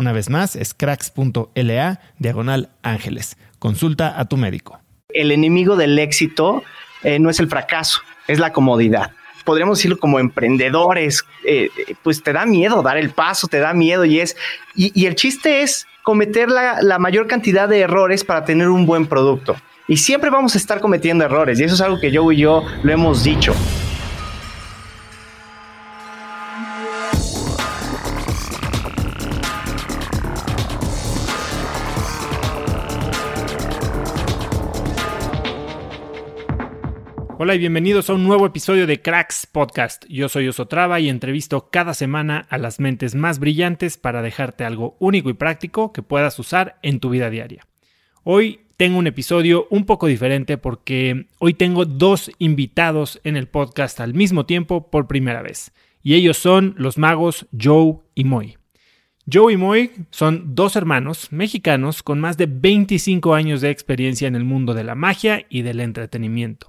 Una vez más, es cracks.la diagonal ángeles. Consulta a tu médico. El enemigo del éxito eh, no es el fracaso, es la comodidad. Podríamos decirlo como emprendedores, eh, pues te da miedo dar el paso, te da miedo y es, y, el chiste es cometer la, la mayor cantidad de errores para tener un buen producto. Y siempre vamos a estar cometiendo errores y eso es algo que yo y yo lo hemos dicho. Hola y bienvenidos a un nuevo episodio de Cracks Podcast. Yo soy Osotrava y entrevisto cada semana a las mentes más brillantes para dejarte algo único y práctico que puedas usar en tu vida diaria. Hoy tengo un episodio un poco diferente porque hoy tengo dos invitados en el podcast al mismo tiempo por primera vez. Y ellos son los magos Joe y Moy. Joe y Moy son dos hermanos mexicanos con más de 25 años de experiencia en el mundo de la magia y del entretenimiento.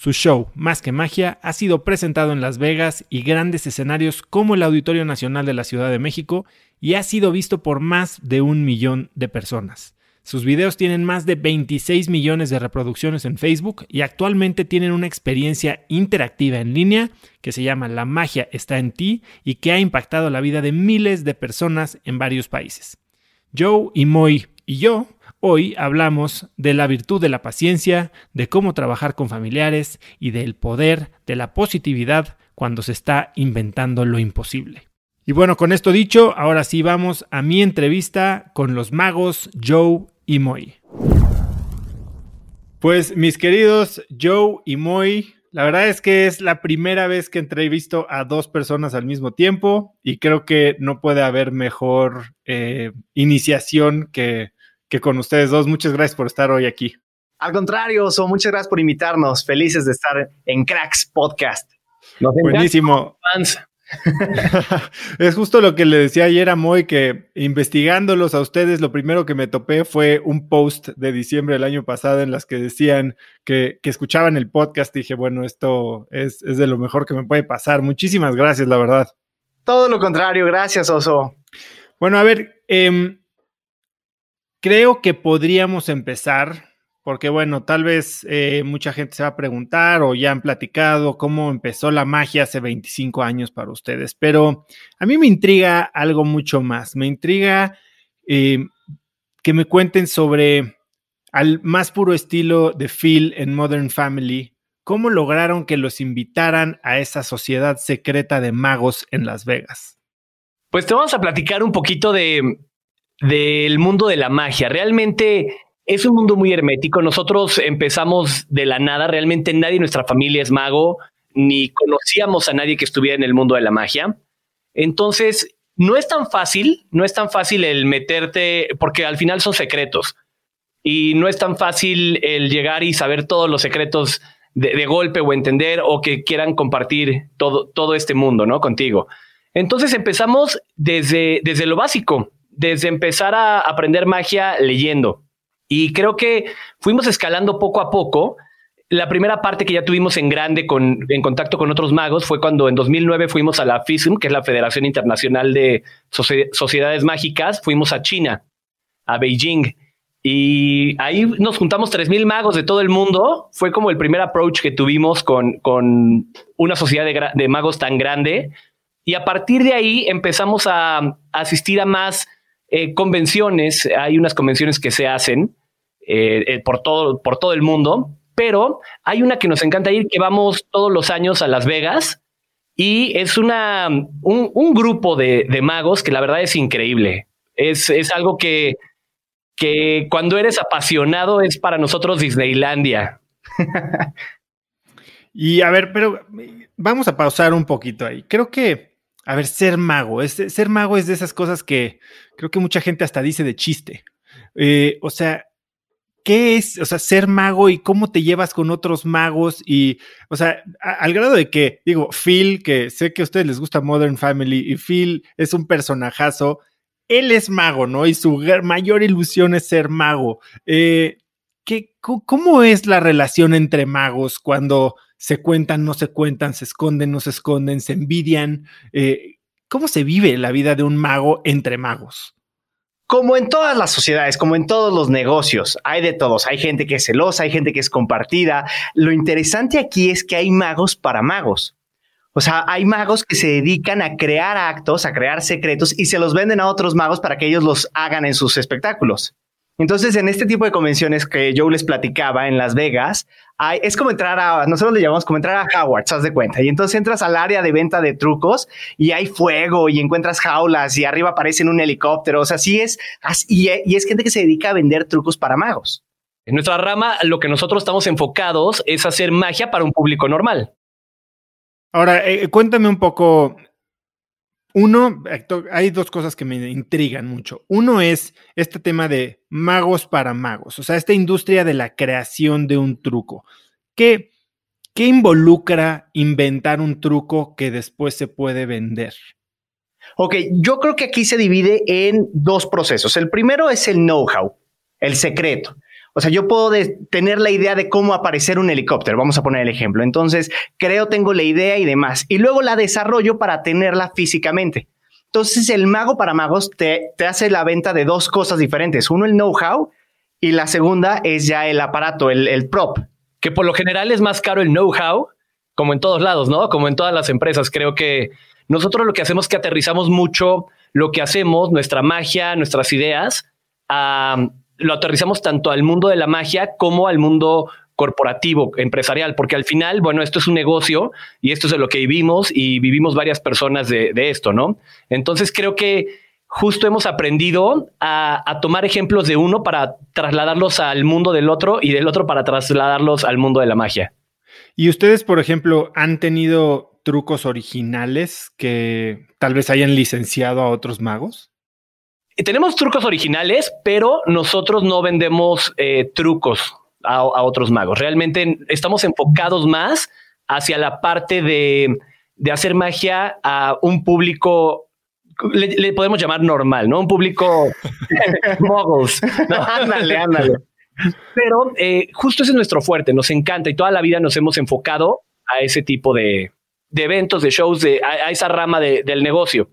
Su show, Más que Magia, ha sido presentado en Las Vegas y grandes escenarios como el Auditorio Nacional de la Ciudad de México y ha sido visto por más de un millón de personas. Sus videos tienen más de 26 millones de reproducciones en Facebook y actualmente tienen una experiencia interactiva en línea que se llama La magia está en ti y que ha impactado la vida de miles de personas en varios países. Joe y Moy y yo Hoy hablamos de la virtud de la paciencia, de cómo trabajar con familiares y del poder de la positividad cuando se está inventando lo imposible. Y bueno, con esto dicho, ahora sí vamos a mi entrevista con los magos Joe y Moy. Pues mis queridos Joe y Moy, la verdad es que es la primera vez que entrevisto a dos personas al mismo tiempo y creo que no puede haber mejor eh, iniciación que que con ustedes dos. Muchas gracias por estar hoy aquí. Al contrario, Oso, muchas gracias por invitarnos. Felices de estar en Cracks Podcast. Buenísimo. es justo lo que le decía ayer a Moy, que investigándolos a ustedes, lo primero que me topé fue un post de diciembre del año pasado en las que decían que, escuchaban el podcast. Y dije, bueno, esto es, de lo mejor que me puede pasar. Muchísimas gracias, la verdad. Todo lo contrario, gracias, Oso. Bueno, a ver, eh, Creo que podríamos empezar, porque bueno, tal vez eh, mucha gente se va a preguntar o ya han platicado cómo empezó la magia hace 25 años para ustedes, pero a mí me intriga algo mucho más, me intriga eh, que me cuenten sobre al más puro estilo de Phil en Modern Family, ¿cómo lograron que los invitaran a esa sociedad secreta de magos en Las Vegas? Pues te vamos a platicar un poquito de del mundo de la magia. Realmente es un mundo muy hermético. Nosotros empezamos de la nada. Realmente nadie en nuestra familia es mago, ni conocíamos a nadie que estuviera en el mundo de la magia. Entonces, no es tan fácil, no es tan fácil el meterte, porque al final son secretos. Y no es tan fácil el llegar y saber todos los secretos de, golpe o entender o que quieran compartir todo, todo este mundo, ¿no? Contigo. Entonces empezamos desde, desde lo básico, desde empezar a aprender magia leyendo. Y creo que fuimos escalando poco a poco. La primera parte que ya tuvimos en grande con, en contacto con otros magos fue cuando en 2009 fuimos a la FISM, que es la Federación Internacional de Sociedades Mágicas. Fuimos a China, a Beijing. Y ahí nos juntamos 3.000 magos de todo el mundo. Fue como el primer approach que tuvimos con, con una sociedad de, de magos tan grande. Y a partir de ahí empezamos a asistir a más eh, convenciones, hay unas convenciones que se hacen eh, eh, por, todo, por todo el mundo, pero hay una que nos encanta ir, que vamos todos los años a Las Vegas y es una, un, grupo de, magos que la verdad es increíble. Es, es algo que, que cuando eres apasionado es para nosotros Disneylandia. y a ver, pero vamos a pausar un poquito ahí. Creo que a ver, ser mago. Es, ser mago es de esas cosas que creo que mucha gente hasta dice de chiste. Eh, o sea, ¿qué es, o sea, ser mago y cómo te llevas con otros magos? Y, o sea, al grado de que, digo, Phil, que sé que a ustedes les gusta Modern Family y Phil es un personajazo, él es mago, ¿no? Y su mayor ilusión es ser mago. Eh, ¿qué, ¿Cómo es la relación entre magos cuando se cuentan, no se cuentan, se esconden, no se esconden, se envidian. Eh, ¿Cómo se vive la vida de un mago entre magos? Como en todas las sociedades, como en todos los negocios, hay de todos. Hay gente que es celosa, hay gente que es compartida. Lo interesante aquí es que hay magos para magos. O sea, hay magos que se dedican a crear actos, a crear secretos y se los venden a otros magos para que ellos los hagan en sus espectáculos. Entonces, en este tipo de convenciones que yo les platicaba en Las Vegas, hay, es como entrar a, nosotros le llamamos como entrar a Howard, ¿sabes de cuenta? Y entonces entras al área de venta de trucos y hay fuego y encuentras jaulas y arriba aparece un helicóptero. O sea, sí es, y, y es gente que se dedica a vender trucos para magos. En nuestra rama, lo que nosotros estamos enfocados es hacer magia para un público normal. Ahora, eh, cuéntame un poco uno, hay dos cosas que me intrigan mucho. Uno es este tema de magos para magos, o sea, esta industria de la creación de un truco. ¿Qué, qué involucra inventar un truco que después se puede vender? Ok, yo creo que aquí se divide en dos procesos. El primero es el know-how, el secreto. O sea, yo puedo tener la idea de cómo aparecer un helicóptero, vamos a poner el ejemplo. Entonces, creo, tengo la idea y demás. Y luego la desarrollo para tenerla físicamente. Entonces, el mago para magos te, te hace la venta de dos cosas diferentes. Uno, el know-how, y la segunda es ya el aparato, el, el prop. Que por lo general es más caro el know-how, como en todos lados, ¿no? Como en todas las empresas. Creo que nosotros lo que hacemos es que aterrizamos mucho lo que hacemos, nuestra magia, nuestras ideas, a lo aterrizamos tanto al mundo de la magia como al mundo corporativo, empresarial, porque al final, bueno, esto es un negocio y esto es de lo que vivimos y vivimos varias personas de, esto, ¿no? Entonces creo que justo hemos aprendido a, tomar ejemplos de uno para trasladarlos al mundo del otro y del otro para trasladarlos al mundo de la magia. Y ustedes, por ejemplo, han tenido trucos originales que tal vez hayan licenciado a otros magos? Tenemos trucos originales, pero nosotros no vendemos eh, trucos a, otros magos. Realmente estamos enfocados más hacia la parte de, hacer magia a un público le, podemos llamar normal, ¿no? Un público muggles. ándale, ándale. Pero eh, justo ese es nuestro fuerte, nos encanta y toda la vida nos hemos enfocado a ese tipo de, eventos, de shows, de, a, esa rama del negocio.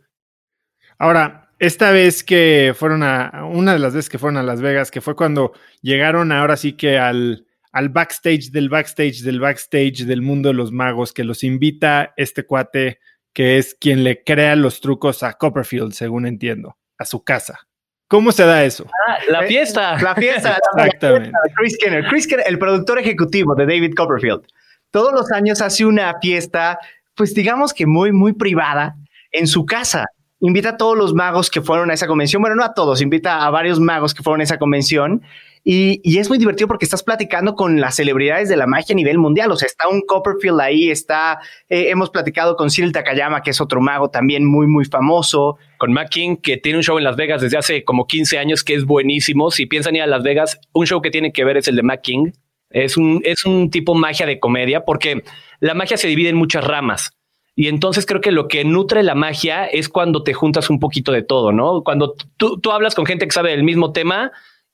Ahora, esta vez que fueron a, una de las veces que fueron a Las Vegas, que fue cuando llegaron ahora sí que al, al backstage del backstage del backstage del mundo de los magos, que los invita este cuate que es quien le crea los trucos a Copperfield, según entiendo, a su casa. ¿Cómo se da eso? Ah, la Eh, fiesta. La fiesta. Exactamente. La fiesta de Chris Kenner. Chris Kenner, el productor ejecutivo de David Copperfield, todos los años hace una fiesta, pues digamos que muy, muy privada en su casa. Invita a todos los magos que fueron a esa convención. Bueno, no a todos, invita a varios magos que fueron a esa convención. Y, y es muy divertido porque estás platicando con las celebridades de la magia a nivel mundial. O sea, está un Copperfield ahí, está, eh, hemos platicado con Cyril Takayama, que es otro mago también muy, muy famoso. Con Mac King, que tiene un show en Las Vegas desde hace como 15 años, que es buenísimo. Si piensan ir a Las Vegas, un show que tienen que ver es el de Mac King. Es un, es un tipo magia de comedia, porque la magia se divide en muchas ramas. Y entonces creo que lo que nutre la magia es cuando te juntas un poquito de todo, ¿no? Cuando tú, tú hablas con gente que sabe del mismo tema,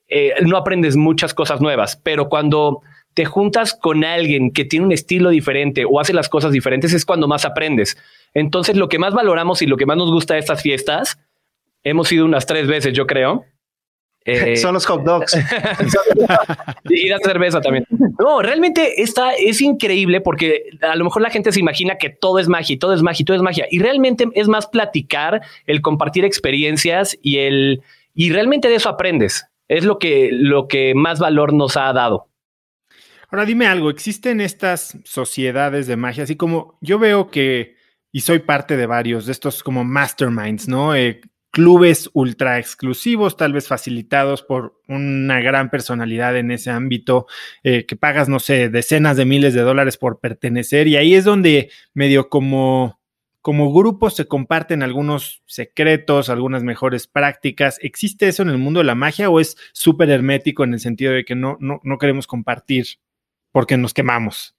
eh, no aprendes muchas cosas nuevas, pero cuando te juntas con alguien que tiene un estilo diferente o hace las cosas diferentes es cuando más aprendes. Entonces lo que más valoramos y lo que más nos gusta de estas fiestas, hemos ido unas tres veces, yo creo. Eh, Son los hot dogs. y la cerveza también. No, realmente esta es increíble porque a lo mejor la gente se imagina que todo es magia y todo es magia y todo es magia. Y realmente es más platicar, el compartir experiencias y el y realmente de eso aprendes. Es lo que, lo que más valor nos ha dado. Ahora dime algo, ¿existen estas sociedades de magia? Así como yo veo que, y soy parte de varios de estos como masterminds, ¿no? Eh, clubes ultra exclusivos, tal vez facilitados por una gran personalidad en ese ámbito, eh, que pagas, no sé, decenas de miles de dólares por pertenecer, y ahí es donde medio como, como grupos se comparten algunos secretos, algunas mejores prácticas. ¿Existe eso en el mundo de la magia o es súper hermético en el sentido de que no, no, no queremos compartir porque nos quemamos?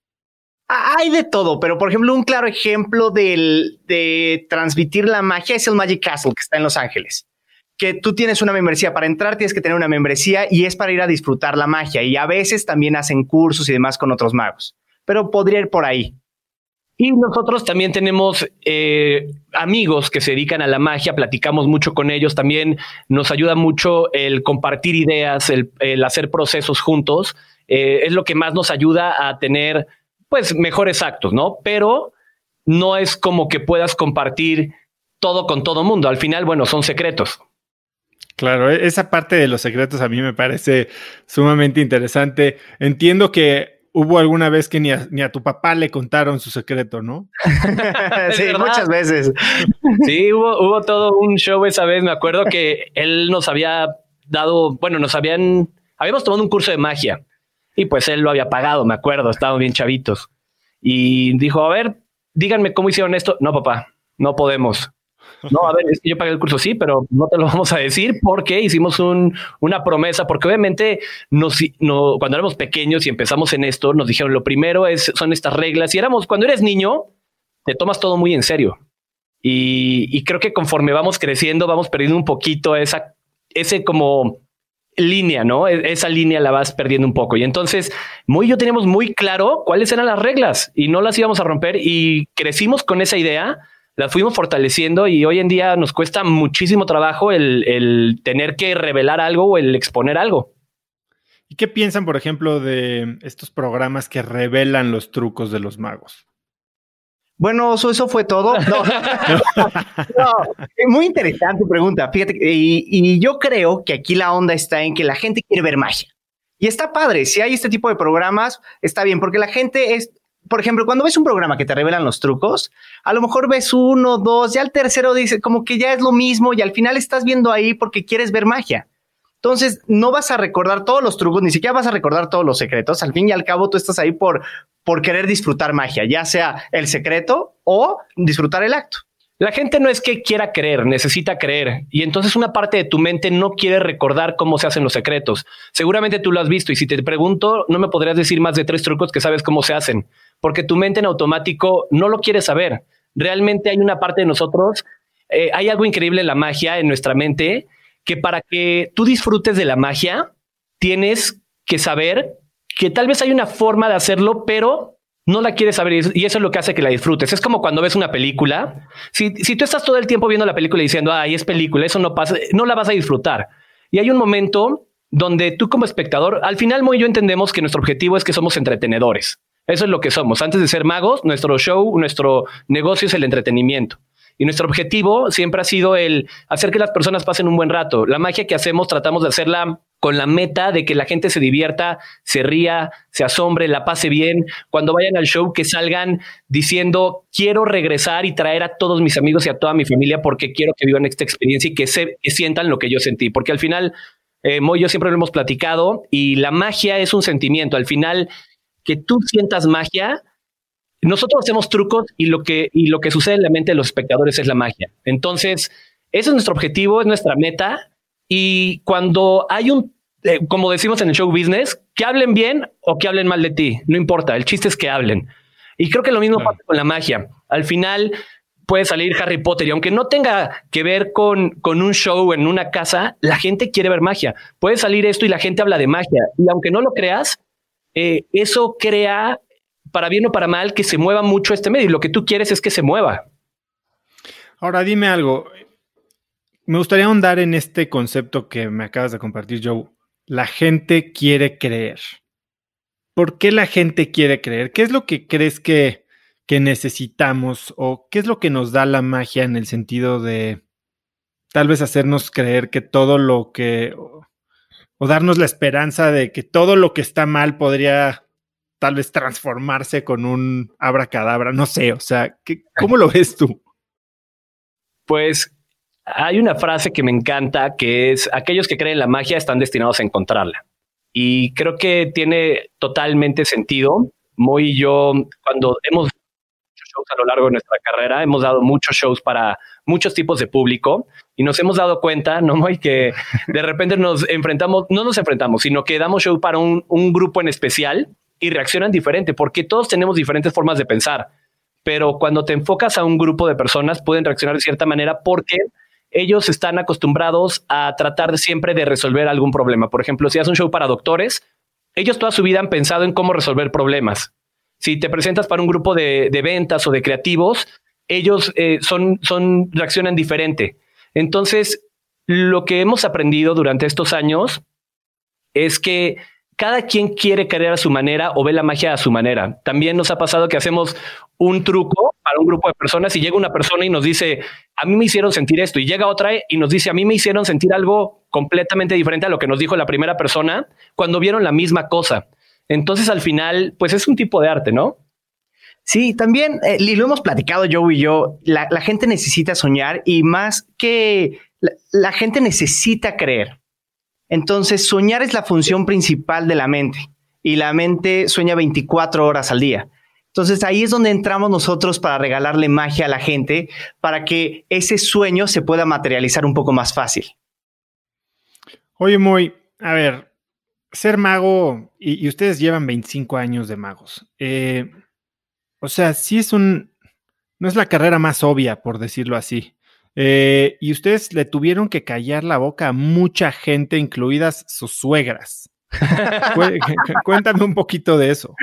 Hay de todo, pero por ejemplo, un claro ejemplo del, de transmitir la magia es el Magic Castle que está en Los Ángeles. Que tú tienes una membresía para entrar, tienes que tener una membresía y es para ir a disfrutar la magia. Y a veces también hacen cursos y demás con otros magos, pero podría ir por ahí. Y nosotros también tenemos eh, amigos que se dedican a la magia, platicamos mucho con ellos, también nos ayuda mucho el compartir ideas, el, hacer procesos juntos, eh, es lo que más nos ayuda a tener pues mejores actos, ¿no? Pero no es como que puedas compartir todo con todo mundo, al final, bueno, son secretos. Claro, e-, esa parte de los secretos a mí me parece sumamente interesante. Entiendo que hubo alguna vez que ni a, ni a tu papá le contaron su secreto, ¿no? sí, verdad? muchas veces. Sí, hubo, hubo todo un show esa vez. Me acuerdo que él nos había dado, bueno, nos habían, habíamos tomado un curso de magia y pues él lo había pagado, me acuerdo, estábamos bien chavitos. Y dijo, a ver, díganme cómo hicieron esto. No, papá, no podemos. No, a ver, yo pagué el curso, sí, pero no te lo vamos a decir porque hicimos un, una promesa, porque obviamente nos, no, cuando éramos pequeños y empezamos en esto, nos dijeron, lo primero es, son estas reglas y éramos, cuando eres niño, te tomas todo muy en serio. Y, y creo que conforme vamos creciendo, vamos perdiendo un poquito esa, ese como línea, ¿no? E, Esa línea la vas perdiendo un poco. Y entonces, muy yo teníamos muy claro cuáles eran las reglas y no las íbamos a romper y crecimos con esa idea, las fuimos fortaleciendo y hoy en día nos cuesta muchísimo trabajo el, el tener que revelar algo o el exponer algo. ¿Y qué piensan, por ejemplo, de estos programas que revelan los trucos de los magos? Bueno, eso, eso fue todo. No. No, muy interesante pregunta. Fíjate, y, y yo creo que aquí la onda está en que la gente quiere ver magia. Y está padre. Si hay este tipo de programas, está bien, porque la gente es, por ejemplo, cuando ves un programa que te revelan los trucos, a lo mejor ves uno, dos, ya el tercero dice como que ya es lo mismo y al final estás viendo ahí porque quieres ver magia. Entonces, no vas a recordar todos los trucos, ni siquiera vas a recordar todos los secretos. Al fin y al cabo, tú estás ahí por, por querer disfrutar magia, ya sea el secreto o disfrutar el acto. La gente no es que quiera creer, necesita creer. Y entonces una parte de tu mente no quiere recordar cómo se hacen los secretos. Seguramente tú lo has visto y si te pregunto, no me podrías decir más de tres trucos que sabes cómo se hacen, porque tu mente en automático no lo quiere saber. Realmente hay una parte de nosotros, eh, hay algo increíble en la magia, en nuestra mente, que para que tú disfrutes de la magia, tienes que saber que tal vez hay una forma de hacerlo, pero no la quieres saber y eso es lo que hace que la disfrutes. Es como cuando ves una película. Si, si tú estás todo el tiempo viendo la película y diciendo, ay, es película, eso no pasa, no la vas a disfrutar. Y hay un momento donde tú como espectador, al final muy yo entendemos que nuestro objetivo es que somos entretenedores. Eso es lo que somos. Antes de ser magos, nuestro show, nuestro negocio es el entretenimiento. Y nuestro objetivo siempre ha sido el hacer que las personas pasen un buen rato. La magia que hacemos tratamos de hacerla con la meta de que la gente se divierta, se ría, se asombre, la pase bien. Cuando vayan al show, que salgan diciendo, quiero regresar y traer a todos mis amigos y a toda mi familia porque quiero que vivan esta experiencia y que, se, sientan lo que yo sentí. Porque al final, eh, yo siempre lo hemos platicado y la magia es un sentimiento. Al final, que tú sientas magia, nosotros hacemos trucos y lo que, y lo que sucede en la mente de los espectadores es la magia. Entonces, ese es nuestro objetivo, es nuestra meta. Y cuando hay un, eh, como decimos en el show business, que hablen bien o que hablen mal de ti, no importa, el chiste es que hablen. Y creo que lo mismo pasa con la magia. Al final puede salir Harry Potter y aunque no tenga que ver con, con un show en una casa, la gente quiere ver magia. Puede salir esto y la gente habla de magia. Y aunque no lo creas, eh, eso crea para bien o para mal, que se mueva mucho este medio. Y lo que tú quieres es que se mueva. Ahora dime algo. Me gustaría ahondar en este concepto que me acabas de compartir, Joe. La gente quiere creer. ¿Por qué la gente quiere creer? ¿Qué es lo que crees que, que necesitamos o qué es lo que nos da la magia en el sentido de tal vez hacernos creer que todo lo que o darnos la esperanza de que todo lo que está mal podría tal vez transformarse con un abracadabra, no sé, o sea, ¿cómo lo ves tú? Pues hay una frase que me encanta que es, aquellos que creen en la magia están destinados a encontrarla. Y creo que tiene totalmente sentido. Muy y yo, cuando hemos hecho shows a lo largo de nuestra carrera, hemos dado muchos shows para muchos tipos de público y nos hemos dado cuenta, ¿no? Muy que de repente nos enfrentamos, no nos enfrentamos, sino que damos show para un, un grupo en especial y reaccionan diferente, porque todos tenemos diferentes formas de pensar. Pero cuando te enfocas a un grupo de personas, pueden reaccionar de cierta manera porque ellos están acostumbrados a tratar siempre de resolver algún problema. Por ejemplo, si haces un show para doctores, ellos toda su vida han pensado en cómo resolver problemas. Si te presentas para un grupo de, ventas o de creativos, ellos eh, son, son, reaccionan diferente. Entonces, lo que hemos aprendido durante estos años es que cada quien quiere creer a su manera o ve la magia a su manera. También nos ha pasado que hacemos un truco para un grupo de personas y llega una persona y nos dice, a mí me hicieron sentir esto, y llega otra y nos dice, a mí me hicieron sentir algo completamente diferente a lo que nos dijo la primera persona cuando vieron la misma cosa. Entonces al final, pues es un tipo de arte, ¿no? Sí, también, eh, y lo hemos platicado yo y yo, la, gente necesita soñar y más que la gente necesita creer. Entonces, soñar es la función principal de la mente y la mente sueña 24 horas al día. Entonces ahí es donde entramos nosotros para regalarle magia a la gente para que ese sueño se pueda materializar un poco más fácil. Oye, muy, a ver, ser mago, y, ustedes llevan 25 años de magos. Eh, o sea, sí es un, no es la carrera más obvia, por decirlo así. Eh, y ustedes le tuvieron que callar la boca a mucha gente, incluidas sus suegras. Cuéntame un poquito de eso.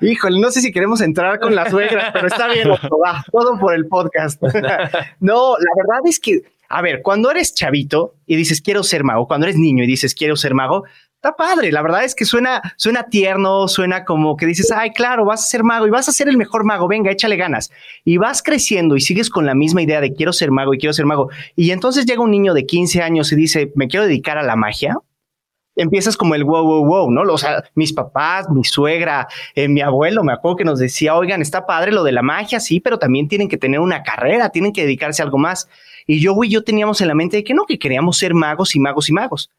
Híjole, no sé si queremos entrar con las suegras, pero está bien, va, todo por el podcast. no, la verdad es que, a ver, cuando eres chavito y dices quiero ser mago, cuando eres niño y dices quiero ser mago, está padre. La verdad es que suena, suena tierno, suena como que dices, ay, claro, vas a ser mago y vas a ser el mejor mago, venga, échale ganas. Y vas creciendo y sigues con la misma idea de quiero ser mago y quiero ser mago. Y entonces llega un niño de 15 años y dice, me quiero dedicar a la magia. Empiezas como el wow, wow, wow, ¿no? O sea, mis papás, mi suegra, eh, mi abuelo, me acuerdo que nos decía, oigan, está padre lo de la magia, sí, pero también tienen que tener una carrera, tienen que dedicarse a algo más. Y yo y yo teníamos en la mente de que no, que queríamos ser magos y magos y magos.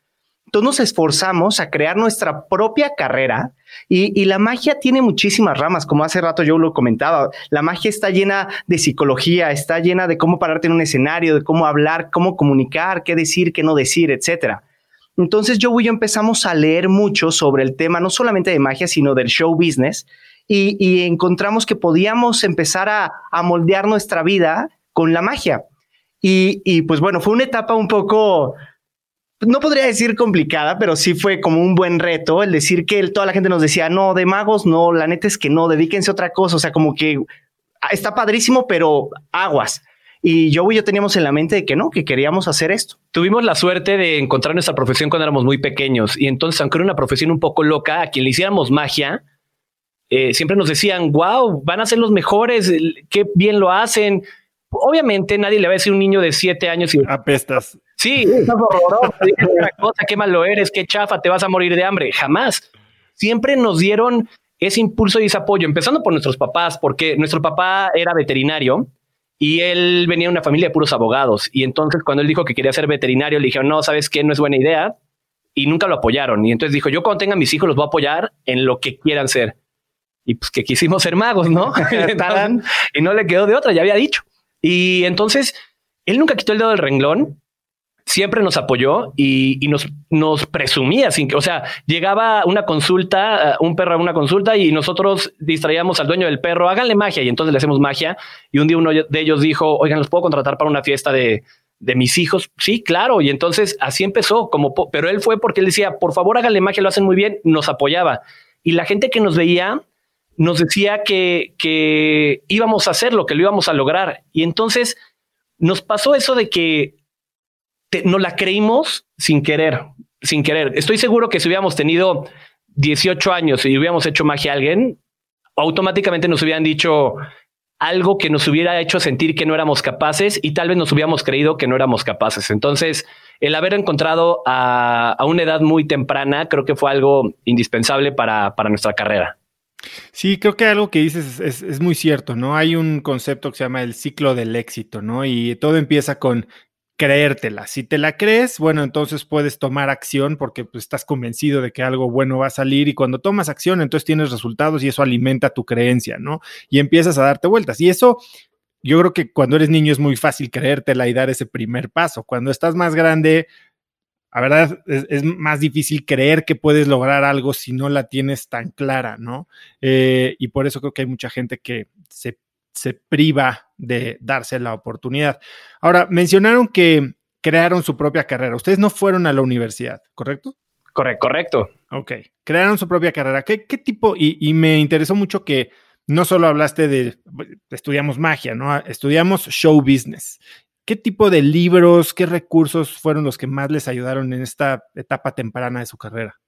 Entonces nos esforzamos a crear nuestra propia carrera y, la magia tiene muchísimas ramas, como hace rato yo lo comentaba. La magia está llena de psicología, está llena de cómo pararte en un escenario, de cómo hablar, cómo comunicar, qué decir, qué no decir, etcétera. Entonces yo y yo empezamos a leer mucho sobre el tema, no solamente de magia, sino del show business, y, encontramos que podíamos empezar a, moldear nuestra vida con la magia. Y, y, pues bueno, fue una etapa un poco no podría decir complicada, pero sí fue como un buen reto el decir que toda la gente nos decía, no, de magos, no, la neta es que no, dedíquense a otra cosa, o sea, como que ah, está padrísimo, pero aguas. Y yo y yo teníamos en la mente de que no, que queríamos hacer esto. Tuvimos la suerte de encontrar nuestra profesión cuando éramos muy pequeños y entonces, aunque era una profesión un poco loca, a quien le hiciéramos magia, eh, siempre nos decían, wow, van a ser los mejores, qué bien lo hacen. obviamente nadie le va a decir a un niño de siete años y apestas. Sí, estás horroroso, cosa, qué malo eres, qué chafa, te vas a morir de hambre. Jamás. Siempre nos dieron ese impulso y ese apoyo, empezando por nuestros papás, porque nuestro papá era veterinario y él venía de una familia de puros abogados. Y entonces cuando él dijo que quería ser veterinario, le dijeron, no, sabes qué, no es buena idea. Y nunca lo apoyaron. Y entonces dijo, yo cuando tenga mis hijos los voy a apoyar en lo que quieran ser. Y pues que quisimos ser magos, ¿no? y no le quedó de otra, ya había dicho. Y entonces él nunca quitó el dedo del renglón, siempre nos apoyó y, nos, nos presumía sin que, o sea, llegaba una consulta, eh, un perro a una consulta y nosotros distraíamos al dueño del perro, háganle magia y entonces le hacemos magia. Y un día uno de ellos dijo, oigan, ¿los puedo contratar para una fiesta de, de mis hijos? Sí, claro. Y entonces así empezó, como, pero él fue porque él decía, por favor, háganle magia, lo hacen muy bien, nos apoyaba. Y la gente que nos veía nos decía que, que íbamos a hacerlo, que lo íbamos a lograr. Y entonces nos pasó eso de que nos la creímos sin querer, sin querer. Estoy seguro que si hubiéramos tenido 18 años y hubiéramos hecho magia a alguien, automáticamente nos hubieran dicho algo que nos hubiera hecho sentir que no éramos capaces y tal vez nos hubiéramos creído que no éramos capaces. Entonces, el haber encontrado a, una edad muy temprana creo que fue algo indispensable para, para nuestra carrera. Sí, creo que algo que dices es, muy cierto, ¿no? Hay un concepto que se llama el ciclo del éxito, ¿no? Y todo empieza con creértela. Si te la crees, bueno, entonces puedes tomar acción porque pues, estás convencido de que algo bueno va a salir y cuando tomas acción, entonces tienes resultados y eso alimenta tu creencia, ¿no? Y empiezas a darte vueltas. Y eso, yo creo que cuando eres niño es muy fácil creértela y dar ese primer paso. Cuando estás más grande, la verdad es, más difícil creer que puedes lograr algo si no la tienes tan clara, ¿no? Eh, y por eso creo que hay mucha gente que se, se priva de darse la oportunidad. Ahora, mencionaron que crearon su propia carrera. Ustedes no fueron a la universidad, ¿correcto? Correcto, correcto. Ok, crearon su propia carrera. ¿Qué, tipo? Y, y, me interesó mucho que no solo hablaste de, estudiamos magia, ¿no? Estudiamos show business. ¿Qué tipo de libros, qué recursos fueron los que más les ayudaron en esta etapa temprana de su carrera?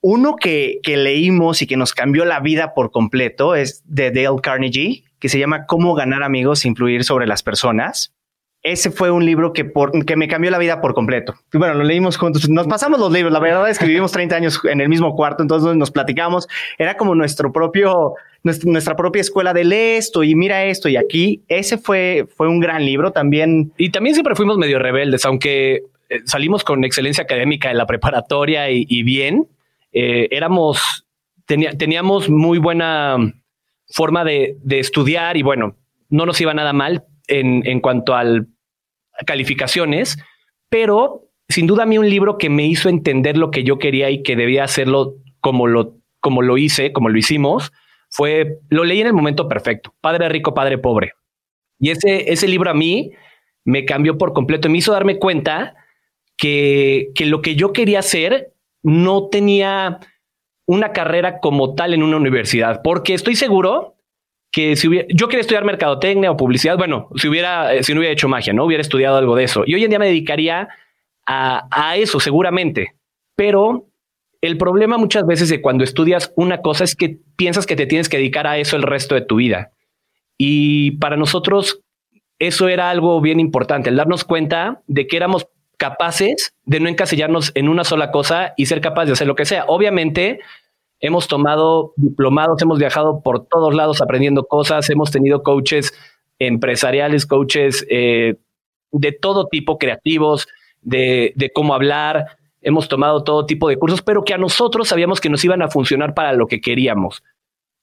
Uno que, leímos y que nos cambió la vida por completo es de Dale Carnegie, que se llama Cómo ganar amigos e influir sobre las personas. Ese fue un libro que, por, que me cambió la vida por completo. Bueno, lo leímos juntos. Nos pasamos los libros. La verdad es que vivimos 30 años en el mismo cuarto, entonces nos platicamos. Era como nuestro propio nuestra, propia escuela de lee esto y mira esto y aquí. Ese fue, fue un gran libro también. Y también siempre fuimos medio rebeldes, aunque eh, salimos con excelencia académica en la preparatoria y, bien, eh, éramos, teníamos muy buena forma de, estudiar y bueno, no nos iba nada mal en, en cuanto a calificaciones, pero sin duda a mí un libro que me hizo entender lo que yo quería y que debía hacerlo como lo, como lo hice, como lo hicimos, fue, lo leí en el momento perfecto, Padre Rico, Padre Pobre. Y ese, ese libro a mí me cambió por completo me hizo darme cuenta que, que lo que yo quería hacer no tenía una carrera como tal en una universidad, porque estoy seguro que si hubiera, yo quería estudiar mercadotecnia o publicidad, bueno, si hubiera, si no hubiera hecho magia, no hubiera estudiado algo de eso. Y hoy en día me dedicaría a, a eso seguramente, pero el problema muchas veces de cuando estudias una cosa es que piensas que te tienes que dedicar a eso el resto de tu vida. Y para nosotros eso era algo bien importante, el darnos cuenta de que éramos capaces de no encasillarnos en una sola cosa y ser capaces de hacer lo que sea. Obviamente hemos tomado diplomados, hemos viajado por todos lados aprendiendo cosas, hemos tenido coaches empresariales, coaches eh, de todo tipo, creativos, de, cómo hablar, hemos tomado todo tipo de cursos, pero que a nosotros sabíamos que nos iban a funcionar para lo que queríamos.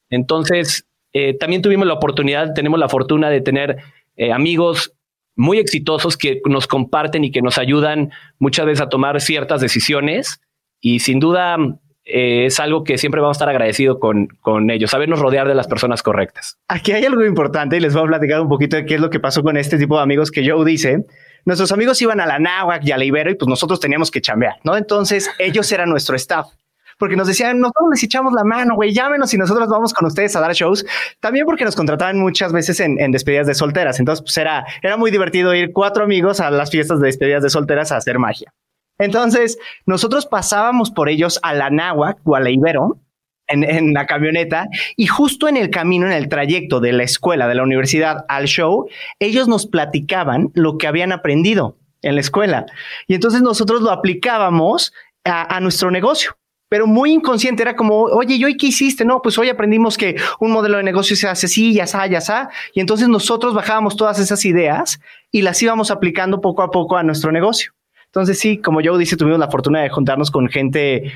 Entonces, eh, también tuvimos la oportunidad, tenemos la fortuna de tener eh, amigos muy exitosos que nos comparten y que nos ayudan muchas veces a tomar ciertas decisiones y sin duda eh, es algo que siempre vamos a estar agradecidos con, con ellos, sabernos rodear de las personas correctas. Aquí hay algo importante y les voy a platicar un poquito de qué es lo que pasó con este tipo de amigos que Joe dice nuestros amigos iban a la Náhuac y a la Ibero y pues nosotros teníamos que chambear, ¿no? Entonces ellos eran nuestro staff porque nos decían, nosotros les echamos la mano, güey, llámenos y nosotros vamos con ustedes a dar shows. También porque nos contrataban muchas veces en, despedidas de solteras. Entonces, pues era, era muy divertido ir cuatro amigos a las fiestas de despedidas de solteras a hacer magia. Entonces, nosotros pasábamos por ellos a la Náhuac o a la Ibero en, la camioneta y justo en el camino, en el trayecto de la escuela, de la universidad al show, ellos nos platicaban lo que habían aprendido en la escuela. Y entonces nosotros lo aplicábamos a, nuestro negocio pero muy inconsciente. Era como, oye, ¿y hoy qué hiciste? No, pues hoy aprendimos que un modelo de negocio se hace así, ya está, ya está. Y entonces nosotros bajábamos todas esas ideas y las íbamos aplicando poco a poco a nuestro negocio. Entonces sí, como yo dice, tuvimos la fortuna de juntarnos con gente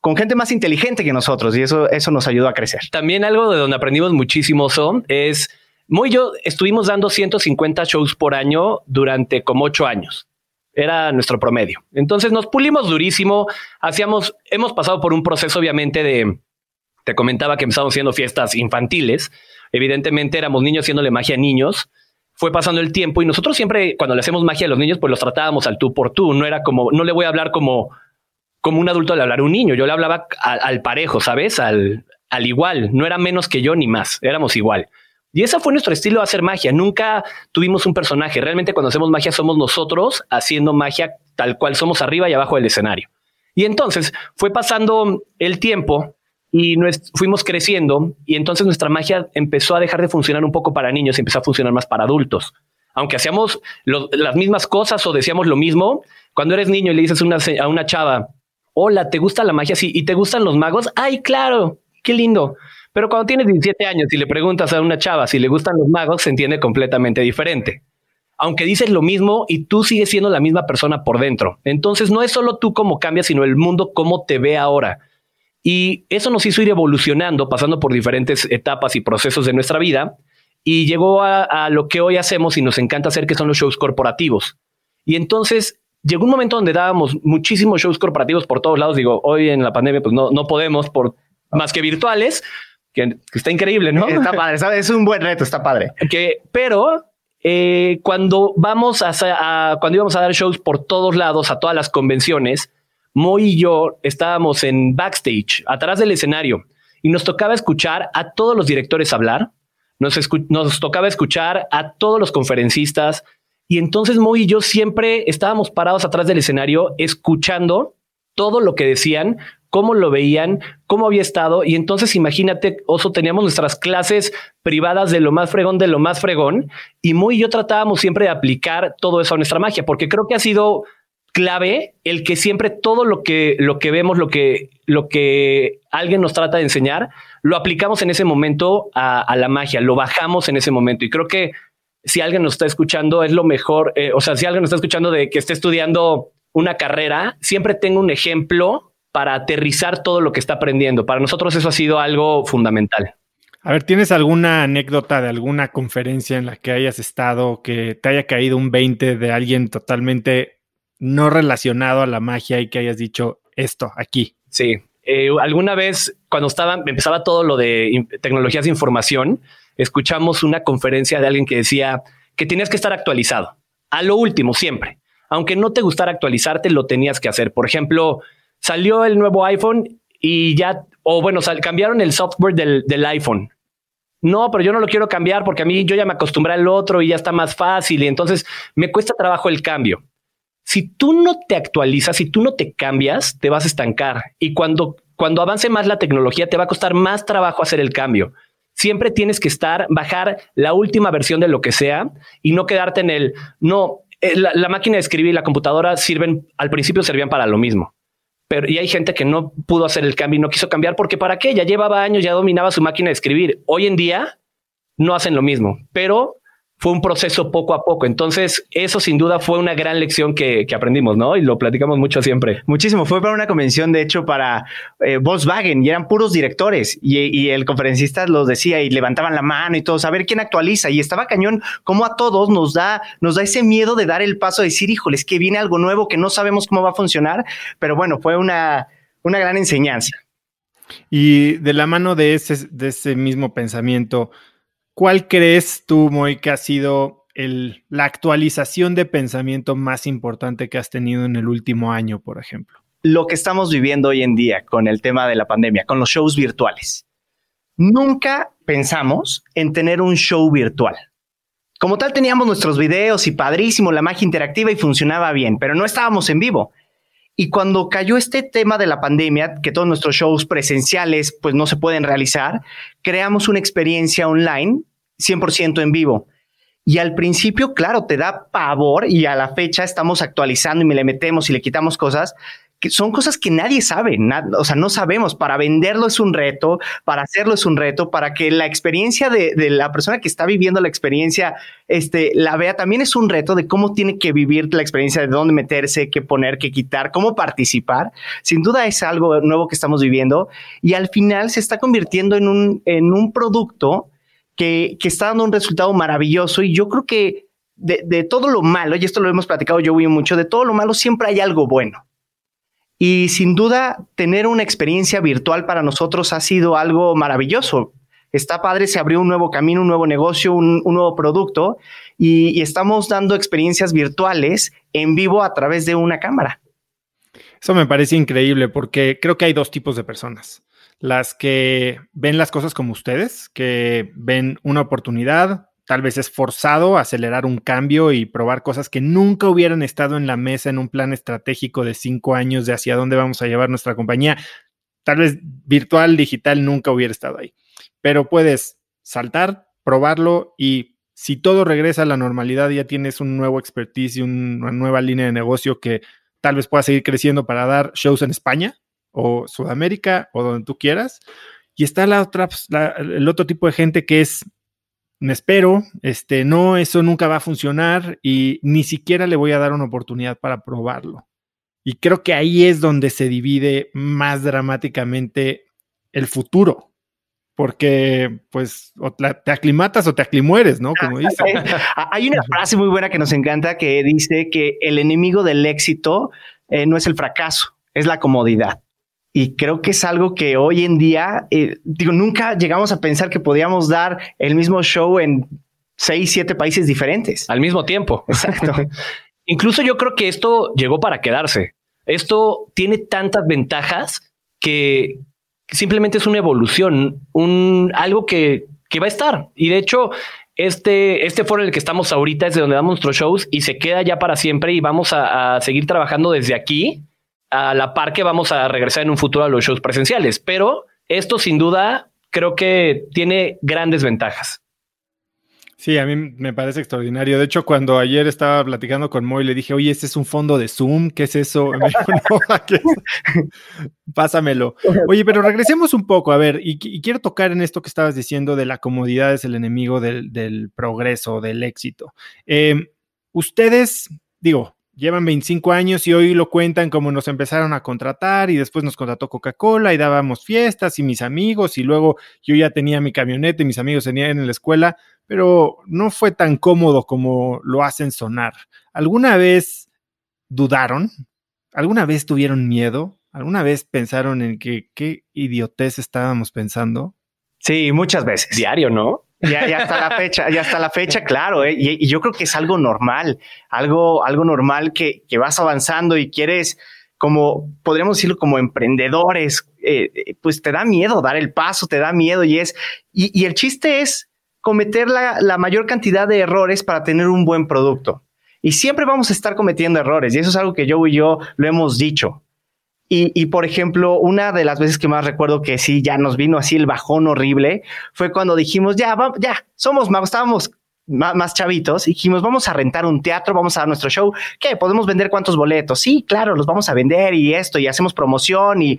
con gente más inteligente que nosotros y eso, eso nos ayudó a crecer. También algo de donde aprendimos muchísimo son es muy yo estuvimos dando 150 shows por año durante como ocho años. Era nuestro promedio. Entonces nos pulimos durísimo. Hacíamos, hemos pasado por un proceso, obviamente, de te comentaba que empezamos haciendo fiestas infantiles. Evidentemente éramos niños haciéndole magia a niños. Fue pasando el tiempo y nosotros siempre, cuando le hacemos magia a los niños, pues los tratábamos al tú por tú. No era como, no le voy a hablar como como un adulto le hablar a un niño. Yo le hablaba al, parejo, ¿sabes? Al, al igual. No era menos que yo ni más. Éramos igual. Y ese fue nuestro estilo de hacer magia. Nunca tuvimos un personaje. Realmente cuando hacemos magia somos nosotros haciendo magia tal cual somos arriba y abajo del escenario. Y entonces fue pasando el tiempo y fuimos creciendo y entonces nuestra magia empezó a dejar de funcionar un poco para niños y empezó a funcionar más para adultos. Aunque hacíamos las mismas cosas o decíamos lo mismo, cuando eres niño y le dices a una chava, hola, ¿te gusta la magia? Sí, ¿y te gustan los magos? Ay, claro, qué lindo. Pero cuando tienes 17 años y le preguntas a una chava si le gustan los magos, se entiende completamente diferente. Aunque dices lo mismo y tú sigues siendo la misma persona por dentro. Entonces no es solo tú cómo cambias, sino el mundo cómo te ve ahora. Y eso nos hizo ir evolucionando, pasando por diferentes etapas y procesos de nuestra vida. Y llegó a, a lo que hoy hacemos y nos encanta hacer, que son los shows corporativos. Y entonces llegó un momento donde dábamos muchísimos shows corporativos por todos lados. Digo, hoy en la pandemia, pues no, no podemos por más que virtuales, que, está increíble, ¿no? Está padre, es un buen reto, está padre. Que, pero eh, cuando vamos a, cuando íbamos a dar shows por todos lados, a todas las convenciones, Moy y yo estábamos en backstage, atrás del escenario, y nos tocaba escuchar a todos los directores hablar, nos, nos tocaba escuchar a todos los conferencistas, y entonces Moy y yo siempre estábamos parados atrás del escenario escuchando todo lo que decían, cómo lo veían, cómo había estado. Y entonces imagínate, Oso, teníamos nuestras clases privadas de lo más fregón, de lo más fregón. Y Moy y yo tratábamos siempre de aplicar todo eso a nuestra magia, porque creo que ha sido clave el que siempre todo lo que, lo que vemos, lo que, lo que alguien nos trata de enseñar, lo aplicamos en ese momento a, a la magia, lo bajamos en ese momento. Y creo que si alguien nos está escuchando, es lo mejor. Eh, o sea, si alguien nos está escuchando de que esté estudiando una carrera, siempre tengo un ejemplo para aterrizar todo lo que está aprendiendo. Para nosotros eso ha sido algo fundamental. A ver, ¿tienes alguna anécdota de alguna conferencia en la que hayas estado que te haya caído un 20 de alguien totalmente no relacionado a la magia y que hayas dicho esto aquí? Sí. Eh, alguna vez cuando estaba, empezaba todo lo de tecnologías de información, escuchamos una conferencia de alguien que decía que tenías que estar actualizado. A lo último, siempre. Aunque no te gustara actualizarte, lo tenías que hacer. Por ejemplo, salió el nuevo iPhone y ya, o bueno, cambiaron el software del, del iPhone. No, pero yo no lo quiero cambiar porque a mí yo ya me acostumbré al otro y ya está más fácil y entonces me cuesta trabajo el cambio. Si tú no te actualizas, si tú no te cambias, te vas a estancar y cuando cuando avance más la tecnología te va a costar más trabajo hacer el cambio siempre tienes que estar, bajar la última versión de lo que sea y no quedarte en el, no, eh, la, máquina de escribir y la computadora sirven, al principio servían para lo mismo. Pero y hay gente que no pudo hacer el cambio y no quiso cambiar porque para qué, ya llevaba años, ya dominaba su máquina de escribir. Hoy en día no hacen lo mismo, pero fue un proceso poco a poco. Entonces, eso sin duda fue una gran lección que, aprendimos, ¿no? Y lo platicamos mucho siempre. Muchísimo. Fue para una convención, de hecho, para eh, Volkswagen y eran puros directores y, el conferencista los decía y levantaban la mano y todos a ver quién actualiza. Y estaba cañón, como a todos nos da, nos da ese miedo de dar el paso, de decir, híjoles, que viene algo nuevo que no sabemos cómo va a funcionar. Pero bueno, fue una, una gran enseñanza. Y de la mano de ese, de ese mismo pensamiento, ¿Cuál crees tú, Moy, que ha sido el, la actualización de pensamiento más importante que has tenido en el último año, por ejemplo? Lo que estamos viviendo hoy en día con el tema de la pandemia, con los shows virtuales. Nunca pensamos en tener un show virtual. Como tal, teníamos nuestros videos y padrísimo la magia interactiva y funcionaba bien, pero no estábamos en vivo. Y cuando cayó este tema de la pandemia, que todos nuestros shows presenciales pues no se pueden realizar, creamos una experiencia online 100% en vivo. Y al principio, claro, te da pavor y a la fecha estamos actualizando y le metemos y le quitamos cosas, que son cosas que nadie sabe, o sea, no sabemos. Para venderlo es un reto, para hacerlo es un reto, para que la experiencia de, la persona que está viviendo la experiencia este, la vea también es un reto de cómo tiene que vivir la experiencia, de dónde meterse, qué poner, qué quitar, cómo participar. Sin duda es algo nuevo que estamos viviendo y al final se está convirtiendo en un, en un producto que, que está dando un resultado maravilloso y yo creo que de, de, todo lo malo, y esto lo hemos platicado yo mucho, de todo lo malo siempre hay algo bueno. Y sin duda, tener una experiencia virtual para nosotros ha sido algo maravilloso. Está padre, se abrió un nuevo camino, un nuevo negocio, un, nuevo producto y, estamos dando experiencias virtuales en vivo a través de una cámara. Eso me parece increíble porque creo que hay dos tipos de personas. Las que ven las cosas como ustedes, que ven una oportunidad, tal vez es forzado acelerar un cambio y probar cosas que nunca hubieran estado en la mesa en un plan estratégico de cinco años de hacia dónde vamos a llevar nuestra compañía. Tal vez virtual, digital, nunca hubiera estado ahí. Pero puedes saltar, probarlo y si todo regresa a la normalidad, ya tienes un nuevo expertise y una nueva línea de negocio que tal vez pueda seguir creciendo para dar shows en España o Sudamérica o donde tú quieras. Y está la otra, pues, el otro tipo de gente que es me espero, este, no, eso nunca va a funcionar y ni siquiera le voy a dar una oportunidad para probarlo. Y creo que ahí es donde se divide más dramáticamente el futuro, porque pues te aclimatas o te aclimueres, ¿no? Como dice. Hay una frase muy buena que nos encanta que dice que el enemigo del éxito eh, no es el fracaso, es la comodidad. Y creo que es algo que hoy en día, eh, digo, nunca llegamos a pensar que podíamos dar el mismo show en seis, siete países diferentes. Al mismo tiempo. Exacto. Incluso yo creo que esto llegó para quedarse. Esto tiene tantas ventajas que simplemente es una evolución, un algo que, que va a estar. Y de hecho, este, este foro en el que estamos ahorita es de donde damos nuestros shows y se queda ya para siempre y vamos a seguir trabajando desde aquí a la par que vamos a regresar en un futuro a los shows presenciales. Pero esto sin duda creo que tiene grandes ventajas. Sí, a mí me parece extraordinario. De hecho, cuando ayer estaba platicando con Moy, le dije, oye, este es un fondo de Zoom, ¿qué es eso? Me dijo, no, Pásamelo. Oye, pero regresemos un poco, a ver, y, quiero tocar en esto que estabas diciendo de la comodidad es el enemigo del, progreso, del éxito. Eh, ustedes, digo, llevan 25 años y hoy lo cuentan como nos empezaron a contratar y después nos contrató Coca-Cola y dábamos fiestas y mis amigos y luego yo ya tenía mi camioneta y mis amigos tenían en la escuela, pero no fue tan cómodo como lo hacen sonar. ¿Alguna vez dudaron? ¿Alguna vez tuvieron miedo? ¿Alguna vez pensaron en que qué idiotez estábamos pensando? Sí, muchas veces. Diario, ¿no? Ya, ya está la fecha, ya está la fecha, claro. ¿eh? Y, yo creo que es algo normal, algo, algo normal que, que vas avanzando y quieres, como podríamos decirlo, como emprendedores, eh, eh, pues te da miedo dar el paso, te da miedo y es, y, y el chiste es cometer la, la mayor cantidad de errores para tener un buen producto. Y siempre vamos a estar cometiendo errores y eso es algo que yo y yo lo hemos dicho. Y, por ejemplo, una de las veces que más recuerdo que sí, ya nos vino así el bajón horrible, fue cuando dijimos, ya, vamos, ya, somos magos, estábamos más, chavitos, y dijimos, vamos a rentar un teatro, vamos a dar nuestro show, ¿qué? ¿Podemos vender cuántos boletos? Sí, claro, los vamos a vender y esto, y hacemos promoción y,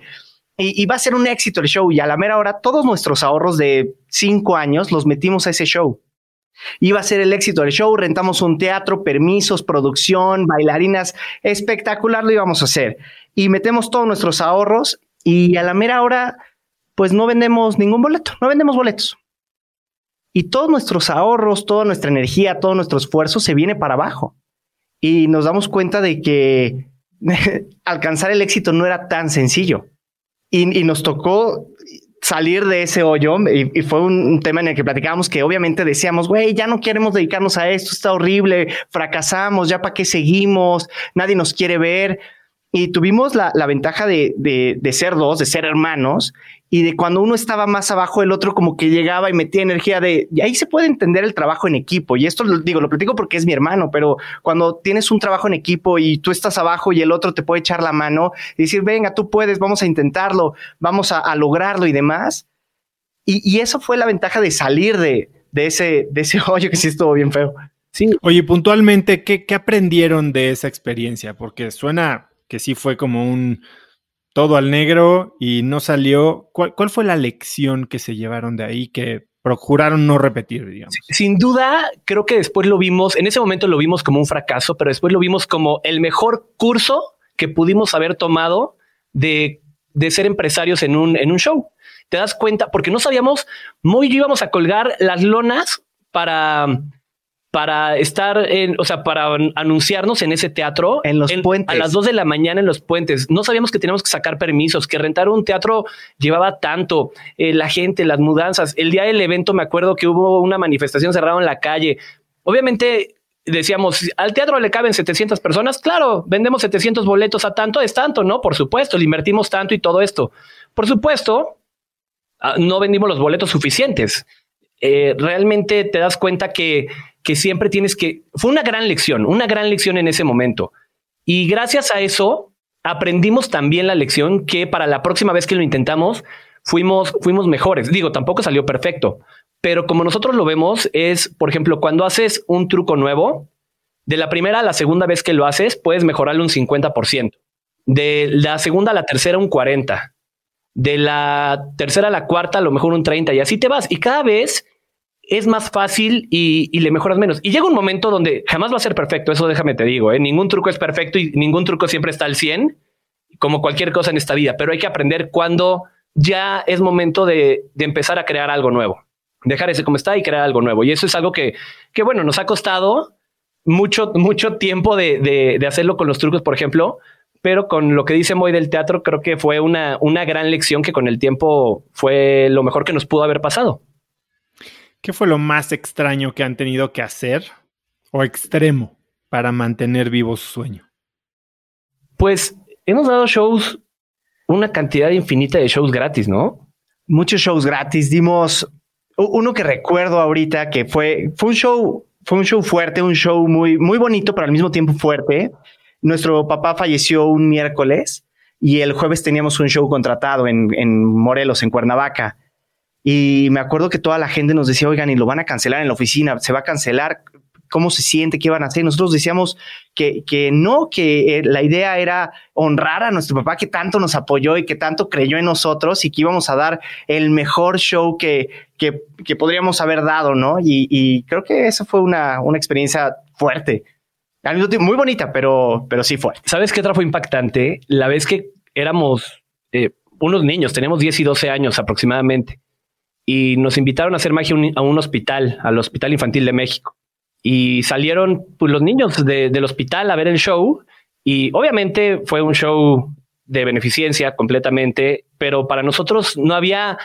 y, va a ser un éxito el show. Y a la mera hora, todos nuestros ahorros de cinco años los metimos a ese show. Iba a ser el éxito del show, rentamos un teatro, permisos, producción, bailarinas, espectacular lo íbamos a hacer y metemos todos nuestros ahorros y a la mera hora, pues no vendemos ningún boleto, no vendemos boletos. Y todos nuestros ahorros, toda nuestra energía, todo nuestro esfuerzo se viene para abajo. Y nos damos cuenta de que alcanzar el éxito no era tan sencillo. Y, nos tocó salir de ese hoyo y, fue un, un, tema en el que platicábamos que obviamente decíamos, güey, ya no queremos dedicarnos a esto, está horrible, fracasamos, ya para qué seguimos, nadie nos quiere ver. Y tuvimos la, ventaja de, de, ser dos, de ser hermanos, y de cuando uno estaba más abajo, el otro como que llegaba y metía energía de, y ahí se puede entender el trabajo en equipo, y esto lo digo, lo platico porque es mi hermano, pero cuando tienes un trabajo en equipo y tú estás abajo y el otro te puede echar la mano y decir, venga, tú puedes, vamos a intentarlo, vamos a, lograrlo y demás. Y, eso fue la ventaja de salir de, de, ese, de ese hoyo que sí estuvo bien feo. Sí. Oye, puntualmente, ¿qué, ¿qué aprendieron de esa experiencia? Porque suena que sí fue como un todo al negro y no salió. ¿Cuál, fue la lección que se llevaron de ahí que procuraron no repetir? Sin duda, creo que después lo vimos, en ese momento lo vimos como un fracaso, pero después lo vimos como el mejor curso que pudimos haber tomado de, de ser empresarios en un, en un show. Te das cuenta, porque no sabíamos, muy íbamos a colgar las lonas para para estar en, o sea, para anunciarnos en ese teatro. En los puentes. A las dos de la mañana en los puentes. No sabíamos que teníamos que sacar permisos, que rentar un teatro llevaba tanto, eh, la gente, las mudanzas. El día del evento me acuerdo que hubo una manifestación cerrada en la calle. Obviamente decíamos, al teatro le caben 700 personas. Claro, vendemos 700 boletos a tanto, es tanto, ¿no? Por supuesto, le invertimos tanto y todo esto. Por supuesto, ah, no vendimos los boletos suficientes. Eh, realmente te das cuenta que que siempre tienes que... Fue una gran lección, una gran lección en ese momento. Y gracias a eso aprendimos también la lección que para la próxima vez que lo intentamos fuimos, fuimos mejores. Digo, tampoco salió perfecto, pero como nosotros lo vemos es, por ejemplo, cuando haces un truco nuevo, de la primera a la segunda vez que lo haces, puedes mejorarlo un 50%. De la segunda a la tercera, un 40%. De la tercera a la cuarta, a lo mejor un 30%. Y así te vas. Y cada vez es más fácil y, le mejoras menos. Y llega un momento donde jamás va a ser perfecto, eso déjame te digo, ¿eh? ningún truco es perfecto y ningún truco siempre está al 100, como cualquier cosa en esta vida, pero hay que aprender cuando ya es momento de, empezar a crear algo nuevo, dejar ese como está y crear algo nuevo. Y eso es algo que, que bueno, nos ha costado mucho, mucho tiempo de, hacerlo con los trucos, por ejemplo, pero con lo que dice Moy del teatro, creo que fue una, una gran lección que con el tiempo fue lo mejor que nos pudo haber pasado. ¿Qué fue lo más extraño que han tenido que hacer o extremo para mantener vivo su sueño? Pues hemos dado shows, una cantidad infinita de shows gratis, ¿no? Muchos shows gratis. Dimos uno que recuerdo ahorita que fue, fue un show, fue un show fuerte, un show muy, muy bonito, pero al mismo tiempo fuerte. Nuestro papá falleció un miércoles y el jueves teníamos un show contratado en, en Morelos, en Cuernavaca. Y me acuerdo que toda la gente nos decía, oigan, y lo van a cancelar en la oficina, se va a cancelar, ¿cómo se siente? ¿Qué van a hacer? Nosotros decíamos que, que no, que eh, la idea era honrar a nuestro papá que tanto nos apoyó y que tanto creyó en nosotros y que íbamos a dar el mejor show que, que, que podríamos haber dado, ¿no? Y, creo que esa fue una, una experiencia fuerte. Al mismo tiempo, muy bonita, pero, pero sí fue. ¿Sabes qué otra fue impactante? La vez que éramos eh, unos niños, tenemos 10 y 12 años aproximadamente y nos invitaron a hacer magia a un hospital, al Hospital Infantil de México. Y salieron pues, los niños del hospital a ver el show y obviamente fue un show de beneficencia completamente, pero para nosotros no había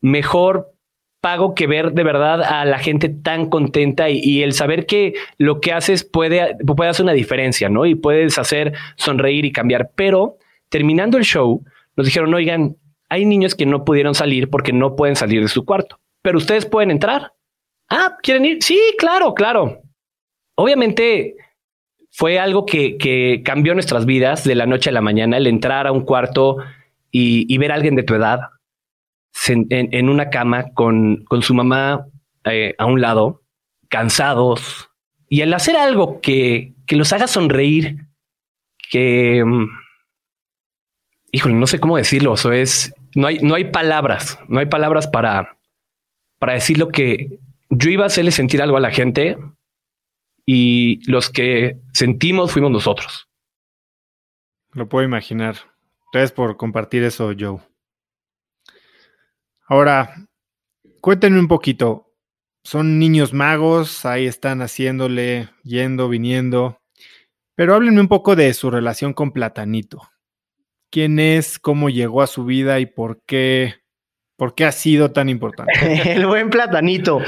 mejor pago que ver de verdad a la gente tan contenta y, el saber que lo que haces puede, puede hacer una diferencia, ¿no? Y puedes hacer sonreír y cambiar. Pero terminando el show, nos dijeron, oigan, hay niños que no pudieron salir porque no pueden salir de su cuarto, pero ustedes pueden entrar. Ah, ¿quieren ir? Sí, claro, claro. Obviamente fue algo que, cambió nuestras vidas de la noche a la mañana, el entrar a un cuarto y, ver a alguien de tu edad en, una cama con, su mamá eh, a un lado, cansados, y el hacer algo que, que los haga sonreír, que, mm, híjole, no sé cómo decirlo, eso es no hay, no hay palabras, no hay palabras para, para decir lo que yo iba a hacerle sentir algo a la gente y los que sentimos fuimos nosotros. Lo puedo imaginar. Gracias por compartir eso, Joe. Ahora, cuéntenme un poquito. Son niños magos, ahí están haciéndole, yendo, viniendo. Pero háblenme un poco de su relación con Platanito quién es, cómo llegó a su vida y por qué, por qué ha sido tan importante. El buen platanito.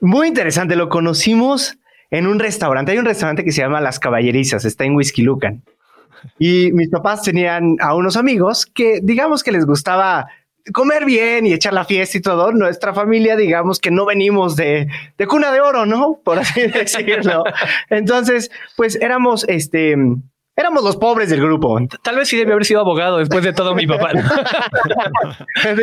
Muy interesante, lo conocimos en un restaurante. Hay un restaurante que se llama Las Caballerizas, está en Whisky Lucan. Y mis papás tenían a unos amigos que digamos que les gustaba comer bien y echar la fiesta y todo. Nuestra familia, digamos que no venimos de, de cuna de oro, ¿no? Por así decirlo. Entonces, pues éramos este éramos los pobres del grupo. Tal vez sí debe haber sido abogado después de todo mi papá.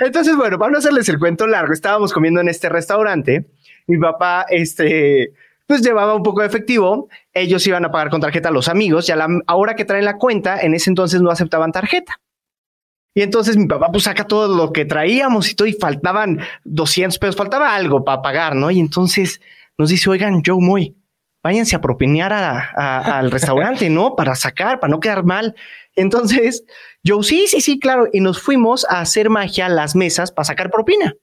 Entonces, bueno, para no hacerles el cuento largo, estábamos comiendo en este restaurante. Mi papá, este, pues llevaba un poco de efectivo. Ellos iban a pagar con tarjeta a los amigos y a la hora que traen la cuenta, en ese entonces no aceptaban tarjeta. Y entonces mi papá pues saca todo lo que traíamos y todo y faltaban 200 pesos, faltaba algo para pagar, ¿no? Y entonces nos dice, oigan, Joe Moy, váyanse a propinar al restaurante, ¿no? Para sacar, para no quedar mal. Entonces, yo sí, sí, sí, claro. Y nos fuimos a hacer magia a las mesas para sacar propina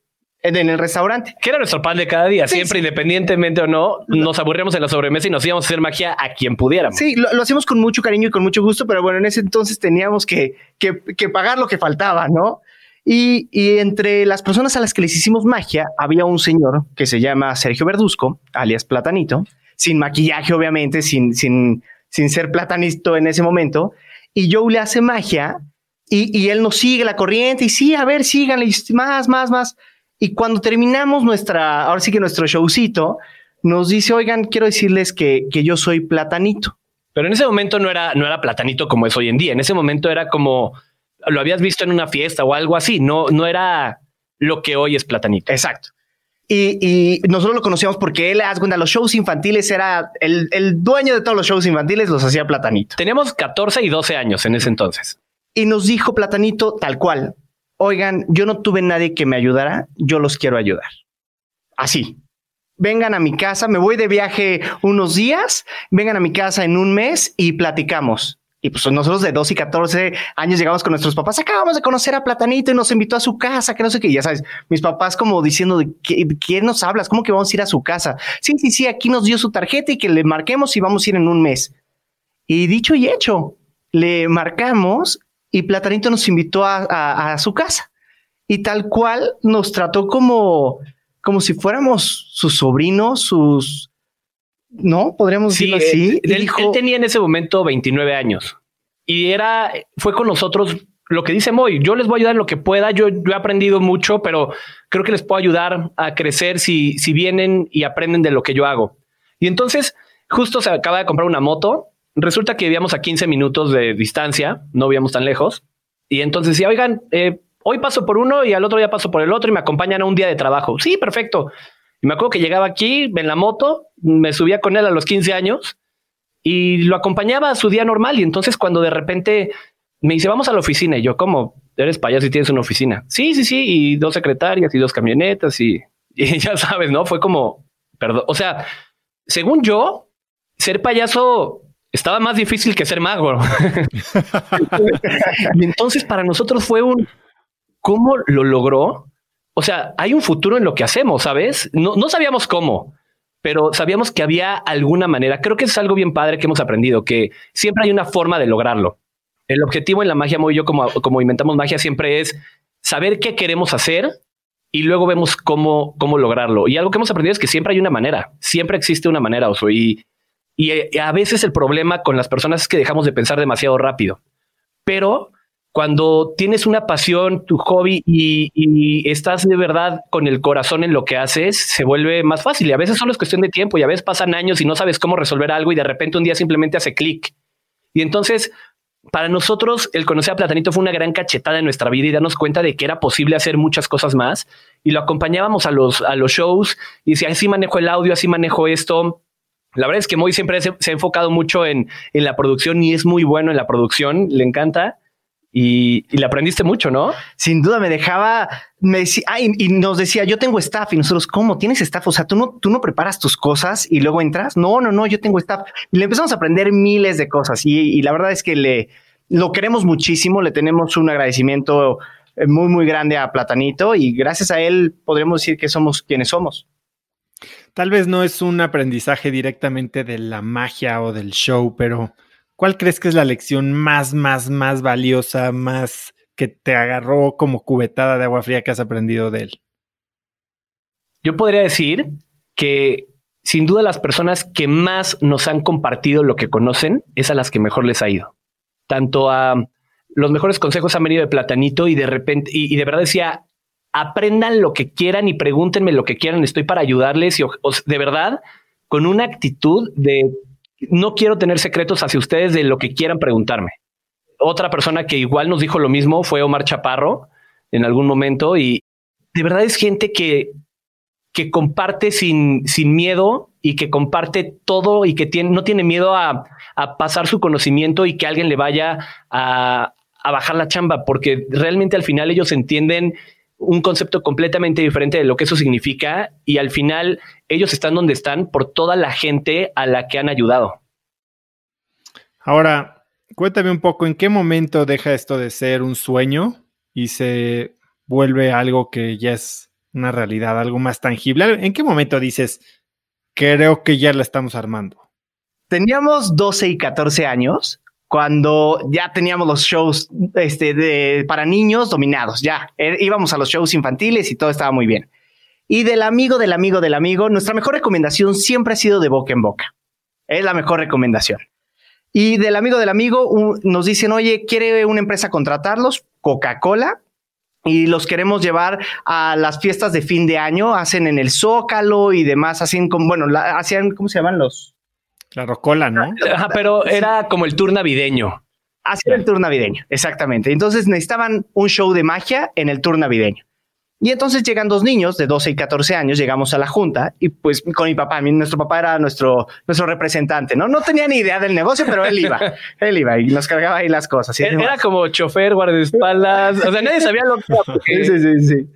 en, el restaurante. Que era nuestro pan de cada día, siempre, independientemente o no, nos aburríamos en la sobremesa y nos íbamos a hacer magia a quien pudiéramos. Sí, lo, hacíamos con mucho cariño y con mucho gusto, pero bueno, en ese entonces teníamos que, que, que pagar lo que faltaba, ¿no? Y, y, entre las personas a las que les hicimos magia había un señor que se llama Sergio Verduzco, alias Platanito, sin maquillaje, obviamente, sin, sin, sin ser platanisto en ese momento. Y Joe le hace magia y, y él nos sigue la corriente y sí, a ver, síganle, más, más, más. Y cuando terminamos nuestra, ahora sí que nuestro showcito, nos dice, oigan, quiero decirles que, que yo soy platanito. Pero en ese momento no era, no era platanito como es hoy en día. En ese momento era como lo habías visto en una fiesta o algo así. No, no era lo que hoy es platanito. Exacto. Y, nosotros lo conocíamos porque él, haz los shows infantiles era el, dueño de todos los shows infantiles, los hacía Platanito. Teníamos 14 y 12 años en ese entonces. Y nos dijo Platanito tal cual, oigan, yo no tuve nadie que me ayudara, yo los quiero ayudar. Así. Vengan a mi casa, me voy de viaje unos días, vengan a mi casa en un mes y platicamos. Y pues nosotros de 12 y 14 años llegamos con nuestros papás, acabamos de conocer a Platanito y nos invitó a su casa, que no sé qué, ya sabes, mis papás como diciendo, ¿de quién nos hablas? ¿Cómo que vamos a ir a su casa? Sí, sí, sí, aquí nos dio su tarjeta y que le marquemos y vamos a ir en un mes. Y dicho y hecho, le marcamos y Platanito nos invitó a, a su casa. Y tal cual nos trató como, como si fuéramos sus sobrinos, sus, ¿no? Podríamos decirlo así. Él, él, tenía en ese momento 29 años y era, fue con nosotros lo que dice Moy. Yo les voy a ayudar en lo que pueda. Yo, yo he aprendido mucho, pero creo que les puedo ayudar a crecer si, si vienen y aprenden de lo que yo hago. Y entonces, justo se acaba de comprar una moto. Resulta que vivíamos a 15 minutos de distancia, no vivíamos tan lejos. Y entonces decía, oigan, eh, hoy paso por uno y al otro día paso por el otro y me acompañan a un día de trabajo. Sí, perfecto. Y me acuerdo que llegaba aquí en la moto, me subía con él a los 15 años y lo acompañaba a su día normal. Y entonces cuando de repente me dice, vamos a la oficina, y yo, ¿cómo? Eres payaso y tienes una oficina. Sí, sí, sí, y dos secretarias y dos camionetas y, y ya sabes, ¿no? Fue como, perdón, o sea, según yo, ser payaso estaba más difícil que ser mago. y entonces para nosotros fue un, ¿cómo lo logró? O sea, hay un futuro en lo que hacemos, ¿sabes? No, no sabíamos cómo, pero sabíamos que había alguna manera. Creo que es algo bien padre que hemos aprendido, que siempre hay una forma de lograrlo. El objetivo en la magia, muy yo como, como inventamos magia, siempre es saber qué queremos hacer y luego vemos cómo, cómo lograrlo. Y algo que hemos aprendido es que siempre hay una manera, siempre existe una manera, Oso. Y, y eh, a veces el problema con las personas es que dejamos de pensar demasiado rápido. Pero cuando tienes una pasión, tu hobby y, estás de verdad con el corazón en lo que haces, se vuelve más fácil. Y a veces solo es cuestión de tiempo y a veces pasan años y no sabes cómo resolver algo y de repente un día simplemente hace clic. Y entonces, para nosotros, el conocer a Platanito fue una gran cachetada en nuestra vida y darnos cuenta de que era posible hacer muchas cosas más. Y lo acompañábamos a los, a los shows y decía, así manejo el audio, así manejo esto. La verdad es que Moy siempre se, ha enfocado mucho en, en la producción y es muy bueno en la producción, le encanta y, le aprendiste mucho, ¿no? Sin duda me dejaba, me decía, y, nos decía, yo tengo staff y nosotros, ¿cómo tienes staff? O sea, tú no, tú no preparas tus cosas y luego entras. No, no, no, yo tengo staff. Y le empezamos a aprender miles de cosas y, la verdad es que le, lo queremos muchísimo, le tenemos un agradecimiento eh, muy, muy grande a Platanito y gracias a él podremos decir que somos quienes somos. Tal vez no es un aprendizaje directamente de la magia o del show, pero ¿Cuál crees que es la lección más, más, más valiosa, más que te agarró como cubetada de agua fría que has aprendido de él? Yo podría decir que sin duda las personas que más nos han compartido lo que conocen es a las que mejor les ha ido. tanto a los mejores consejos han venido de Platanito y de repente, y, de verdad decía, aprendan lo que quieran y pregúntenme lo que quieran, estoy para ayudarles y de verdad, con una actitud de no quiero tener secretos hacia ustedes de lo que quieran preguntarme. Otra persona que igual nos dijo lo mismo fue Omar Chaparro en algún momento y de verdad es gente que, que comparte sin, sin miedo y que comparte todo y que tiene, no tiene miedo a, a pasar su conocimiento y que alguien le vaya a, a bajar la chamba, porque realmente al final ellos entienden un concepto completamente diferente de lo que eso significa y al final ellos están donde están por toda la gente a la que han ayudado. Ahora, cuéntame un poco en qué momento deja esto de ser un sueño y se vuelve algo que ya es una realidad, algo más tangible. ¿En qué momento dices, creo que ya la estamos armando? Teníamos 12 y 14 años cuando ya teníamos los shows este, para niños dominados, ya er, íbamos a los shows infantiles y todo estaba muy bien. Y del amigo, del amigo, del amigo, nuestra mejor recomendación siempre ha sido de boca en boca. Es la mejor recomendación. Y del amigo del amigo nos dicen, oye, ¿quiere una empresa contratarlos? Coca-Cola. Y los queremos llevar a las fiestas de fin de año, hacen en el Zócalo y demás, hacen como, bueno, hacían, ¿cómo se llaman los? La rocola, ¿no? Ajá, pero era como el tour navideño. Así era el tour navideño, exactamente. Entonces necesitaban un show de magia en el tour navideño. Y entonces llegan dos niños de 12 y 14 años, llegamos a la junta y pues con mi papá, nuestro papá era nuestro, nuestro representante, ¿no? No tenía ni idea del negocio, pero él iba, él iba y nos cargaba ahí las cosas. Era como chofer, guardaespaldas, o sea, nadie sabía lo que era. Sí, sí, sí.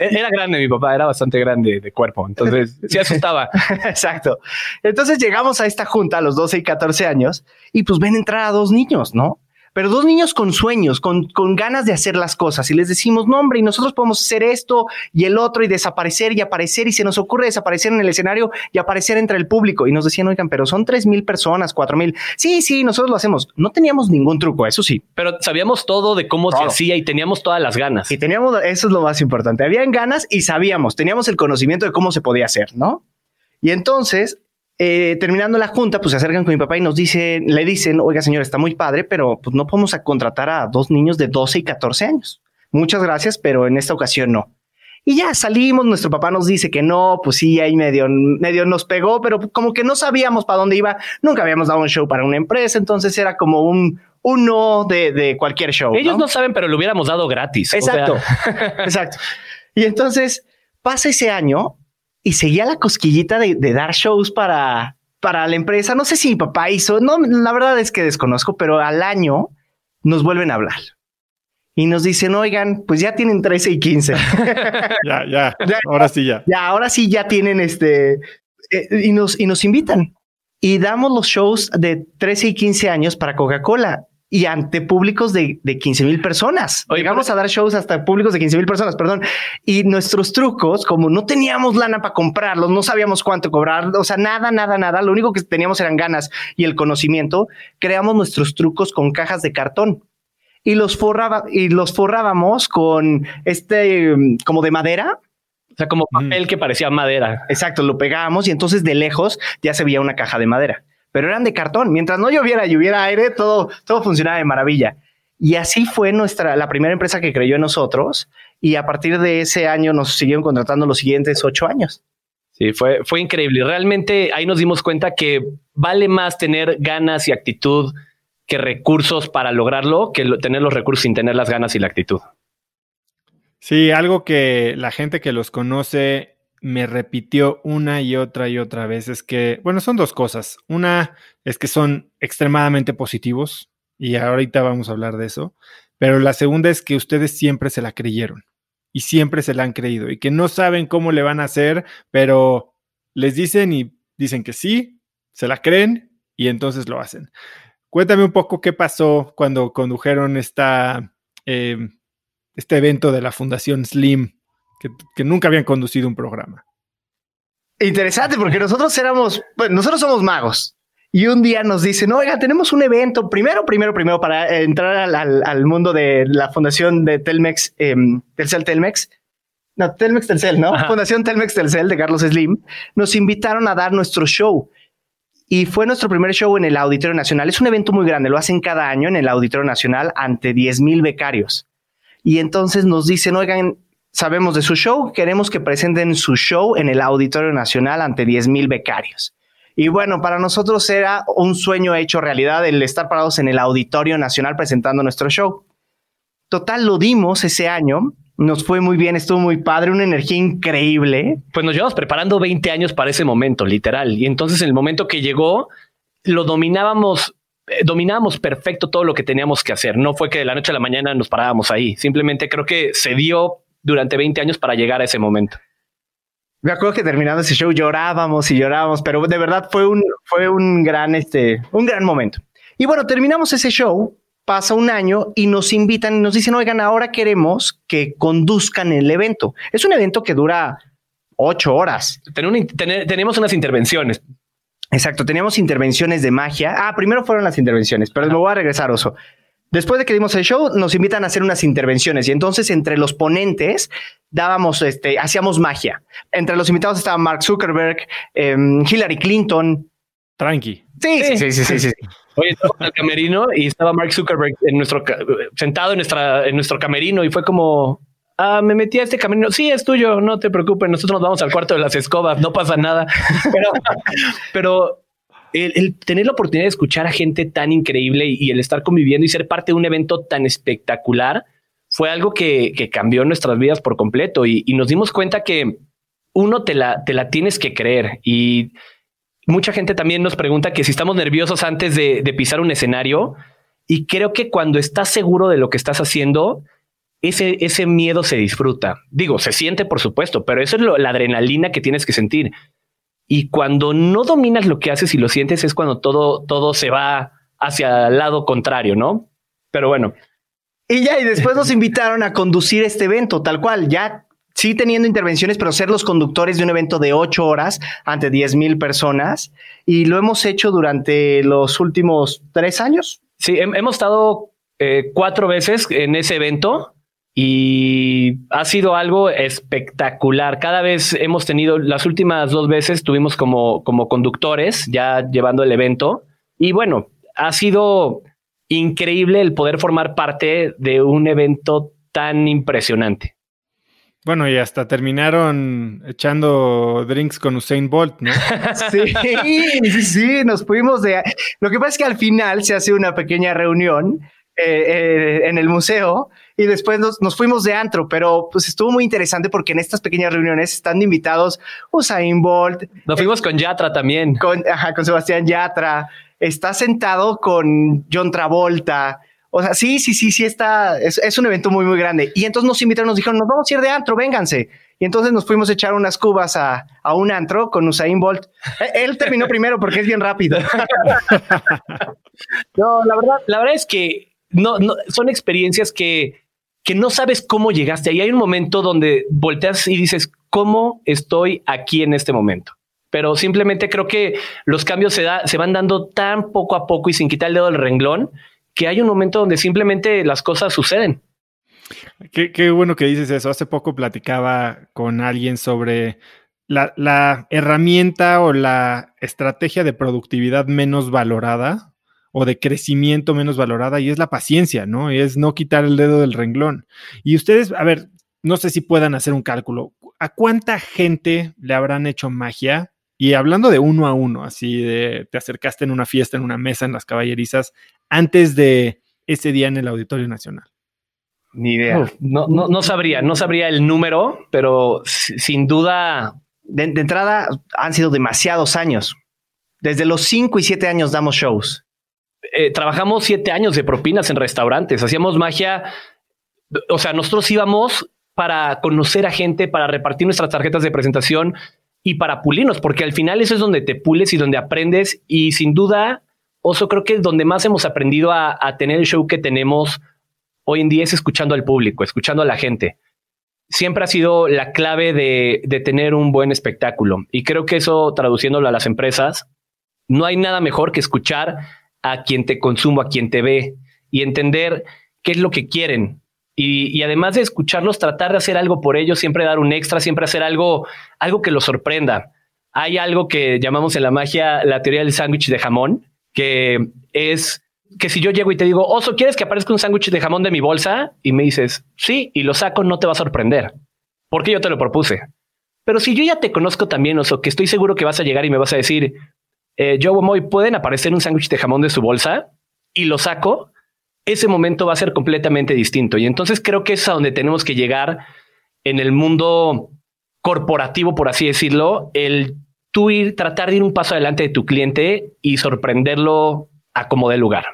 Era grande mi papá, era bastante grande de cuerpo, entonces sí asustaba. Exacto. Entonces llegamos a esta junta a los 12 y 14 años y pues ven entrar a dos niños, ¿no? Pero dos niños con sueños, con, con ganas de hacer las cosas y les decimos, no, hombre, y nosotros podemos hacer esto y el otro y desaparecer y aparecer y se nos ocurre desaparecer en el escenario y aparecer entre el público. Y nos decían, oigan, pero son tres mil personas, cuatro mil. Sí, sí, nosotros lo hacemos. No teníamos ningún truco, eso sí. Pero sabíamos todo de cómo se hacía y teníamos todas las ganas. Y teníamos, eso es lo más importante. Habían ganas y sabíamos, teníamos el conocimiento de cómo se podía hacer, ¿no? Y entonces eh, terminando la junta, pues se acercan con mi papá y nos dicen, le dicen, oiga señor, está muy padre, pero pues no podemos contratar a dos niños de 12 y 14 años. Muchas gracias, pero en esta ocasión no. Y ya salimos, nuestro papá nos dice que no, pues sí, ahí medio, medio nos pegó, pero como que no sabíamos para dónde iba, nunca habíamos dado un show para una empresa, entonces era como un, uno de, de cualquier show. Ellos ¿no? saben, pero lo hubiéramos dado gratis. Exacto, exacto. Y entonces pasa ese año y seguía la cosquillita de, dar shows para, para la empresa. No sé si mi papá hizo, no, la verdad es que desconozco, pero al año nos vuelven a hablar. Y nos dicen, oigan, pues ya tienen 13 y 15. ya, ya, ahora sí ya. Ya, ahora sí ya tienen este, eh, y, nos, y nos invitan. Y damos los shows de 13 y 15 años para Coca-Cola y ante públicos de, de 15 mil personas. Llegamos a dar shows hasta públicos de 15 mil personas, perdón. Y nuestros trucos, como no teníamos lana para comprarlos, no sabíamos cuánto cobrar, o sea, nada, nada, nada. Lo único que teníamos eran ganas y el conocimiento. Creamos nuestros trucos con cajas de cartón y los forraba y los forrábamos con este como de madera. O sea, como papel que parecía madera. Exacto, lo pegábamos y entonces de lejos ya se veía una caja de madera pero eran de cartón. Mientras no lloviera y hubiera aire, todo, todo funcionaba de maravilla. Y así fue nuestra, la primera empresa que creyó en nosotros. Y a partir de ese año nos siguieron contratando los siguientes ocho años. Sí, fue, fue increíble. Realmente ahí nos dimos cuenta que vale más tener ganas y actitud que recursos para lograrlo, que tener los recursos sin tener las ganas y la actitud. Sí, algo que la gente que los conoce me repitió una y otra y otra vez es que, bueno, son dos cosas. Una es que son extremadamente positivos y ahorita vamos a hablar de eso, pero la segunda es que ustedes siempre se la creyeron y siempre se la han creído y que no saben cómo le van a hacer, pero les dicen y dicen que sí, se la creen y entonces lo hacen. Cuéntame un poco qué pasó cuando condujeron esta, eh, este evento de la Fundación Slim que, nunca habían conducido un programa. Interesante, porque nosotros éramos, bueno, nosotros somos magos. Y un día nos dicen, oiga, tenemos un evento, primero, primero, primero, para entrar al, mundo de la fundación de Telmex, em, Telcel Telmex. No, Telmex Telcel, ¿no? Fundación Telmex Telcel de Carlos Slim. Nos invitaron a dar nuestro show. y fue nuestro primer show en el Auditorio Nacional. Es un evento muy grande, lo hacen cada año en el Auditorio Nacional ante 10 mil becarios. Y entonces nos dicen, oigan, sabemos de su show, queremos que presenten su show en el Auditorio Nacional ante 10 mil becarios. Y bueno, para nosotros era un sueño hecho realidad el estar parados en el Auditorio Nacional presentando nuestro show. Total, lo dimos ese año nos fue muy bien, estuvo muy padre, una energía increíble. Pues nos llevamos preparando 20 años para ese momento, literal. Y entonces en el momento que llegó, lo dominábamos, eh, dominábamos perfecto todo lo que teníamos que hacer. No fue que de la noche a la mañana nos parábamos ahí. Simplemente creo que se dio durante 20 años para llegar a ese momento. Me acuerdo que terminando ese show llorábamos y llorábamos, pero de verdad fue un, fue un gran, este, un gran momento. Y bueno, terminamos ese show pasa un año y nos invitan y nos dicen, oigan, ahora queremos que conduzcan el evento. Es un evento que dura ocho horas. tenemos unas intervenciones. Exacto, teníamos intervenciones de magia. Ah, primero fueron las intervenciones, pero me voy a regresar, Oso. Después de que dimos el show, nos invitan a hacer unas intervenciones y entonces entre los ponentes dábamos, este, hacíamos magia. Entre los invitados estaban Mark Zuckerberg, em, Hillary Clinton. Tranqui. Sí, sí, sí, sí, sí. sí. Oye, estaba en el camerino y estaba Mark Zuckerberg en nuestro sentado en nuestra en nuestro camerino y fue como ah, me metí a este camerino. Sí, es tuyo, no te preocupes. Nosotros nos vamos al cuarto de las escobas, no pasa nada. Pero, pero el, tener la oportunidad de escuchar a gente tan increíble y, el estar conviviendo y ser parte de un evento tan espectacular fue algo que, cambió nuestras vidas por completo y, y, nos dimos cuenta que uno te la, te la tienes que creer y mucha gente también nos pregunta que si estamos nerviosos antes de, pisar un escenario y creo que cuando estás seguro de lo que estás haciendo, ese, ese miedo se disfruta. Digo, se siente por supuesto, pero eso es la adrenalina que tienes que sentir. Y cuando no dominas lo que haces y lo sientes es cuando todo, todo se va hacia el lado contrario, ¿no? Pero bueno. Y ya, y después nos invitaron a conducir este evento, tal cual, ya sí teniendo intervenciones, pero ser los conductores de un evento de ocho horas ante 10 mil personas. Y lo hemos hecho durante los últimos tres años. Sí, hemos estado eh, cuatro veces en ese evento y ha sido algo espectacular. Cada vez hemos tenido, las últimas dos veces tuvimos como, como conductores ya llevando el evento. Y bueno, ha sido increíble el poder formar parte de un evento tan impresionante. Bueno, y hasta terminaron echando drinks con Usain Bolt, ¿no? sí, sí, sí, nos fuimos de... Lo que pasa es que al final se hace una pequeña reunión eh, eh, en el museo y después nos, fuimos de antro, pero pues estuvo muy interesante porque en estas pequeñas reuniones están invitados Usain Bolt. Nos fuimos con Yatra también. Con, ajá, con Sebastián Yatra. Está sentado con John Travolta. O sea, sí, sí, sí, sí está, es, un evento muy, muy grande. Y entonces nos invitaron, nos dijeron, nos vamos a ir de antro, vénganse. Y entonces nos fuimos a echar unas cubas a, un antro con Usain Bolt. E, él terminó primero porque es bien rápido. no, la verdad, la verdad es que no, no, son experiencias que, que no sabes cómo llegaste. Ahí hay un momento donde volteas y dices, ¿cómo estoy aquí en este momento? Pero simplemente creo que los cambios se, van dando tan poco a poco y sin quitar el dedo del renglón que hay un momento donde simplemente las cosas suceden. Qué, bueno que dices eso. Hace poco platicaba con alguien sobre la, herramienta o la estrategia de productividad menos valorada o de crecimiento menos valorada y es la paciencia, ¿no? Y es no quitar el dedo del renglón. Y ustedes, a ver, no sé si puedan hacer un cálculo. ¿A cuánta gente le habrán hecho magia y hablando de uno a uno, así de te acercaste en una fiesta, en una mesa, en las caballerizas, antes de ese día en el Auditorio Nacional. Ni idea. no, no, no sabría, no sabría el número, pero sin duda. De, entrada han sido demasiados años. Desde los cinco y siete años damos shows. Eh, trabajamos siete años de propinas en restaurantes, hacíamos magia. O sea, nosotros íbamos para conocer a gente, para repartir nuestras tarjetas de presentación y para pulirnos, porque al final eso es donde te pules y donde aprendes y sin duda, Oso, creo que es donde más hemos aprendido a, tener el show que tenemos hoy en día es escuchando al público, escuchando a la gente. Siempre ha sido la clave de, de tener un buen espectáculo y creo que eso, traduciéndolo a las empresas, no hay nada mejor que escuchar a quien te consumo, a quien te ve y entender qué es lo que quieren, y, además de escucharlos, tratar de hacer algo por ellos, siempre dar un extra, siempre hacer algo, algo que los sorprenda. hay algo que llamamos en la magia la teoría del sándwich de jamón, que es que si yo llego y te digo, Oso, ¿quieres que aparezca un sándwich de jamón de mi bolsa? Y me dices, sí, y lo saco, no te va a sorprender, porque yo te lo propuse. Pero si yo ya te conozco también, Oso, que estoy seguro que vas a llegar y me vas a decir, eh, Moy, ¿pueden aparecer un sándwich de jamón de su bolsa? Y lo saco, ese momento va a ser completamente distinto. Y entonces creo que es a donde tenemos que llegar en el mundo corporativo, por así decirlo, el tú ir, tratar de ir un paso adelante de tu cliente y sorprenderlo a como de lugar.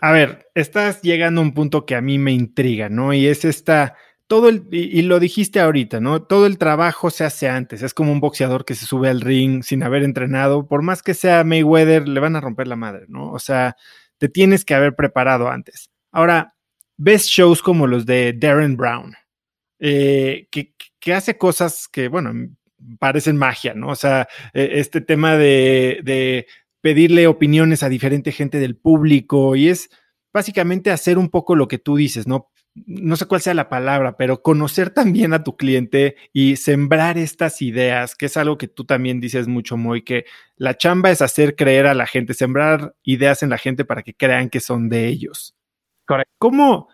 A ver, estás llegando a un punto que a mí me intriga, ¿no? Y es esta, todo el, y, lo dijiste ahorita, ¿no? Todo el trabajo se hace antes. Es como un boxeador que se sube al ring sin haber entrenado. Por más que sea Mayweather, le van a romper la madre, ¿no? O sea, te tienes que haber preparado antes. Ahora, ves shows como los de Darren Brown, eh, que, hace cosas que, bueno, parecen magia, ¿no? O sea, e, este tema de, de pedirle opiniones a diferente gente del público y es básicamente hacer un poco lo que tú dices, ¿no? No sé cuál sea la palabra, pero conocer también a tu cliente y sembrar estas ideas, que es algo que tú también dices mucho, Moy, que la chamba es hacer creer a la gente, sembrar ideas en la gente para que crean que son de ellos. Correcto. ¿Cómo,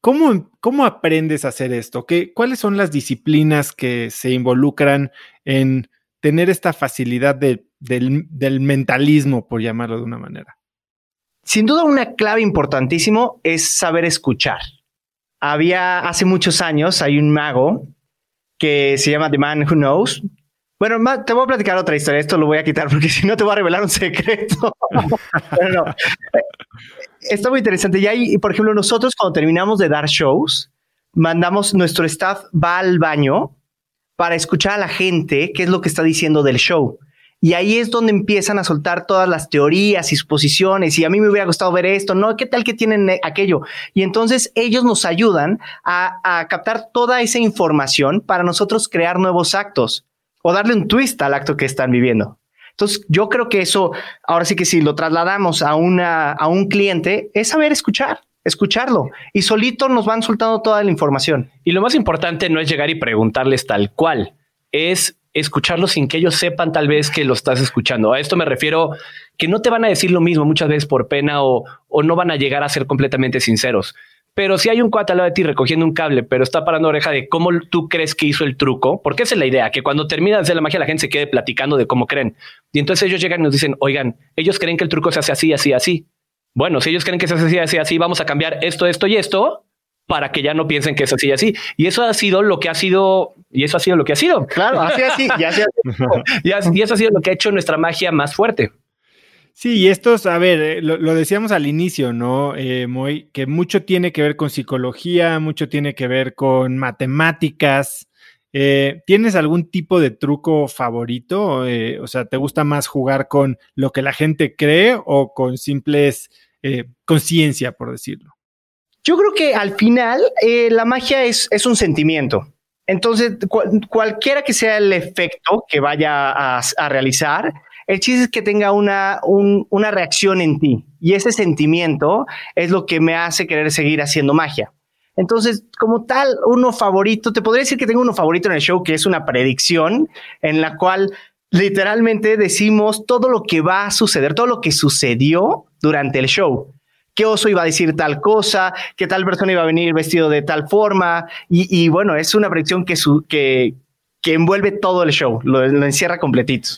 cómo, cómo aprendes a hacer esto? ¿Qué, ¿Cuáles son las disciplinas que se involucran en tener esta facilidad de del, mentalismo, por llamarlo de una manera. Sin duda, una clave importantísimo es saber escuchar. Había hace muchos años, hay un mago que se llama The Man Who Knows. Bueno, te voy a platicar otra historia. Esto lo voy a quitar porque si no te voy a revelar un secreto. Está muy interesante. Y ahí, por ejemplo, nosotros cuando terminamos de dar shows, mandamos, nuestro staff va al baño para escuchar a la gente qué es lo que está diciendo del show. Y ahí es donde empiezan a soltar todas las teorías y suposiciones. Y a mí me hubiera gustado ver esto, ¿no? ¿Qué tal que tienen aquello? Y entonces ellos nos ayudan a, captar toda esa información para nosotros crear nuevos actos o darle un twist al acto que están viviendo. Entonces, yo creo que eso, ahora sí que si lo trasladamos a, una, a un cliente, es saber escuchar, escucharlo. Y solito nos van soltando toda la información. Y lo más importante no es llegar y preguntarles tal cual, es escucharlo sin que ellos sepan tal vez que lo estás escuchando. A esto me refiero que no te van a decir lo mismo muchas veces por pena o, o no van a llegar a ser completamente sinceros. Pero si hay un cuate al lado de ti recogiendo un cable, pero está parando oreja de cómo tú crees que hizo el truco, porque esa es la idea, que cuando termina de hacer la magia la gente se quede platicando de cómo creen. Y entonces ellos llegan y nos dicen, oigan, ellos creen que el truco se hace así, así, así. Bueno, si ellos creen que se hace así, así, así, vamos a cambiar esto, esto y esto para que ya no piensen que es así y así. Y eso ha sido lo que ha sido, y eso ha sido lo que ha sido. Claro, así, así, y así, y eso ha sido lo que ha hecho nuestra magia más fuerte. Sí, y estos, a ver, eh, lo, decíamos al inicio, ¿no? Eh, muy, que mucho tiene que ver con psicología, mucho tiene que ver con matemáticas. Eh, ¿Tienes algún tipo de truco favorito? o sea, ¿te gusta más jugar con lo que la gente cree o con simples conciencia, por decirlo? Yo creo que al final eh, la magia es, es, un sentimiento. Entonces, cualquiera que sea el efecto que vaya a, a realizar, el chiste es que tenga una, una reacción en ti. Y ese sentimiento es lo que me hace querer seguir haciendo magia. Entonces, como tal, uno favorito, te podría decir que tengo uno favorito en el show, que es una predicción en la cual literalmente decimos todo lo que va a suceder, todo lo que sucedió durante el show qué oso iba a decir tal cosa, qué tal persona iba a venir vestido de tal forma. Y, bueno, es una predicción que, que, que, envuelve todo el show, lo, encierra completito.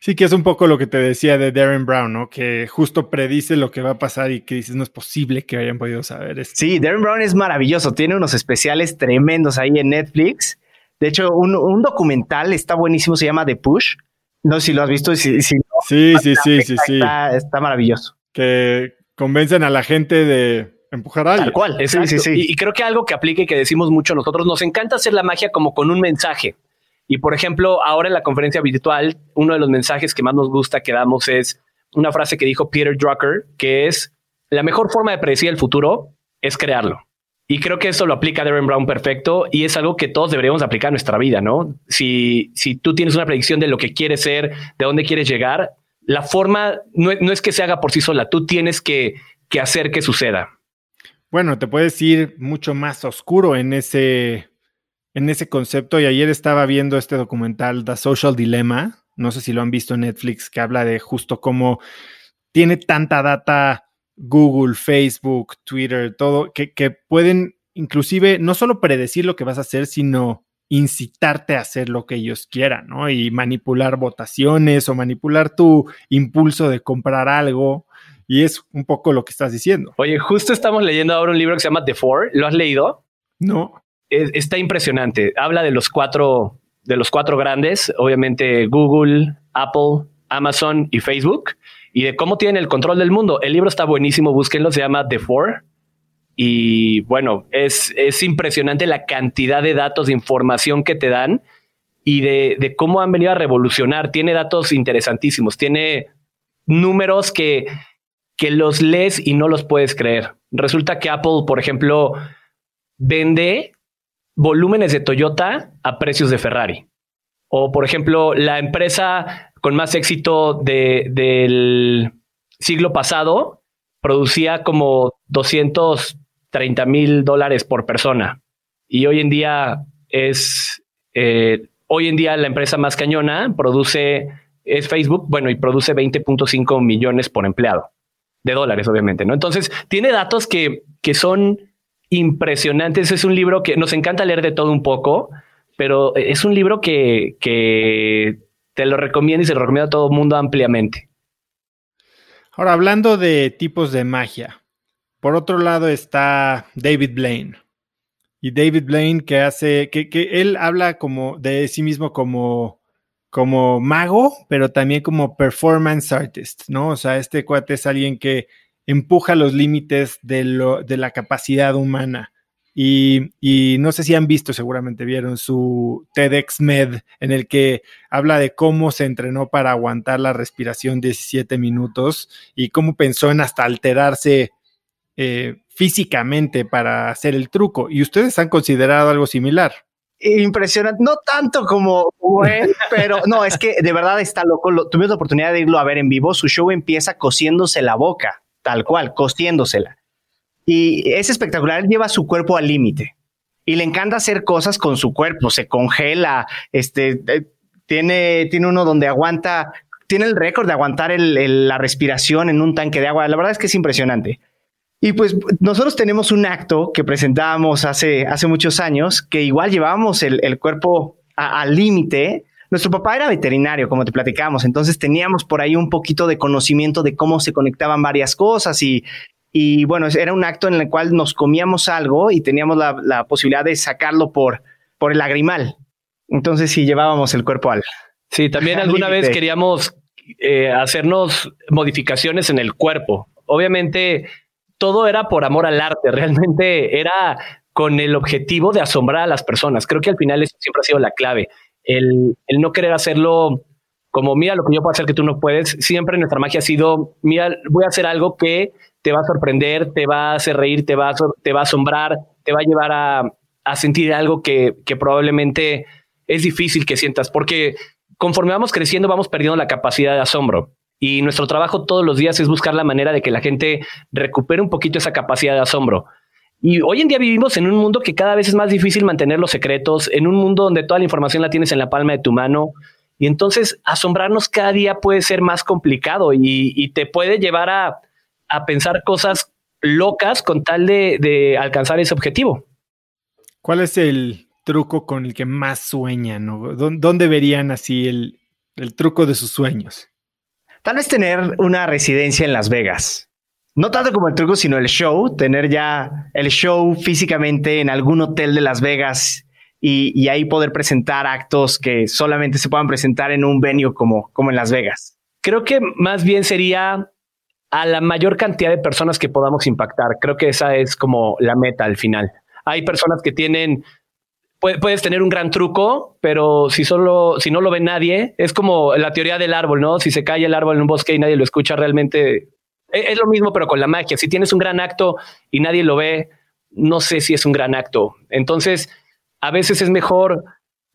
Sí, que es un poco lo que te decía de Darren Brown, ¿no? Que justo predice lo que va a pasar y que dices, no es posible que hayan podido saber esto. Sí, Darren Brown es maravilloso, tiene unos especiales tremendos ahí en Netflix. De hecho, un, documental está buenísimo, se llama The Push. No sé si lo has visto. Si, sí, sí, sí, sí, sí. Está, está maravilloso. Que, convencen a la gente de empujar a alguien. Tal cual, sí, sí, sí. Y, creo que algo que aplique y que decimos mucho nosotros, nos encanta hacer la magia como con un mensaje. Y por ejemplo, ahora en la conferencia virtual, uno de los mensajes que más nos gusta que damos es una frase que dijo Peter Drucker, que es la mejor forma de predecir el futuro es crearlo. Y creo que eso lo aplica Darren Brown perfecto y es algo que todos deberíamos aplicar en nuestra vida, ¿no? Si, si tú tienes una predicción de lo que quieres ser, de dónde quieres llegar, la forma no, es que se haga por sí sola, tú tienes que, hacer que suceda. Bueno, te puedes ir mucho más oscuro en ese, en ese concepto y ayer estaba viendo este documental The Social Dilemma, no sé si lo han visto en Netflix, que habla de justo cómo tiene tanta data Google, Facebook, Twitter, todo, que, que pueden inclusive no solo predecir lo que vas a hacer, sino incitarte a hacer lo que ellos quieran, ¿no? Y manipular votaciones o manipular tu impulso de comprar algo. Y es un poco lo que estás diciendo. Oye, justo estamos leyendo ahora un libro que se llama The Four. ¿Lo has leído? No. está impresionante. Habla de los cuatro, de los cuatro grandes, obviamente Google, Apple, Amazon y Facebook, y de cómo tienen el control del mundo. El libro está buenísimo, búsquenlo, se llama The Four. Y bueno, es, es impresionante la cantidad de datos, de información que te dan y de, de cómo han venido a revolucionar. Tiene datos interesantísimos, tiene números que, que los lees y no los puedes creer. Resulta que Apple, por ejemplo, vende volúmenes de Toyota a precios de Ferrari. O, por ejemplo, la empresa con más éxito de, del siglo pasado producía como 230 mil dólares por persona. Y hoy en día es, eh, hoy en día la empresa más cañona produce, es Facebook, bueno, y produce 20.5 millones por empleado de dólares, obviamente, ¿no? Entonces, tiene datos que, que son impresionantes. Es un libro que nos encanta leer de todo un poco, pero es un libro que, que te lo recomiendo y se lo recomiendo a todo el mundo ampliamente. Ahora, hablando de tipos de magia, por otro lado está David Blaine. Y David Blaine que hace, que, que él habla como de sí mismo como, como mago, pero también como performance artist, ¿no? O sea, este cuate es alguien que empuja los límites de, lo, de la capacidad humana. Y, y, no sé si han visto, seguramente vieron su TEDx Med, en el que habla de cómo se entrenó para aguantar la respiración 17 minutos y cómo pensó en hasta alterarse eh, físicamente para hacer el truco. ¿Y ustedes han considerado algo similar? Impresionante, no tanto como él, pero no, es que de verdad está loco. Tuve la oportunidad de irlo a ver en vivo. Su show empieza cosiéndose la boca tal cual, cosiéndosela. Y es espectacular, él lleva su cuerpo al límite y le encanta hacer cosas con su cuerpo, se congela, este, eh, tiene, tiene uno donde aguanta, tiene el récord de aguantar la respiración en un tanque de agua, la verdad es que es impresionante. Y pues nosotros tenemos un acto que presentábamos hace, hace muchos años, que igual llevábamos el, cuerpo al límite, nuestro papá era veterinario, como te platicamos, entonces teníamos por ahí un poquito de conocimiento de cómo se conectaban varias cosas y, y bueno, era un acto en el cual nos comíamos algo y teníamos la, posibilidad de sacarlo por, por el lagrimal. Entonces sí llevábamos el cuerpo al... Sí, también alguna vez queríamos eh, hacernos modificaciones en el cuerpo. Obviamente todo era por amor al arte, realmente era con el objetivo de asombrar a las personas. Creo que al final eso siempre ha sido la clave el, no querer hacerlo como, mira lo que yo puedo hacer que tú no puedes. Siempre nuestra magia ha sido, mira, voy a hacer algo que te va a sorprender, te va a hacer reír, te va a, te va a asombrar, te va a llevar a, sentir algo que, que probablemente es difícil que sientas, porque conforme vamos creciendo vamos perdiendo la capacidad de asombro. Y nuestro trabajo todos los días es buscar la manera de que la gente recupere un poquito esa capacidad de asombro. Y hoy en día vivimos en un mundo que cada vez es más difícil mantener los secretos, en un mundo donde toda la información la tienes en la palma de tu mano. Y entonces asombrarnos cada día puede ser más complicado y, te puede llevar a, pensar cosas locas con tal de, alcanzar ese objetivo. ¿Cuál es el truco con el que más sueñan? ¿Dónde verían así el, el truco de sus sueños? Tal vez tener una residencia en Las Vegas no tanto como el truco, sino el show, tener ya el show físicamente en algún hotel de Las Vegas y, ahí poder presentar actos que solamente se puedan presentar en un venue como, como en Las Vegas. Creo que más bien sería a la mayor cantidad de personas que podamos impactar. Creo que esa es como la meta al final. Hay personas que tienen, puedes tener un gran truco, pero si solo, si no lo ve nadie, es como la teoría del árbol, ¿no? Si se cae el árbol en un bosque y nadie lo escucha, realmente e-, es lo mismo, pero con la magia. Si tienes un gran acto y nadie lo ve, no sé si es un gran acto. Entonces, a veces es mejor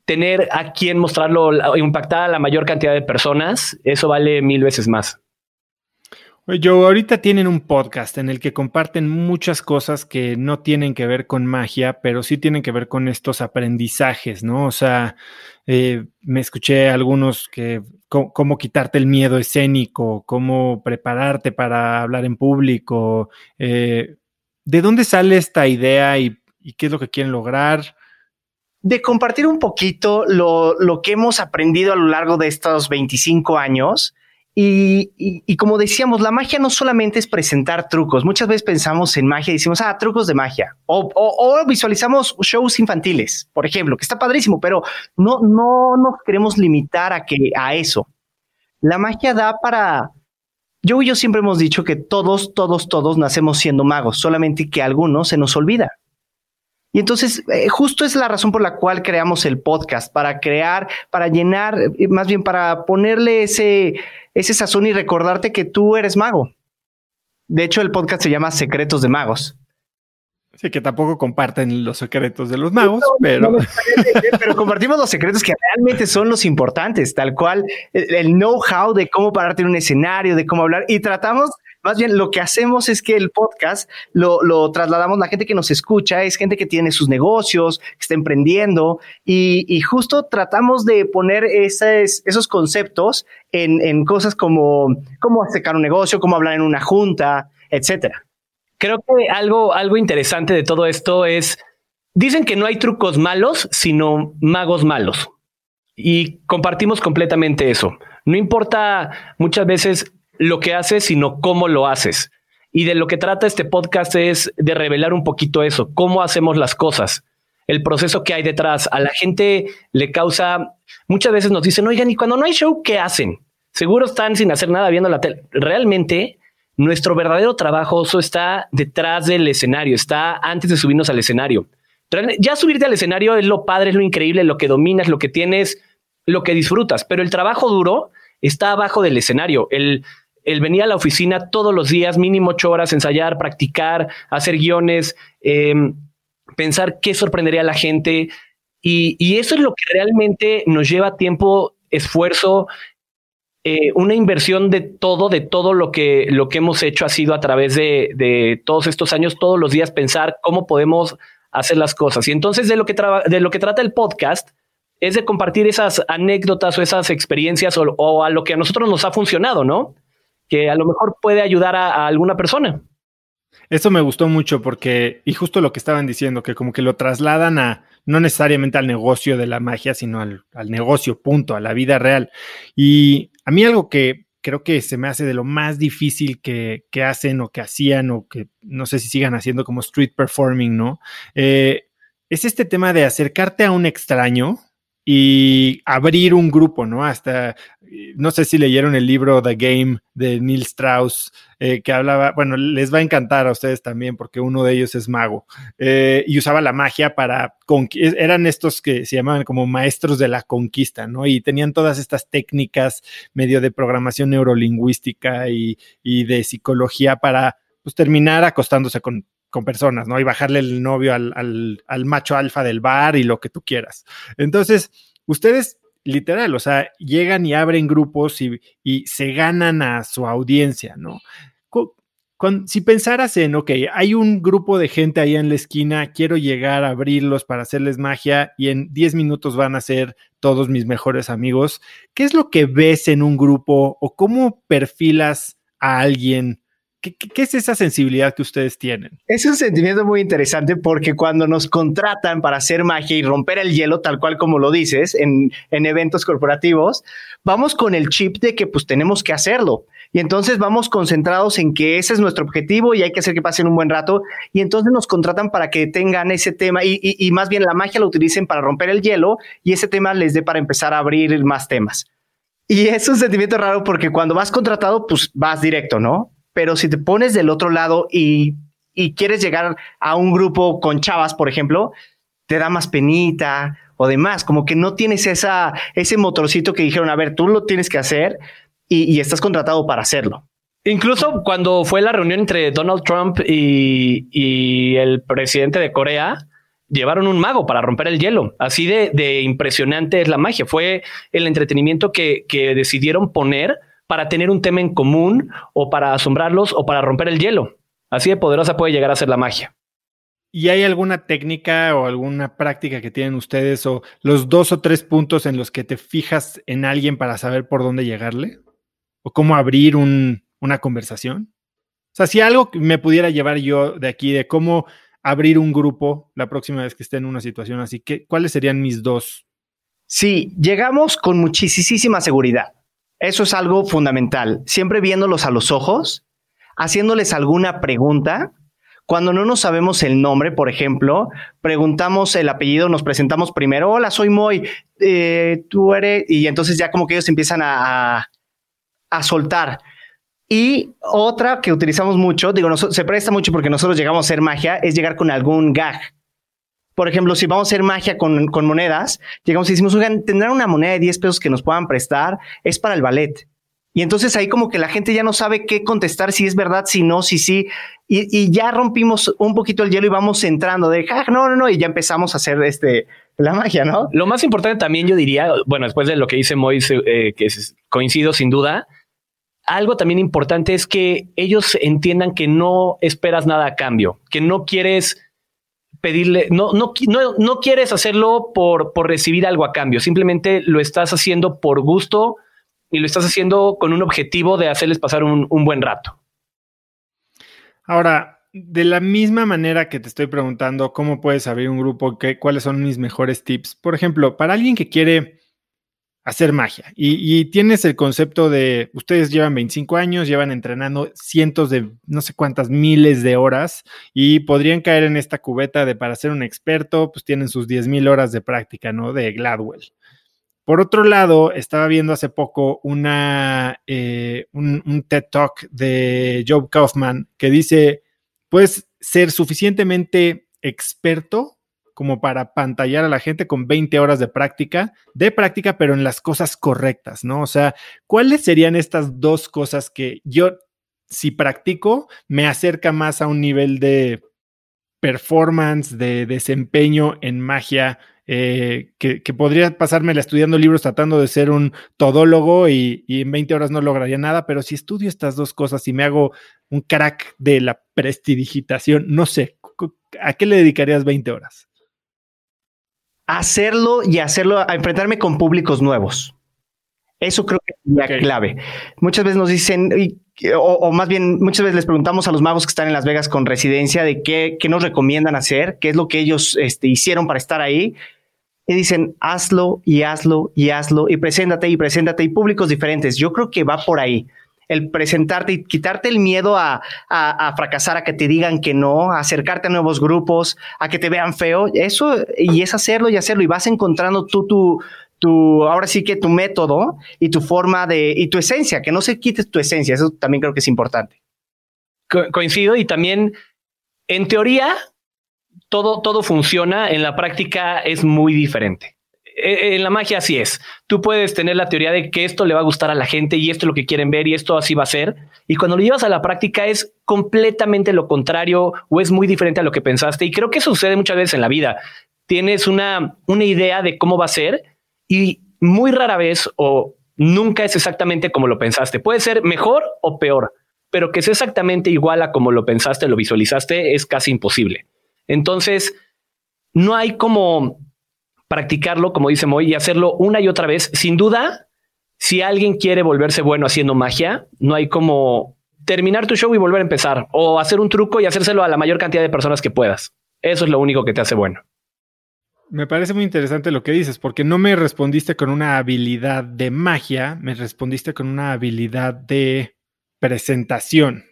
tener a quien mostrarlo, impactar a la mayor cantidad de personas. Eso vale mil veces más. Yo ahorita tienen un podcast en el que comparten muchas cosas que no tienen que ver con magia, pero sí tienen que ver con estos aprendizajes, ¿no? O sea, eh, me escuché algunos que cómo, quitarte el miedo escénico, cómo prepararte para hablar en público. Eh, ¿De dónde sale esta idea y, qué es lo que quieren lograr? De compartir un poquito lo, lo que hemos aprendido a lo largo de estos 25 años y, como decíamos, la magia no solamente es presentar trucos. Muchas veces pensamos en magia y decimos, ah, trucos de magia. O, visualizamos shows infantiles, por ejemplo, que está padrísimo, pero no, no nos queremos limitar a, que, a eso. La magia da para... Yo y yo siempre hemos dicho que todos, todos, todos nacemos siendo magos, solamente que a algunos se nos olvida. Y entonces, eh, justo es la razón por la cual creamos el podcast, para crear, para llenar, más bien para ponerle ese, ese sazón y recordarte que tú eres mago. De hecho, el podcast se llama Secretos de Magos. Sí, que tampoco comparten los secretos de los magos, pero... pero compartimos los secretos que realmente son los importantes, tal cual el know-how de cómo pararte en un escenario, de cómo hablar, y tratamos más bien lo que hacemos es que el podcast lo, lo, trasladamos, la gente que nos escucha es gente que tiene sus negocios, que está emprendiendo y, y justo tratamos de poner esos, conceptos en, en cosas como cómo sacar un negocio, cómo hablar en una junta, etcétera. Creo que algo, algo interesante de todo esto es, dicen que no hay trucos malos, sino magos malos. Y compartimos completamente eso. No importa muchas veces lo que haces, sino cómo lo haces. Y de lo que trata este podcast es de revelar un poquito eso, cómo hacemos las cosas, el proceso que hay detrás. A la gente le causa, muchas veces nos dicen, oigan, y cuando no hay show, ¿qué hacen? Seguro están sin hacer nada viendo la tele. Realmente, nuestro verdadero trabajo está detrás del escenario, está antes de subirnos al escenario. Ya subirte al escenario es lo padre, es lo increíble, lo que dominas, lo que tienes, lo que disfrutas, pero el trabajo duro está abajo del escenario. El el venir a la oficina todos los días, mínimo ocho horas, ensayar, practicar, hacer guiones, em, pensar qué sorprendería a la gente. Y, eso es lo que realmente nos lleva tiempo, esfuerzo, eh, una inversión de todo, de todo lo que, lo que hemos hecho ha sido a través de, de, todos estos años, todos los días pensar cómo podemos hacer las cosas. Y entonces de lo que, de lo que trata el podcast es de compartir esas anécdotas o esas experiencias o, o a lo que a nosotros nos ha funcionado, ¿no? Que a lo mejor puede ayudar a, alguna persona. Eso me gustó mucho porque, y justo lo que estaban diciendo, que como que lo trasladan a, no necesariamente al negocio de la magia, sino al, negocio, punto, a la vida real. Y a mí algo que creo que se me hace de lo más difícil que, hacen o que hacían o que no sé si sigan haciendo como street performing, ¿no? Eh, es este tema de acercarte a un extraño y abrir un grupo, ¿no? Hasta, no sé si leyeron el libro The Game de Neil Strauss, eh, que hablaba, bueno, les va a encantar a ustedes también porque uno de ellos es mago eh, y usaba la magia para, eran estos que se llamaban como maestros de la conquista, ¿no? Y tenían todas estas técnicas medio de programación neurolingüística y, de psicología para, pues, terminar acostándose con con personas, ¿no? Y bajarle el novio al, al, macho alfa del bar y lo que tú quieras. Entonces, ustedes literal, o sea, llegan y abren grupos y, y se ganan a su audiencia, ¿no? si pensaras en, ok, hay un grupo de gente ahí en la esquina, quiero llegar a abrirlos para hacerles magia y en 10 minutos van a ser todos mis mejores amigos, ¿qué es lo que ves en un grupo o cómo perfilas a alguien ¿Qué, es esa sensibilidad que ustedes tienen? Es un sentimiento muy interesante porque cuando nos contratan para hacer magia y romper el hielo, tal cual como lo dices, en, en eventos corporativos, vamos con el chip de que pues tenemos que hacerlo. Y entonces vamos concentrados en que ese es nuestro objetivo y hay que hacer que pasen un buen rato. Y entonces nos contratan para que tengan ese tema y, y, y más bien la magia lo utilicen para romper el hielo y ese tema les dé para empezar a abrir más temas. Y es un sentimiento raro porque cuando vas contratado, pues vas directo, ¿no? Pero si te pones del otro lado y, quieres llegar a un grupo con chavas, por ejemplo, te da más penita o demás, como que no tienes esa, ese motorcito que dijeron, a ver, tú lo tienes que hacer y, estás contratado para hacerlo. Incluso cuando fue la reunión entre Donald Trump y, el presidente de Corea, llevaron un mago para romper el hielo. Así de, impresionante es la magia. Fue el entretenimiento que, que decidieron poner para tener un tema en común o para asombrarlos o para romper el hielo. Así de poderosa puede llegar a ser la magia. ¿Y hay alguna técnica o alguna práctica que tienen ustedes o los dos o tres puntos en los que te fijas en alguien para saber por dónde llegarle? ¿O cómo abrir una conversación? O sea, si algo me pudiera llevar yo de aquí, de cómo abrir un grupo la próxima vez que esté en una situación así, ¿qué, ¿cuáles serían mis dos? Sí, llegamos con muchísima seguridad. Eso es algo fundamental. Siempre viéndolos a los ojos, haciéndoles alguna pregunta cuando no nos sabemos el nombre, por ejemplo, preguntamos el apellido, nos presentamos primero, hola, soy Moy, eh, tú eres, y entonces ya como que ellos empiezan a, a, soltar. Y otra que utilizamos mucho, digo, se presta mucho porque nosotros llegamos a hacer magia, es llegar con algún gag. Por ejemplo, si vamos a hacer magia con, con monedas, llegamos y decimos, oigan, tendrán una moneda de 10 pesos que nos puedan prestar, es para el ballet. Y entonces ahí como que la gente ya no sabe qué contestar, si es verdad, si no, si sí. Y, ya rompimos un poquito el hielo y vamos entrando de, ah, no, no, no, y ya empezamos a hacer este, la magia, ¿no? Lo más importante también yo diría, bueno, después de lo que dice Moise, eh, que coincido sin duda, algo también importante es que ellos entiendan que no esperas nada a cambio, que no quieres pedirle, no, no, no, no quieres hacerlo por, por recibir algo a cambio, simplemente lo estás haciendo por gusto y lo estás haciendo con un objetivo de hacerles pasar un, buen rato. Ahora, de la misma manera que te estoy preguntando cómo puedes abrir un grupo, qué, cuáles son mis mejores tips. Por ejemplo, para alguien que quiere hacer magia y, tienes el concepto de, ustedes llevan 25 años, llevan entrenando cientos de, no sé cuántas miles de horas y podrían caer en esta cubeta de para ser un experto, pues tienen sus 10 mil horas de práctica, ¿no? De Gladwell. Por otro lado, estaba viendo hace poco una, eh, un, TED Talk de Joe Kaufman que dice, puedes ser suficientemente experto como para pantallar a la gente con 20 horas de práctica, de práctica, pero en las cosas correctas, ¿no? O sea, ¿cuáles serían estas dos cosas que yo, si practico, me acerca más a un nivel de performance, de desempeño en magia eh, que, podría pasármela estudiando libros tratando de ser un todólogo y, en 20 horas no lograría nada, pero si estudio estas dos cosas y me hago un crack de la prestidigitación, no sé, ¿a qué le dedicarías 20 horas? Hacerlo y hacerlo, a enfrentarme con públicos nuevos. Eso creo que es la clave. Muchas veces nos dicen, o, más bien, muchas veces les preguntamos a los magos que están en Las Vegas con residencia de qué, qué nos recomiendan hacer, qué es lo que ellos este, hicieron para estar ahí. Y dicen, hazlo y hazlo y hazlo y preséntate y preséntate y públicos diferentes. Yo creo que va por ahí el presentarte y quitarte el miedo a, a, fracasar, a que te digan que no, a acercarte a nuevos grupos, a que te vean feo, eso y es hacerlo y hacerlo y vas encontrando tú tu, tu, ahora sí que tu método y tu forma de, y tu esencia, que no se quite tu esencia, eso también creo que es importante. coincido y también, en teoría, todo, todo funciona, en la práctica es muy diferente. E, e, en la magia así es. Tú puedes tener la teoría de que esto le va a gustar a la gente y esto es lo que quieren ver y esto así va a ser. Y cuando lo llevas a la práctica es completamente lo contrario o es muy diferente a lo que pensaste. Y creo que sucede muchas veces en la vida. Tienes una, una idea de cómo va a ser y muy rara vez o nunca es exactamente como lo pensaste. Puede ser mejor o peor, pero que sea exactamente igual a como lo pensaste, lo visualizaste, es casi imposible. Entonces, no hay como practicarlo, como dice Moy, y hacerlo una y otra vez. Sin duda, si alguien quiere volverse bueno haciendo magia, no hay como terminar tu show y volver a empezar, o hacer un truco y hacérselo a la mayor cantidad de personas que puedas. Eso es lo único que te hace bueno. Me parece muy interesante lo que dices, porque no me respondiste con una habilidad de magia, me respondiste con una habilidad de presentación.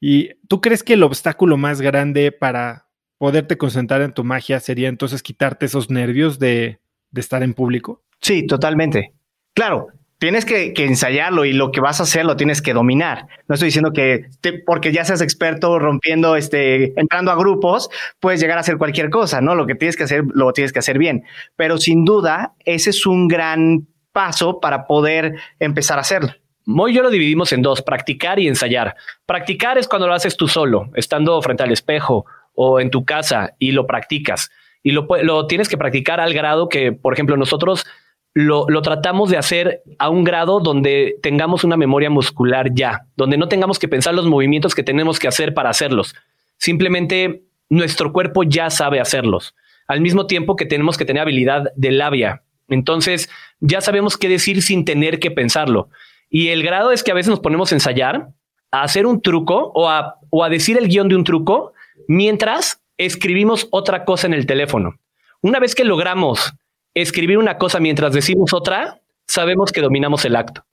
¿Y tú crees que el obstáculo más grande para poderte concentrar en tu magia sería entonces quitarte esos nervios de, de estar en público? Sí, totalmente. Claro, tienes que, ensayarlo y lo que vas a hacer lo tienes que dominar. No estoy diciendo que porque ya seas experto rompiendo, este, entrando a grupos, puedes llegar a hacer cualquier cosa, ¿no? Lo que tienes que hacer, lo tienes que hacer bien. Pero sin duda, ese es un gran paso para poder empezar a hacerlo. Muy yo lo dividimos en dos, practicar y ensayar. Practicar es cuando lo haces tú solo, estando frente al espejo o en tu casa y lo practicas. Y lo, lo tienes que practicar al grado que, por ejemplo, nosotros lo, lo, tratamos de hacer a un grado donde tengamos una memoria muscular ya, donde no tengamos que pensar los movimientos que tenemos que hacer para hacerlos. Simplemente nuestro cuerpo ya sabe hacerlos, al mismo tiempo que tenemos que tener habilidad de labia. Entonces, ya sabemos qué decir sin tener que pensarlo. Y el grado es que a veces nos ponemos a ensayar, a hacer un truco o a, o a decir el guion de un truco mientras escribimos otra cosa en el teléfono. Una vez que logramos escribir una cosa mientras decimos otra, sabemos que dominamos el acto.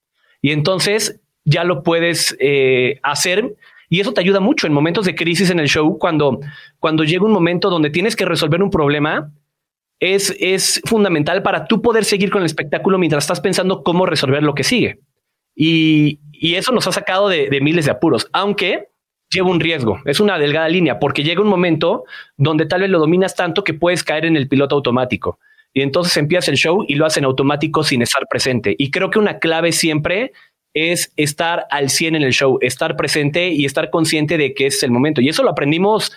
Y entonces ya lo puedes eh, hacer y eso te ayuda mucho en momentos de crisis en el show, cuando, cuando llega un momento donde tienes que resolver un problema, es, es fundamental para tú poder seguir con el espectáculo mientras estás pensando cómo resolver lo que sigue. Y, y eso nos ha sacado de, de miles de apuros, aunque lleva un riesgo, es una delgada línea, porque llega un momento donde tal vez lo dominas tanto que puedes caer en el piloto automático. Y entonces empiezas el show y lo hacen automático sin estar presente. Y creo que una clave siempre es estar al 100 en el show, estar presente y estar consciente de que es el momento. Y eso lo aprendimos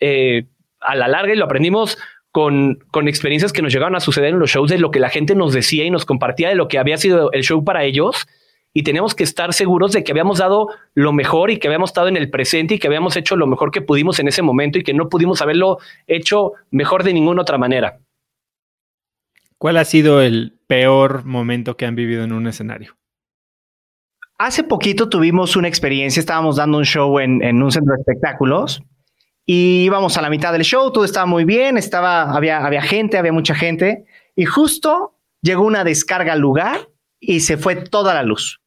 eh, a la larga y lo aprendimos con, con experiencias que nos llegaron a suceder en los shows, de lo que la gente nos decía y nos compartía de lo que había sido el show para ellos. Y teníamos que estar seguros de que habíamos dado lo mejor y que habíamos estado en el presente y que habíamos hecho lo mejor que pudimos en ese momento y que no pudimos haberlo hecho mejor de ninguna otra manera. ¿Cuál ha sido el peor momento que han vivido en un escenario? Hace poquito tuvimos una experiencia, estábamos dando un show en, un centro de espectáculos y íbamos a la mitad del show, todo estaba muy bien, estaba, había, había gente, había mucha gente y justo llegó una descarga al lugar y se fue toda la luz.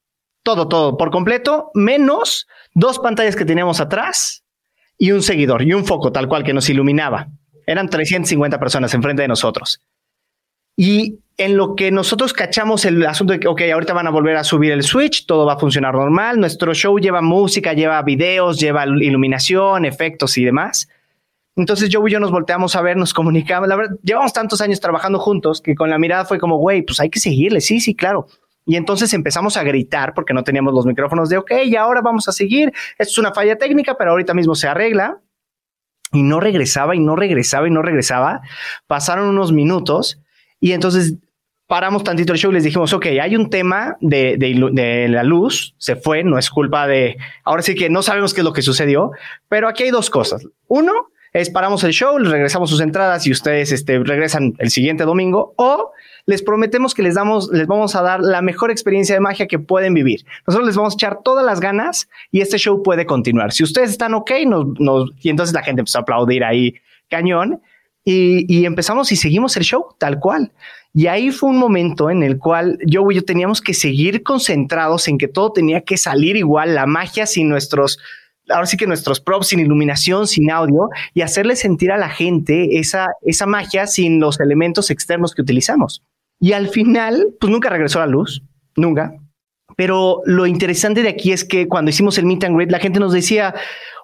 Todo, todo, por completo, menos dos pantallas que teníamos atrás y un seguidor y un foco tal cual que nos iluminaba. Eran 350 personas enfrente de nosotros. Y en lo que nosotros cachamos el asunto de que, ok, ahorita van a volver a subir el switch, todo va a funcionar normal, nuestro show lleva música, lleva videos, lleva iluminación, efectos y demás. Entonces yo y yo nos volteamos a ver, nos comunicamos, la verdad, llevamos tantos años trabajando juntos que con la mirada fue como, güey, pues hay que seguirle, sí, sí, claro. Y entonces empezamos a gritar porque no teníamos los micrófonos de, ok, y ahora vamos a seguir, es una falla técnica, pero ahorita mismo se arregla. Y no regresaba y no regresaba y no regresaba. Pasaron unos minutos y entonces paramos tantito el show y les dijimos, ok, hay un tema de, de, la luz, se fue, no es culpa de, ahora sí que no sabemos qué es lo que sucedió, pero aquí hay dos cosas. Uno es paramos el show, les regresamos sus entradas y ustedes este, regresan el siguiente domingo, o les prometemos que les damos, les vamos a dar la mejor experiencia de magia que pueden vivir. Nosotros les vamos a echar todas las ganas y este show puede continuar. Si ustedes están ok, nos, nos, y entonces la gente empezó a aplaudir ahí cañón. Y, empezamos y seguimos el show tal cual. Y ahí fue un momento en el cual yo y yo teníamos que seguir concentrados en que todo tenía que salir igual, la magia sin nuestros, ahora sí que nuestros props, sin iluminación, sin audio, y hacerle sentir a la gente esa, esa magia sin los elementos externos que utilizamos. Y al final, pues nunca regresó la luz, nunca. Pero lo interesante de aquí es que cuando hicimos el meet and greet, la gente nos decía,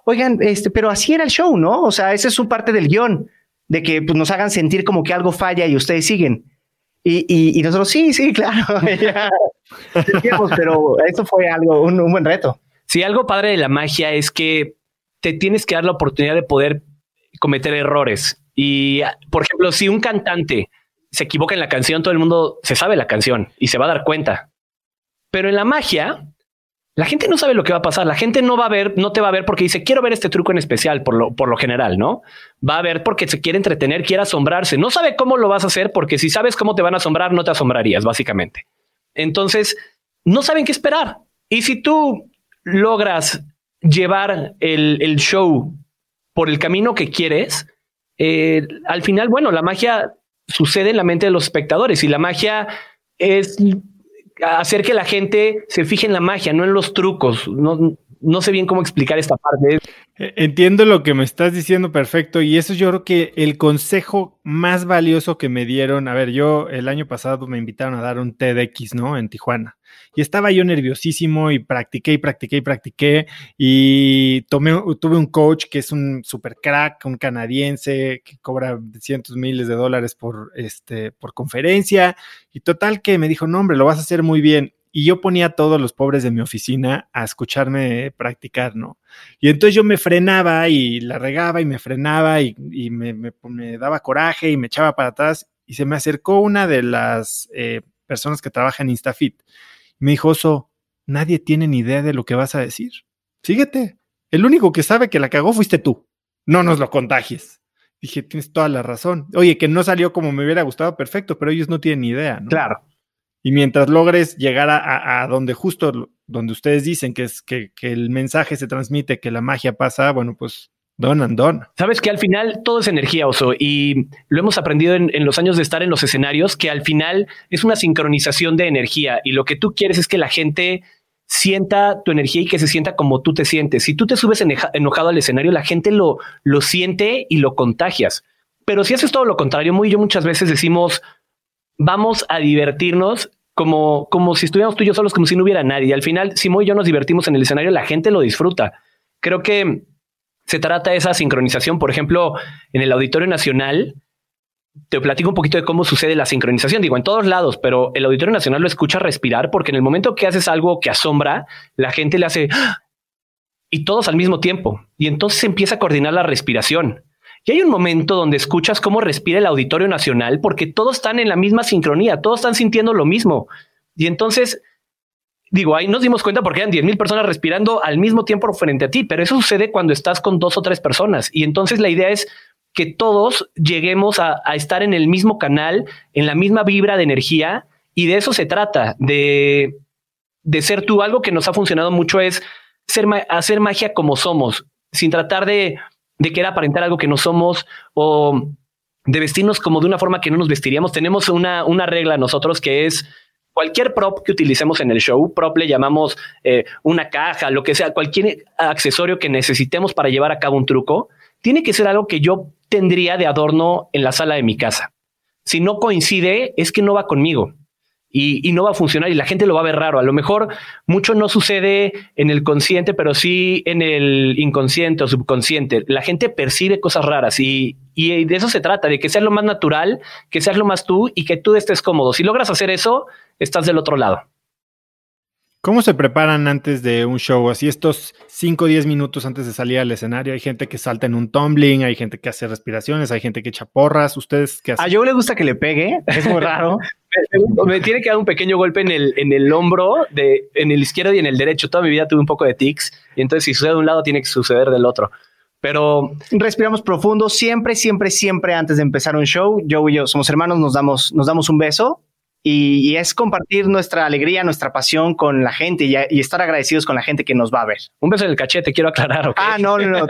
oigan, este, pero así era el show, ¿no? O sea, esa es su parte del guion de que pues, nos hagan sentir como que algo falla y ustedes siguen. Y, nosotros, sí, sí, claro. pero eso fue algo, un, un buen reto. Sí, algo padre de la magia es que te tienes que dar la oportunidad de poder cometer errores. Y, por ejemplo, si un cantante se equivoca en la canción, todo el mundo se sabe la canción y se va a dar cuenta. Pero en la magia, la gente no sabe lo que va a pasar. La gente no va a ver, no te va a ver porque dice, quiero ver este truco en especial, por lo, por lo general, ¿no? Va a ver porque se quiere entretener, quiere asombrarse. No sabe cómo lo vas a hacer porque si sabes cómo te van a asombrar, no te asombrarías, básicamente. Entonces, no saben qué esperar. Y si tú logras llevar el, show por el camino que quieres, eh, al final, bueno, la magia sucede en la mente de los espectadores y la magia es hacer que la gente se fije en la magia, no en los trucos. No, no sé bien cómo explicar esta parte. E, entiendo lo que me estás diciendo perfecto y eso yo creo que el consejo más valioso que me dieron, a ver, yo el año pasado me invitaron a dar un TEDx, ¿no? En Tijuana. Y estaba yo nerviosísimo y practiqué y practiqué y practiqué y tomé, tuve un coach que es un super crack, un canadiense que cobra cientos miles de dólares por, este, por conferencia y total que me dijo, no hombre, lo vas a hacer muy bien y yo ponía a todos los pobres de mi oficina a escucharme practicar, ¿no? Y entonces yo me frenaba y la regaba y me frenaba y, me, daba coraje y me echaba para atrás y se me acercó una de las eh, personas que trabajan en Instafit. Me dijo, Oso, nadie tiene ni idea de lo que vas a decir. Fíjate, el único que sabe que la cagó fuiste tú. No nos lo contagies. Dije, tienes toda la razón. Oye, que no salió como me hubiera gustado, perfecto, pero ellos no tienen ni idea, ¿no? Claro. Y mientras logres llegar a, donde justo, donde ustedes dicen que es que, el mensaje se transmite, que la magia pasa, bueno, pues don and don. Sabes que al final todo es energía, Oso, y lo hemos aprendido en, en, los años de estar en los escenarios, que al final es una sincronización de energía y lo que tú quieres es que la gente sienta tu energía y que se sienta como tú te sientes. Si tú te subes enojado al escenario, la gente lo, lo siente y lo contagias. Pero si haces todo lo contrario, muy yo muchas veces decimos, vamos a divertirnos como, como si estuviéramos tú y yo solos, como si no hubiera nadie. Al final, si muy y yo nos divertimos en el escenario, la gente lo disfruta. Creo que se trata de esa sincronización. Por ejemplo, en el Auditorio Nacional, te platico un poquito de cómo sucede la sincronización. Digo, en todos lados, pero el Auditorio Nacional lo escucha respirar porque en el momento que haces algo que asombra, la gente le hace ¡Ah! y todos al mismo tiempo. Y entonces empieza a coordinar la respiración. Y hay un momento donde escuchas cómo respira el Auditorio Nacional porque todos están en la misma sincronía, todos están sintiendo lo mismo. Y entonces, digo, ahí nos dimos cuenta porque eran 10 mil personas respirando al mismo tiempo frente a ti, pero eso sucede cuando estás con dos o tres personas. Y entonces la idea es que todos lleguemos a, estar en el mismo canal, en la misma vibra de energía, y de eso se trata, de, de ser tú. Algo que nos ha funcionado mucho es ser, hacer magia como somos, sin tratar de, de querer aparentar algo que no somos o de vestirnos como de una forma que no nos vestiríamos. Tenemos una, una regla nosotros que es cualquier prop que utilicemos en el show, prop le llamamos eh, una caja, lo que sea, cualquier accesorio que necesitemos para llevar a cabo un truco, tiene que ser algo que yo tendría de adorno en la sala de mi casa. Si no coincide, es que no va conmigo. Y, no va a funcionar y la gente lo va a ver raro. A lo mejor mucho no sucede en el consciente, pero sí en el inconsciente o subconsciente. La gente percibe cosas raras y, y de eso se trata, de que seas lo más natural, que seas lo más tú y que tú estés cómodo. Si logras hacer eso, estás del otro lado. ¿Cómo se preparan antes de un show? Así estos 5 o 10 minutos antes de salir al escenario. Hay gente que salta en un tumbling, hay gente que hace respiraciones, hay gente que echa porras. ¿Ustedes qué hacen? A yo le gusta que le pegue, es muy raro. me, tiene que dar un pequeño golpe en el, en el hombro, de, en el izquierdo y en el derecho. Toda mi vida tuve un poco de tics y entonces si sucede de un lado tiene que suceder del otro. Pero respiramos profundo siempre, siempre, siempre antes de empezar un show. Yo y yo somos hermanos, nos damos, nos damos un beso y, es compartir nuestra alegría, nuestra pasión con la gente y, estar agradecidos con la gente que nos va a ver. Un beso en el cachete, quiero aclarar. Ah, no, no, no,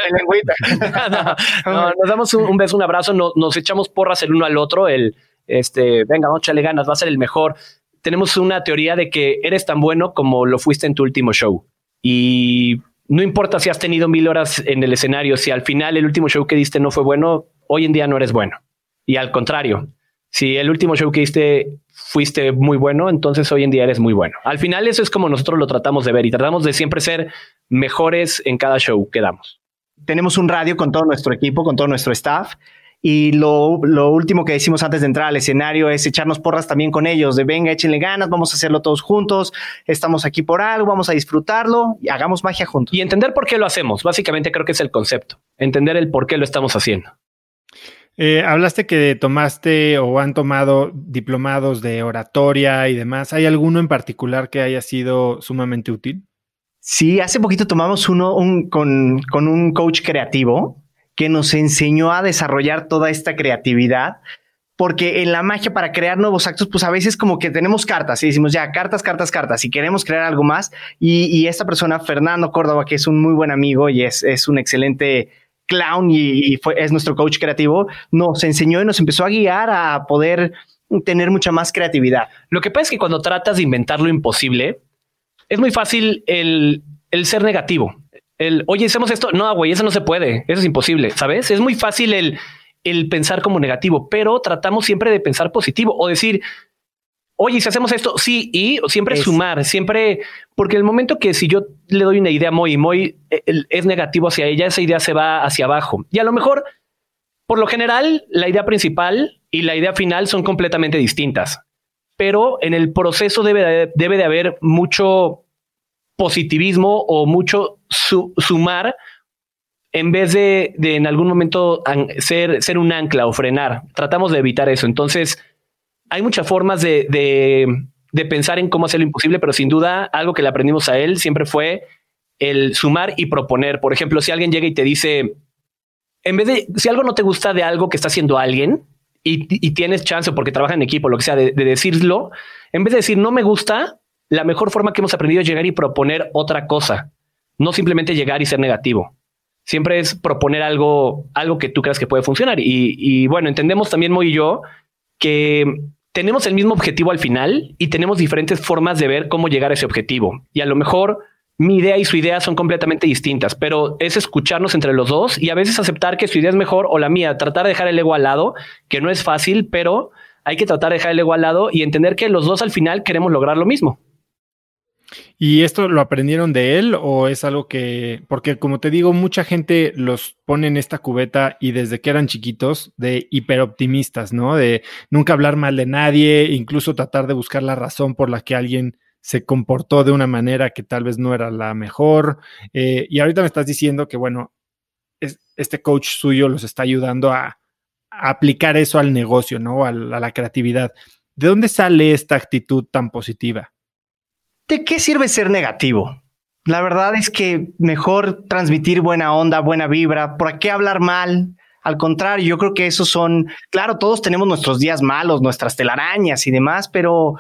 no, nos damos un, beso, un abrazo, nos echamos porras el uno al otro, el, este, venga, vamos, chale ganas, va a ser el mejor. Tenemos una teoría de que eres tan bueno como lo fuiste en tu último show. Y no importa si has tenido mil horas en el escenario, si al final el último show que diste no fue bueno, hoy en día no eres bueno. Y al contrario, si el último show que diste fuiste muy bueno, entonces hoy en día eres muy bueno. Al final eso es como nosotros lo tratamos de ver y tratamos de siempre ser mejores en cada show que damos. Tenemos un radio con todo nuestro equipo, con todo nuestro staff. Y lo, lo, último que decimos antes de entrar al escenario es echarnos porras también con ellos, de venga, échenle ganas, vamos a hacerlo todos juntos, estamos aquí por algo, vamos a disfrutarlo y hagamos magia juntos. Y entender por qué lo hacemos, básicamente creo que es el concepto, entender el por qué lo estamos haciendo. Eh, hablaste que tomaste o han tomado diplomados de oratoria y demás. ¿Hay alguno en particular que haya sido sumamente útil? Sí, hace poquito tomamos uno con, con un coach creativo que nos enseñó a desarrollar toda esta creatividad porque en la magia para crear nuevos actos, pues a veces como que tenemos cartas y decimos ya cartas, cartas, cartas y queremos crear algo más. Y, esta persona, Fernando Córdoba, que es un muy buen amigo y es, es un excelente clown y, fue, es nuestro coach creativo, nos enseñó y nos empezó a guiar a poder tener mucha más creatividad. Lo que pasa es que cuando tratas de inventar lo imposible, es muy fácil el, el ser negativo. El, oye, hacemos esto. No, güey, eso no se puede. Eso es imposible. Sabes? Es muy fácil el, el pensar como negativo, pero tratamos siempre de pensar positivo o decir, oye, si hacemos esto, sí, y siempre sumar, siempre, porque el momento que si yo le doy una idea a Moy y Moy eh, es negativo hacia ella, esa idea se va hacia abajo. Y a lo mejor, por lo general, la idea principal y la idea final son completamente distintas, pero en el proceso debe de, debe de haber mucho positivismo o mucho sumar en vez de, de, en algún momento ser, ser un ancla o frenar. Tratamos de evitar eso. Entonces, hay muchas formas de, de, pensar en cómo hacer lo imposible, pero sin duda algo que le aprendimos a él siempre fue el sumar y proponer. Por ejemplo, si alguien llega y te dice, en vez de, si algo no te gusta de algo que está haciendo alguien y, tienes chance porque trabaja en equipo, lo que sea, de, de, decirlo, en vez de decir no me gusta, la mejor forma que hemos aprendido es llegar y proponer otra cosa, no simplemente llegar y ser negativo. Siempre es proponer algo, algo que tú creas que puede funcionar. Y, y bueno, entendemos también Mo y yo que tenemos el mismo objetivo al final y tenemos diferentes formas de ver cómo llegar a ese objetivo. Y a lo mejor mi idea y su idea son completamente distintas, pero es escucharnos entre los dos y a veces aceptar que su idea es mejor o la mía, tratar de dejar el ego al lado, que no es fácil, pero hay que tratar de dejar el ego al lado y entender que los dos al final queremos lograr lo mismo. ¿Y esto lo aprendieron de él o es algo que, porque como te digo, mucha gente los pone en esta cubeta y desde que eran chiquitos de hiperoptimistas, ¿no? De nunca hablar mal de nadie, incluso tratar de buscar la razón por la que alguien se comportó de una manera que tal vez no era la mejor. Eh, y ahorita me estás diciendo que, bueno, este coach suyo los está ayudando a, aplicar eso al negocio, ¿no? A, a la creatividad. ¿De dónde sale esta actitud tan positiva? ¿De qué sirve ser negativo? La verdad es que mejor transmitir buena onda, buena vibra. ¿Por qué hablar mal? Al contrario, yo creo que esos son, claro, todos tenemos nuestros días malos, nuestras telarañas y demás, pero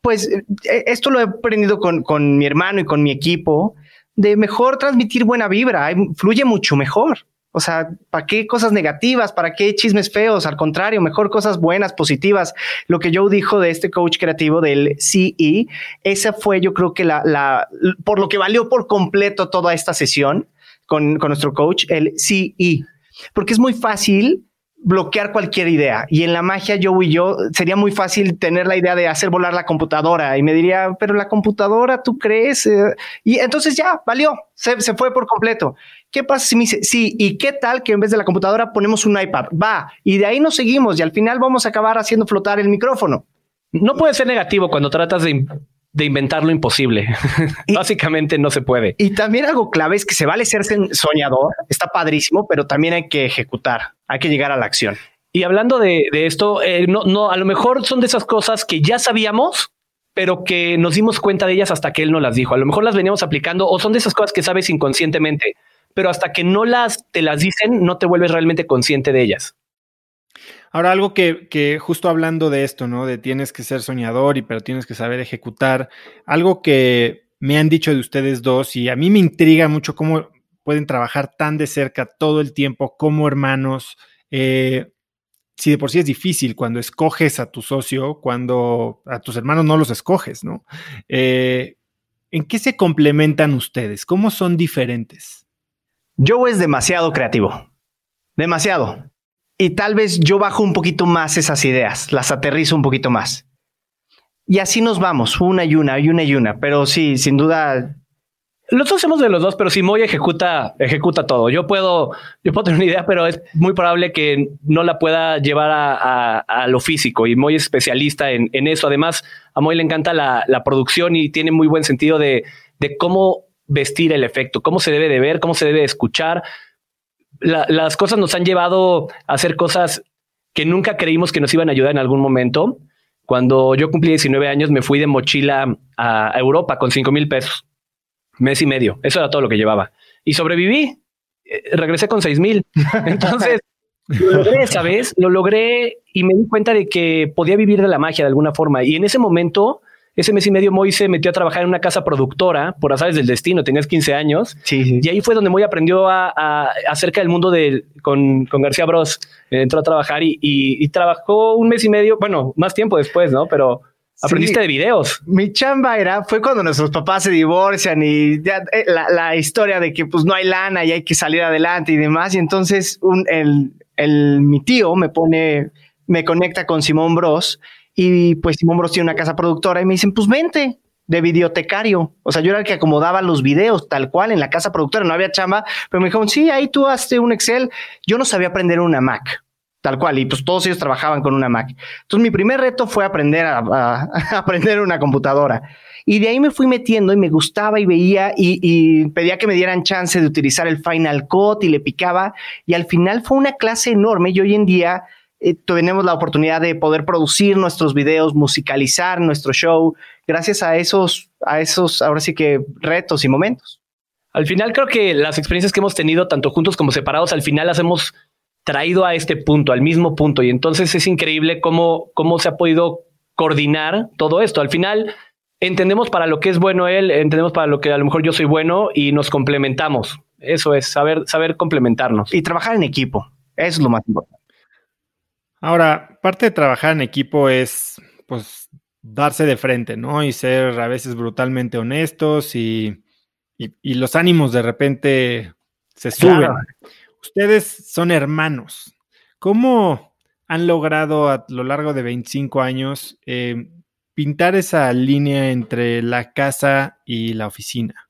pues eh, esto lo he aprendido con, con mi hermano y con mi equipo, de mejor transmitir buena vibra, fluye mucho mejor. O sea, ¿para qué cosas negativas? ¿Para qué chismes feos? Al contrario, mejor cosas buenas, positivas. Lo que Joe dijo de este coach creativo del CE, esa fue yo creo que la, la por lo que valió por completo toda esta sesión con, con nuestro coach, el CE. Porque es muy fácil bloquear cualquier idea. Y en la magia, yo y yo, sería muy fácil tener la idea de hacer volar la computadora. Y me diría, pero la computadora, ¿tú crees? Eh, y entonces ya, valió, se, se, fue por completo. ¿Qué pasa si me dice, sí, y qué tal que en vez de la computadora ponemos un iPad? Va, y de ahí nos seguimos y al final vamos a acabar haciendo flotar el micrófono. No puede ser negativo cuando tratas de de inventar lo imposible. Básicamente no se puede. Y también algo clave es que se vale ser soñador, está padrísimo, pero también hay que ejecutar, hay que llegar a la acción. Y hablando de, esto, eh, no, no, a lo mejor son de esas cosas que ya sabíamos, pero que nos dimos cuenta de ellas hasta que él no las dijo. A lo mejor las veníamos aplicando o son de esas cosas que sabes inconscientemente, pero hasta que no las te las dicen, no te vuelves realmente consciente de ellas. Ahora, algo que, justo hablando de esto, ¿no? De tienes que ser soñador y pero tienes que saber ejecutar, algo que me han dicho de ustedes dos y a mí me intriga mucho cómo pueden trabajar tan de cerca todo el tiempo como hermanos. Eh, si de por sí es difícil cuando escoges a tu socio, cuando a tus hermanos no los escoges, ¿no? Eh, ¿En qué se complementan ustedes? ¿Cómo son diferentes? Joe es demasiado creativo. Demasiado y tal vez yo bajo un poquito más esas ideas, las aterrizo un poquito más. Y así nos vamos, una y una, y una y una. Pero sí, sin duda. Los hacemos de los dos, pero si Moy ejecuta, ejecuta todo. Yo puedo, yo puedo tener una idea, pero es muy probable que no la pueda llevar a, lo físico. Y Moy es especialista en, eso. Además, a Moy le encanta la, producción y tiene muy buen sentido de, de cómo vestir el efecto, cómo se debe de ver, cómo se debe escuchar las cosas nos han llevado a hacer cosas que nunca creímos que nos iban a ayudar en algún momento. Cuando yo cumplí 19 años, me fui de mochila a Europa con 5 mil pesos, mes y medio. Eso era todo lo que llevaba. Y sobreviví. Eh, regresé con 6 mil. Entonces, lo logré, ¿sabes? Lo logré y me di cuenta de que podía vivir de la magia de alguna forma. Y en ese momento ese mes y medio Moy se metió a trabajar en una casa productora por azares del destino, tenías 15 años. Y ahí fue donde Moy aprendió a, acerca del mundo de, con, García Bros. Entró a trabajar y, trabajó un mes y medio, bueno, más tiempo después, ¿no? Pero aprendiste de videos. Mi chamba era, fue cuando nuestros papás se divorcian y eh, la, historia de que pues no hay lana y hay que salir adelante y demás. Y entonces un, el, el, mi tío me pone, me conecta con Simón Bros y pues Simón Bros tiene una casa productora y me dicen, pues vente de videotecario. O sea, yo era el que acomodaba los videos tal cual en la casa productora, no había chamba, pero me dijeron, sí, ahí tú haces un Excel. Yo no sabía aprender una Mac, tal cual, y pues todos ellos trabajaban con una Mac. Entonces mi primer reto fue aprender a, aprender una computadora. Y de ahí me fui metiendo y me gustaba y veía y, pedía que me dieran chance de utilizar el Final Cut y le picaba. Y al final fue una clase enorme y hoy en día eh, tenemos la oportunidad de poder producir nuestros videos, musicalizar nuestro show, gracias a esos, a esos, ahora sí que retos y momentos. Al final creo que las experiencias que hemos tenido, tanto juntos como separados, al final las hemos traído a este punto, al mismo punto. Y entonces es increíble cómo, cómo se ha podido coordinar todo esto. Al final entendemos para lo que es bueno él, entendemos para lo que a lo mejor yo soy bueno y nos complementamos. Eso es, saber, saber complementarnos. Y trabajar en equipo. Eso es lo más importante. Ahora, parte de trabajar en equipo es, pues, darse de frente, ¿no? Y ser a veces brutalmente honestos y, y, los ánimos de repente se suben. Ustedes son hermanos. ¿Cómo han logrado a lo largo de 25 años eh, pintar esa línea entre la casa y la oficina?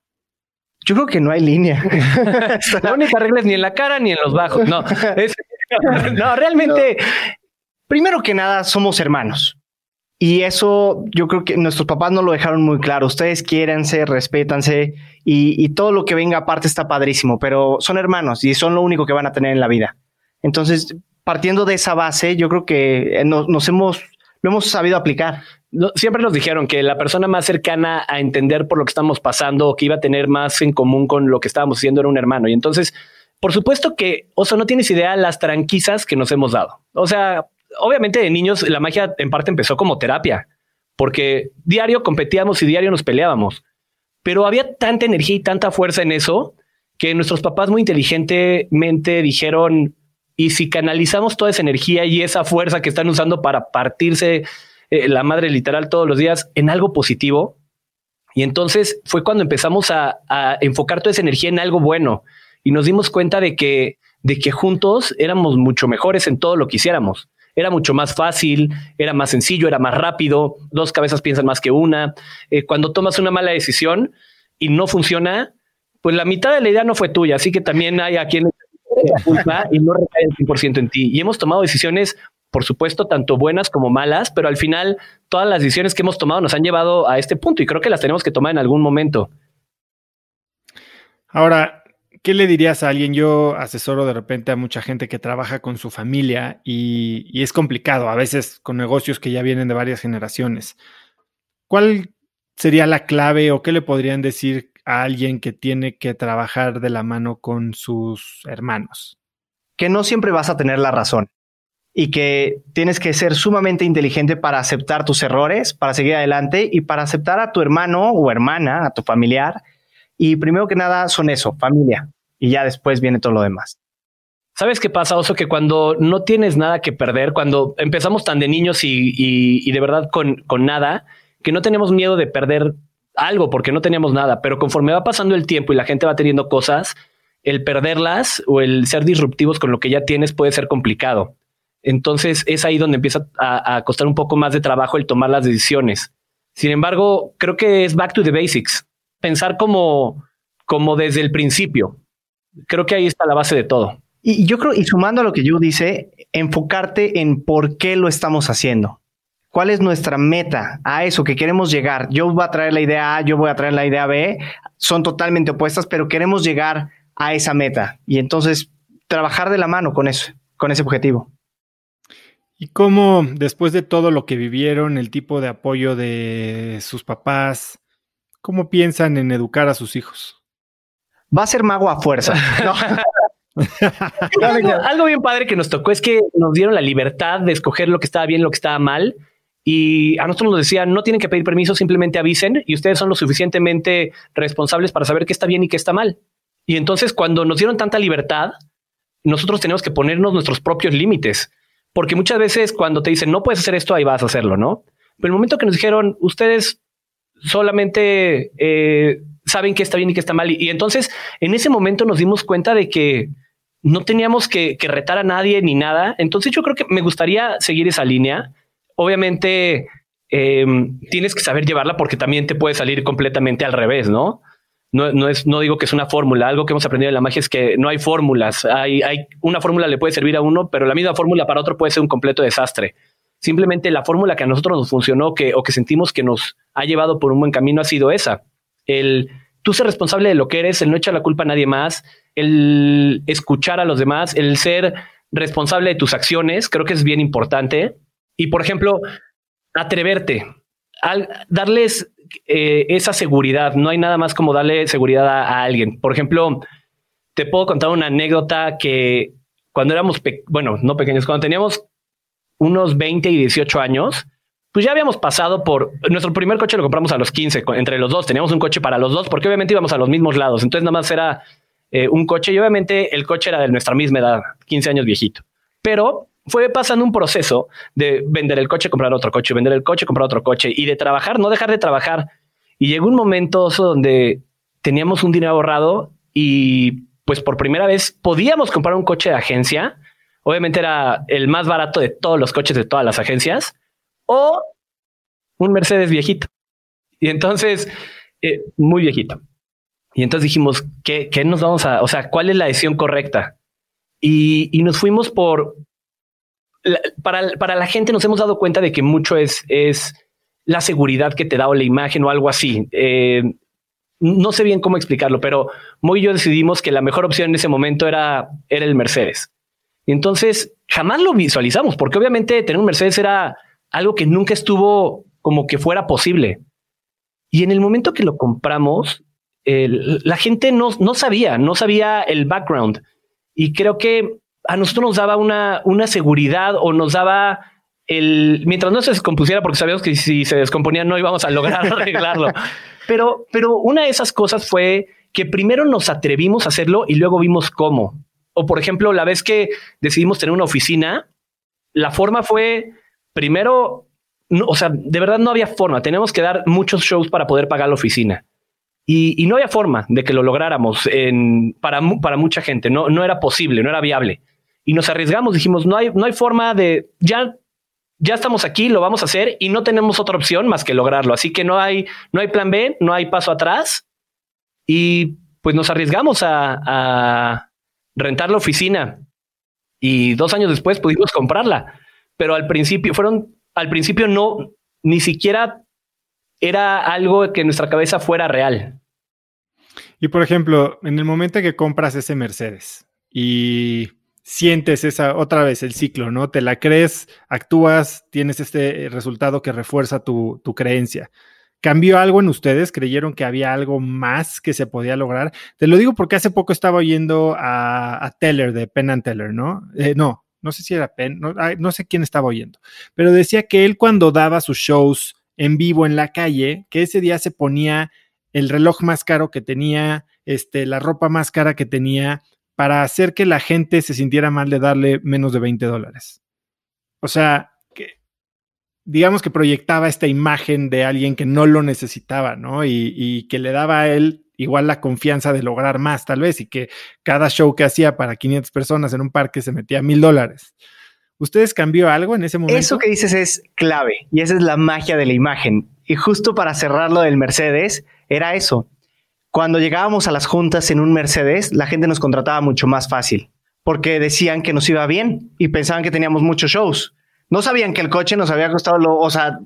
Yo creo que no hay línea. la única regla es ni en la cara ni en los bajos. No, no realmente, primero que nada, somos hermanos. Y eso yo creo que nuestros papás no lo dejaron muy claro. Ustedes quiéranse, respétanse y, todo lo que venga aparte está padrísimo, pero son hermanos y son lo único que van a tener en la vida. Entonces, partiendo de esa base, yo creo que eh, nos, hemos, lo hemos sabido aplicar. siempre nos dijeron que la persona más cercana a entender por lo que estamos pasando o que iba a tener más en común con lo que estábamos haciendo era un hermano. Y entonces, por supuesto que, Oso, no tienes idea las tranquisas que nos hemos dado. O sea, obviamente de niños la magia en parte empezó como terapia, porque diario competíamos y diario nos peleábamos, pero había tanta energía y tanta fuerza en eso que nuestros papás muy inteligentemente dijeron, y si canalizamos toda esa energía y esa fuerza que están usando para partirse eh, la madre literal todos los días en algo positivo, y entonces fue cuando empezamos a, a enfocar toda esa energía en algo bueno y nos dimos cuenta de que, de que juntos éramos mucho mejores en todo lo que hiciéramos. Era mucho más fácil, era más sencillo, era más rápido, dos cabezas piensan más que una. Eh, cuando tomas una mala decisión y no funciona, pues la mitad de la idea no fue tuya, así que también hay a quien la culpa y no recae el 100% en ti. Y hemos tomado decisiones, por supuesto, tanto buenas como malas, pero al final todas las decisiones que hemos tomado nos han llevado a este punto y creo que las tenemos que tomar en algún momento. Ahora, ¿qué le dirías a alguien? Yo asesoro de repente a mucha gente que trabaja con su familia y, es complicado, a veces con negocios que ya vienen de varias generaciones. ¿Cuál sería la clave o qué le podrían decir a alguien que tiene que trabajar de la mano con sus hermanos? Que no siempre vas a tener la razón y que tienes que ser sumamente inteligente para aceptar tus errores, para seguir adelante y para aceptar a tu hermano o hermana, a tu familiar y primero que nada son eso, familia. Y ya después viene todo lo demás. ¿Sabes qué pasa, Oso? Que cuando no tienes nada que perder, cuando empezamos tan de niños y, de verdad con, con nada, que no tenemos miedo de perder algo porque no teníamos nada, pero conforme va pasando el tiempo y la gente va teniendo cosas, el perderlas o el ser disruptivos con lo que ya tienes puede ser complicado. Entonces es ahí donde empieza a, costar un poco más de trabajo el tomar las decisiones. Sin embargo, creo que es back to the basics pensar como, como desde el principio. Creo que ahí está la base de todo. Y yo creo, y sumando a lo que yo dice, enfocarte en por qué lo estamos haciendo. ¿Cuál es nuestra meta a eso que queremos llegar? Yo voy a traer la idea A, yo voy a traer la idea B. Son totalmente opuestas, pero queremos llegar a esa meta. Y entonces trabajar de la mano con eso, con ese objetivo. ¿Y cómo, después de todo lo que vivieron, el tipo de apoyo de sus papás, ¿Cómo piensan en educar a sus hijos? Va a ser mago a fuerza. algo, bien padre que nos tocó es que nos dieron la libertad de escoger lo que estaba bien, lo que estaba mal. Y a nosotros nos decían, no tienen que pedir permiso, simplemente avisen y ustedes son lo suficientemente responsables para saber qué está bien y qué está mal. Y entonces cuando nos dieron tanta libertad, nosotros tenemos que ponernos nuestros propios límites, porque muchas veces cuando te dicen, no puedes hacer esto, ahí vas a hacerlo, ¿no? Pero el momento que nos dijeron, ustedes solamente eh, saben qué está bien y qué está mal. Y, entonces en ese momento nos dimos cuenta de que no teníamos que, retar a nadie ni nada. Entonces yo creo que me gustaría seguir esa línea. Obviamente em, tienes que saber llevarla porque también te puede salir completamente al revés, ¿no? No, no, es, no digo que es una fórmula. Algo que hemos aprendido en la magia es que no hay fórmulas. Hay, hay una fórmula le puede servir a uno, pero la misma fórmula para otro puede ser un completo desastre. Simplemente la fórmula que a nosotros nos funcionó que, o que sentimos que nos ha llevado por un buen camino ha sido esa. El tú ser responsable de lo que eres, el no echar la culpa a nadie más, el escuchar a los demás, el ser responsable de tus acciones, creo que es bien importante. Y por ejemplo, atreverte, al darles eh, esa seguridad. No hay nada más como darle seguridad a, alguien. Por ejemplo, te puedo contar una anécdota que cuando éramos, bueno, no pequeños, cuando teníamos unos 20 y 18 años, pues ya habíamos pasado por nuestro primer coche lo compramos a los 15 entre los dos. Teníamos un coche para los dos porque obviamente íbamos a los mismos lados. Entonces nada más era eh, un coche y obviamente el coche era de nuestra misma edad, 15 años viejito. Pero fue pasando un proceso de vender el coche, comprar otro coche, vender el coche, comprar otro coche y de trabajar, no dejar de trabajar. Y llegó un momento donde teníamos un dinero ahorrado y pues por primera vez podíamos comprar un coche de agencia. Obviamente era el más barato de todos los coches de todas las agencias o un Mercedes viejito. Y entonces, eh, muy viejito. Y entonces dijimos, ¿qué, ¿qué, nos vamos a, o sea, cuál es la decisión correcta? Y, y nos fuimos por, para, para, la gente nos hemos dado cuenta de que mucho es, es la seguridad que te da o la imagen o algo así. Eh, no sé bien cómo explicarlo, pero muy y yo decidimos que la mejor opción en ese momento era, era el Mercedes. Entonces jamás lo visualizamos, porque obviamente tener un Mercedes era algo que nunca estuvo como que fuera posible. Y en el momento que lo compramos, la gente no, no sabía, no sabía el background. Y creo que a nosotros nos daba una, una seguridad o nos daba el, mientras no se descompusiera, porque sabíamos que si se descomponía no íbamos a lograr arreglarlo. Pero, pero una de esas cosas fue que primero nos atrevimos a hacerlo y luego vimos cómo. O por ejemplo, la vez que decidimos tener una oficina, la forma fue primero, o sea, de verdad no había forma. Tenemos que dar muchos shows para poder pagar la oficina. Y, no había forma de que lo lográramos en, para, para mucha gente. No, no era posible, no era viable y nos arriesgamos. Dijimos, no hay, no hay forma de, ya, ya estamos aquí, lo vamos a hacer y no tenemos otra opción más que lograrlo. Así que no hay, no hay plan B, no hay paso atrás. Y pues nos arriesgamos a, a rentar la oficina y dos años después pudimos comprarla. Pero al principio fueron, al principio no, ni siquiera era algo que en nuestra cabeza fuera real. Y por ejemplo, en el momento que compras ese Mercedes y sientes esa otra vez el ciclo, ¿no? Te la crees, actúas, tienes este resultado que refuerza tu, creencia. ¿Cambió algo en ustedes? ¿Creyeron que había algo más que se podía lograr? Te lo digo porque hace poco estaba oyendo a, Teller de Penn and Teller, ¿no? Eh, no, no sé si era Penn, no, no sé quién estaba oyendo, pero decía que él cuando daba sus shows en vivo en la calle, que ese día se ponía el reloj más caro que tenía, este, la ropa más cara que tenía, para hacer que la gente se sintiera mal de darle menos de 20 dólares. O sea, digamos que proyectaba esta imagen de alguien que no lo necesitaba, ¿no? Y, que le daba a él igual la confianza de lograr más, tal vez, y que cada show que hacía para 500 personas en un parque se metía mil dólares. ¿Ustedes cambió algo en ese momento? Eso que dices es clave y esa es la magia de la imagen. Y justo para cerrarlo del Mercedes, era eso. Cuando llegábamos a las juntas en un Mercedes, la gente nos contrataba mucho más fácil, porque decían que nos iba bien y pensaban que teníamos muchos shows. No sabían que el coche nos había costado lo, o sea,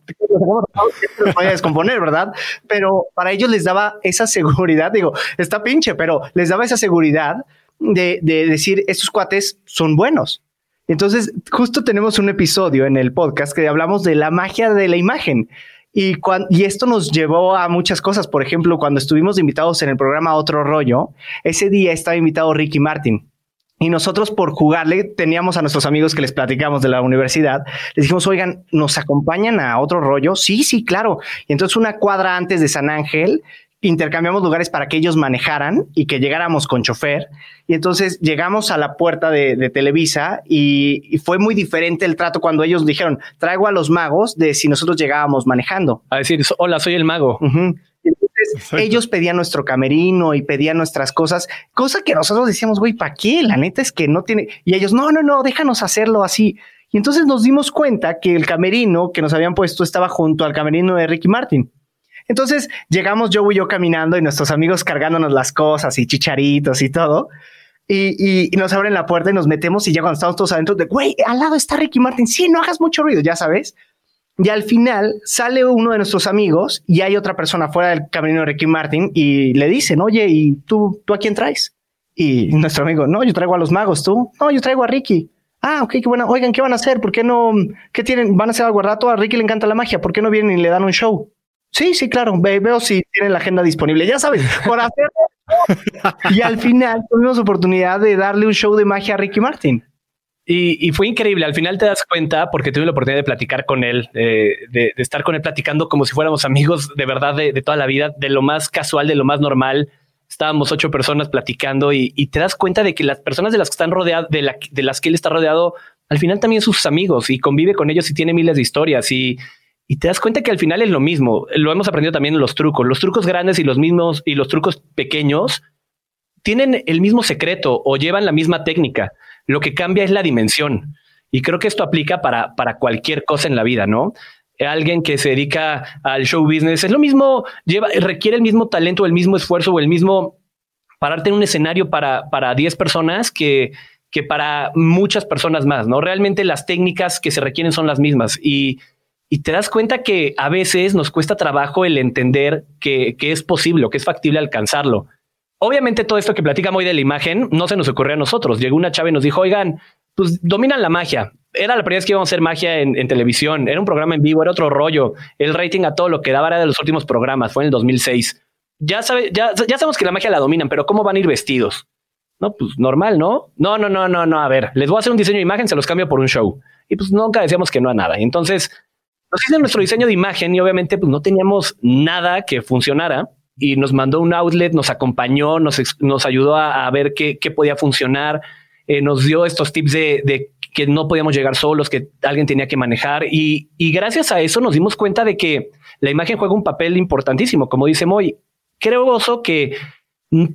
nos podía descomponer, ¿verdad? Pero para ellos les daba esa seguridad, digo, está pinche, pero les daba esa seguridad de, de decir, estos cuates son buenos. Entonces, justo tenemos un episodio en el podcast que hablamos de la magia de la imagen. Y, y esto nos llevó a muchas cosas. Por ejemplo, cuando estuvimos invitados en el programa Otro Rollo, ese día estaba invitado Ricky Martin. Y nosotros por jugarle teníamos a nuestros amigos que les platicamos de la universidad. Les dijimos, oigan, ¿nos acompañan a otro rollo? Sí, sí, claro. Y entonces una cuadra antes de San Ángel intercambiamos lugares para que ellos manejaran y que llegáramos con chofer. Y entonces llegamos a la puerta de, Televisa y, fue muy diferente el trato cuando ellos dijeron, traigo a los magos de si nosotros llegábamos manejando. A decir, hola, soy el mago. Entonces ellos pedían nuestro camerino y pedían nuestras cosas, cosa que nosotros decíamos, güey, ¿para qué? La neta es que no tiene... Y ellos, no, no, no, déjanos hacerlo así. Y entonces nos dimos cuenta que el camerino que nos habían puesto estaba junto al camerino de Ricky Martin. Entonces llegamos yo y yo caminando y nuestros amigos cargándonos las cosas y chicharitos y todo. Y, nos abren la puerta y nos metemos y ya cuando estamos todos adentro de, güey, al lado está Ricky Martin, sí, no hagas mucho ruido, ya sabes. Y al final sale uno de nuestros amigos y hay otra persona fuera del camino de Ricky Martin y le dicen, oye, ¿y tú, tú a quién traes? Y nuestro amigo, no, yo traigo a los magos, tú, no, yo traigo a Ricky. Ah, ok, qué buena. Oigan, ¿qué van a hacer? ¿Por qué no? ¿Qué tienen? ¿Van a hacer algo rato? A Ricky le encanta la magia. ¿Por qué no vienen y le dan un show? Sí, sí, claro. veo si tienen la agenda disponible. Ya sabes, por hacerlo. y al final tuvimos oportunidad de darle un show de magia a Ricky Martin. Y, fue increíble. Al final te das cuenta, porque tuve la oportunidad de platicar con él, de, estar con él platicando como si fuéramos amigos de verdad de, toda la vida, de lo más casual, de lo más normal. Estábamos ocho personas platicando y, te das cuenta de que las personas de las que están rodeadas, de, de las que él está rodeado, al final también sus amigos y convive con ellos y tiene miles de historias y, y te das cuenta que al final es lo mismo. Lo hemos aprendido también en los trucos. Los trucos grandes y los mismos y los trucos pequeños tienen el mismo secreto o llevan la misma técnica. Lo que cambia es la dimensión. Y creo que esto aplica para, para cualquier cosa en la vida, ¿no? Alguien que se dedica al show business es lo mismo, lleva, requiere el mismo talento, el mismo esfuerzo o el mismo pararte en un escenario para, para 10 personas que, que para muchas personas más, ¿no? Realmente las técnicas que se requieren son las mismas y, y te das cuenta que a veces nos cuesta trabajo el entender que, que es posible que es factible alcanzarlo. Obviamente todo esto que platicamos hoy de la imagen no se nos ocurrió a nosotros. Llegó una chava y nos dijo, oigan, pues dominan la magia. Era la primera vez que íbamos a hacer magia en, televisión. Era un programa en vivo, era otro rollo. El rating a todo lo que daba era de los últimos programas. Fue en el 2006. Ya, sabe, ya, ya sabemos que la magia la dominan, pero ¿cómo van a ir vestidos? No, pues normal, ¿no? No, no, no, no, no. A ver, les voy a hacer un diseño de imagen, se los cambio por un show. Y pues nunca decíamos que no a nada. Entonces nos hizo nuestro diseño de imagen y obviamente pues no teníamos nada que funcionara y nos mandó un outlet, nos acompañó, nos, nos ayudó a, ver qué, qué, podía funcionar, eh, nos dio estos tips de, de, que no podíamos llegar solos, que alguien tenía que manejar y, y, gracias a eso nos dimos cuenta de que la imagen juega un papel importantísimo, como dice Moy. Creo, Oso, que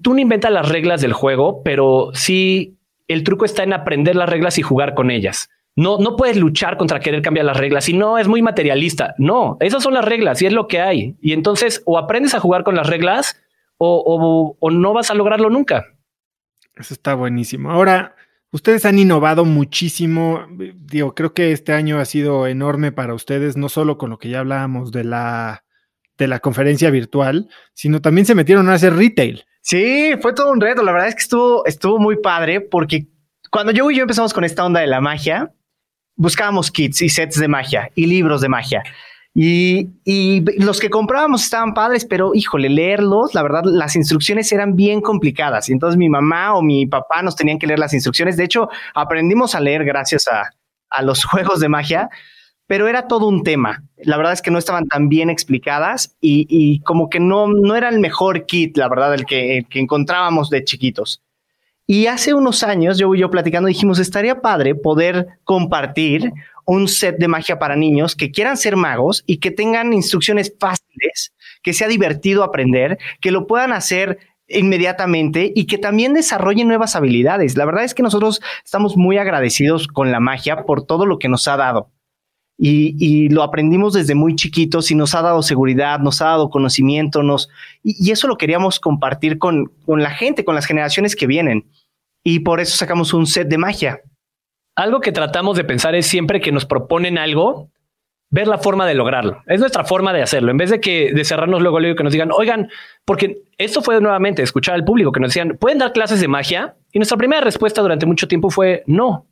tú no inventas las reglas del juego, pero sí el truco está en aprender las reglas y jugar con ellas. No, no puedes luchar contra querer cambiar las reglas. Si no, es muy materialista. No, esas son las reglas y es lo que hay. Y entonces o aprendes a jugar con las reglas o, o, no vas a lograrlo nunca. Eso está buenísimo. Ahora, ustedes han innovado muchísimo. Digo, creo que este año ha sido enorme para ustedes, no solo con lo que ya hablábamos de la, de la conferencia virtual, sino también se metieron a hacer retail. Sí, fue todo un reto. La verdad es que estuvo, estuvo muy padre porque cuando yo y yo empezamos con esta onda de la magia, buscábamos kits y sets de magia y libros de magia. Y, los que comprábamos estaban padres, pero híjole, leerlos, la verdad, las instrucciones eran bien complicadas. Y entonces mi mamá o mi papá nos tenían que leer las instrucciones. De hecho, aprendimos a leer gracias a, los juegos de magia, pero era todo un tema. La verdad es que no estaban tan bien explicadas y, como que no, no era el mejor kit, la verdad, el que, el que encontrábamos de chiquitos. Y hace unos años, yo y yo platicando, dijimos, estaría padre poder compartir un set de magia para niños que quieran ser magos y que tengan instrucciones fáciles, que sea divertido aprender, que lo puedan hacer inmediatamente y que también desarrollen nuevas habilidades. La verdad es que nosotros estamos muy agradecidos con la magia por todo lo que nos ha dado. Y, lo aprendimos desde muy chiquitos y nos ha dado seguridad, nos ha dado conocimiento, nos, y, eso lo queríamos compartir con, con la gente, con las generaciones que vienen y por eso sacamos un set de magia. Algo que tratamos de pensar es siempre que nos proponen algo, ver la forma de lograrlo. Es nuestra forma de hacerlo. En vez de que de cerrarnos luego, luego que nos digan, oigan, porque esto fue nuevamente escuchar al público que nos decían, ¿pueden dar clases de magia? Y nuestra primera respuesta durante mucho tiempo fue no.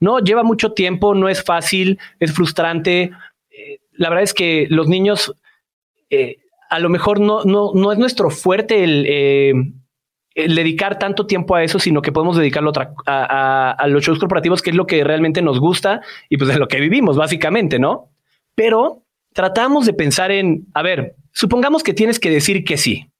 No, lleva mucho tiempo, no es fácil, es frustrante. Eh, la verdad es que los niños, eh, a lo mejor no, no, no es nuestro fuerte el, eh, dedicar tanto tiempo a eso, sino que podemos dedicarlo a, los shows corporativos, que es lo que realmente nos gusta y pues de lo que vivimos, básicamente, ¿no? Pero tratamos de pensar en, a ver, supongamos que tienes que decir que sí.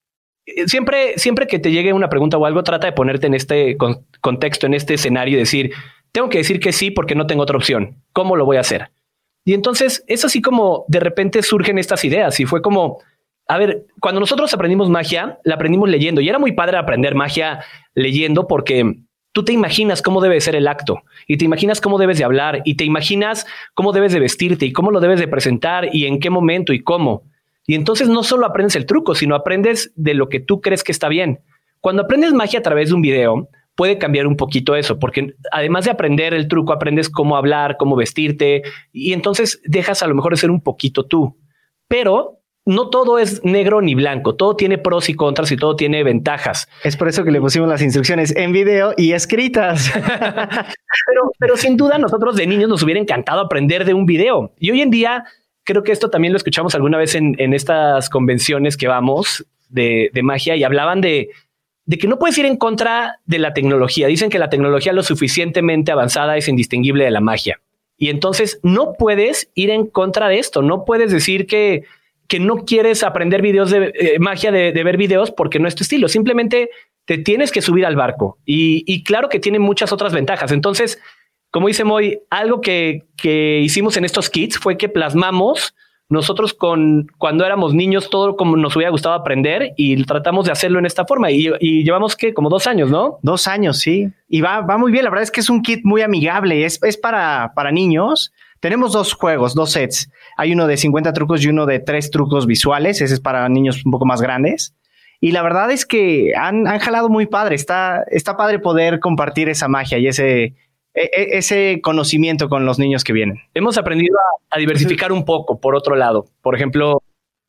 Eh, siempre, siempre que te llegue una pregunta o algo, trata de ponerte en este contexto, en este escenario y decir, tengo que decir que sí porque no tengo otra opción. ¿Cómo lo voy a hacer? Y entonces es así como de repente surgen estas ideas y fue como, a ver, cuando nosotros aprendimos magia, la aprendimos leyendo y era muy padre aprender magia leyendo porque tú te imaginas cómo debe ser el acto y te imaginas cómo debes de hablar y te imaginas cómo debes de vestirte y cómo lo debes de presentar y en qué momento y cómo. Y entonces no solo aprendes el truco, sino aprendes de lo que tú crees que está bien. Cuando aprendes magia a través de un video, puede cambiar un poquito eso, porque además de aprender el truco, aprendes cómo hablar, cómo vestirte y entonces dejas a lo mejor de ser un poquito tú. Pero no todo es negro ni blanco, todo tiene pros y contras y todo tiene ventajas. Es por eso que le pusimos las instrucciones en video y escritas. pero, pero sin duda nosotros de niños nos hubiera encantado aprender de un video. Y hoy en día creo que esto también lo escuchamos alguna vez en, estas convenciones que vamos de, de magia y hablaban de, de que no puedes ir en contra de la tecnología. Dicen que la tecnología lo suficientemente avanzada es indistinguible de la magia. Y entonces no puedes ir en contra de esto. No puedes decir que que no quieres aprender videos de eh, magia de, ver videos porque no es tu estilo. Simplemente te tienes que subir al barco. Y, claro que tiene muchas otras ventajas. Entonces, como dice Moy, algo que, hicimos en estos kits fue que plasmamos nosotros con cuando éramos niños todo como nos hubiera gustado aprender y tratamos de hacerlo en esta forma y, llevamos que como dos años, ¿no? Dos años, sí. Y va, va muy bien. La verdad es que es un kit muy amigable. Es, es para, para niños tenemos dos juegos, dos sets. Hay uno de 50 trucos y uno de tres trucos visuales. Ese es para niños un poco más grandes. Y la verdad es que han, jalado muy padre. Está, está padre poder compartir esa magia y ese, e, e, ese conocimiento con los niños que vienen. Hemos aprendido a, diversificar un poco, por otro lado. Por ejemplo...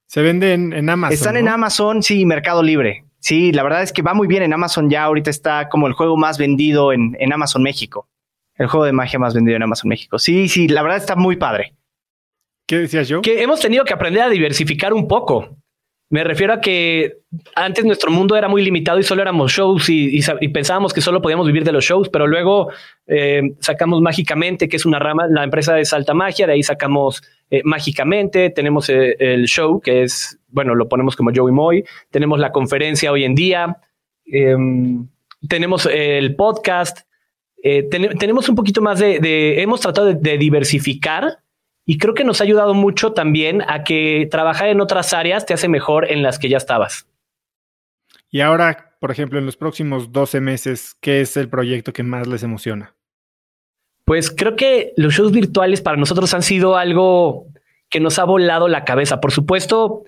Se venden en Amazon. Están en Amazon, sí, Mercado Libre. Sí, la verdad es que va muy bien en Amazon ya. Ahorita está como el juego más vendido en, en Amazon México el juego de magia más vendido en Amazon México. Sí, sí, la verdad está muy padre. ¿Qué decías yo? Que hemos tenido que aprender a diversificar un poco. Me refiero a que antes nuestro mundo era muy limitado y solo éramos shows y, pensábamos que solo podíamos vivir de los shows, pero luego eh, sacamos Mágicamente, que es una rama, la empresa de Salta Magia, de ahí sacamos eh, Mágicamente, tenemos eh, el show, que es, bueno, lo ponemos como Joey Moy, tenemos la conferencia hoy en día, em, tenemos el podcast, eh, tenemos un poquito más de, hemos tratado de, diversificar y creo que nos ha ayudado mucho también a que trabajar en otras áreas te hace mejor en las que ya estabas. Y ahora, por ejemplo, en los próximos 12 meses, ¿qué es el proyecto que más les emociona? Pues creo que los shows virtuales para nosotros han sido algo que nos ha volado la cabeza. Por supuesto,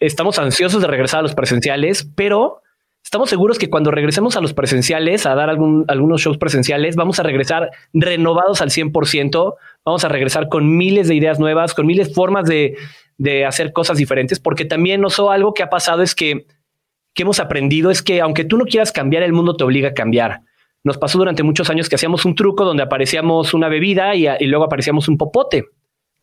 estamos ansiosos de regresar a los presenciales, pero estamos seguros que cuando regresemos a los presenciales, a dar algún, algunos shows presenciales, vamos a regresar renovados al 100%, vamos a regresar con miles de ideas nuevas, con miles de formas de, hacer cosas diferentes, porque también no solo algo que ha pasado es que, que hemos aprendido es que aunque tú no quieras cambiar, el mundo te obliga a cambiar. Nos pasó durante muchos años que hacíamos un truco donde aparecíamos una bebida y, luego aparecíamos un popote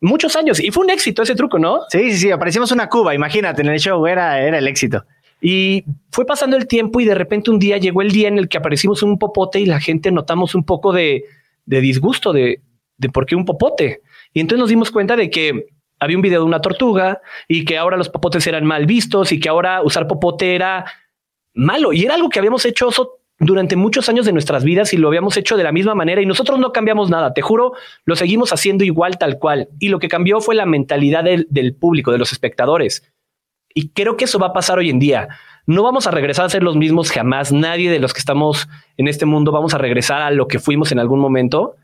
muchos años y fue un éxito ese truco, ¿no? Sí, sí, sí, aparecíamos una cuba, imagínate, en el show era, era el éxito. Y fue pasando el tiempo y de repente un día llegó el día en el que aparecimos un popote y la gente notamos un poco de, disgusto de, de por qué un popote. Y entonces nos dimos cuenta de que había un video de una tortuga y que ahora los popotes eran mal vistos y que ahora usar popote era malo. Y era algo que habíamos hecho durante muchos años de nuestras vidas y lo habíamos hecho de la misma manera y nosotros no cambiamos nada. Te juro, lo seguimos haciendo igual, tal cual. Y lo que cambió fue la mentalidad del, del público, de los espectadores. Y creo que eso va a pasar hoy en día. No vamos a regresar a ser los mismos jamás. Nadie de los que estamos en este mundo vamos a regresar a lo que fuimos en algún momento.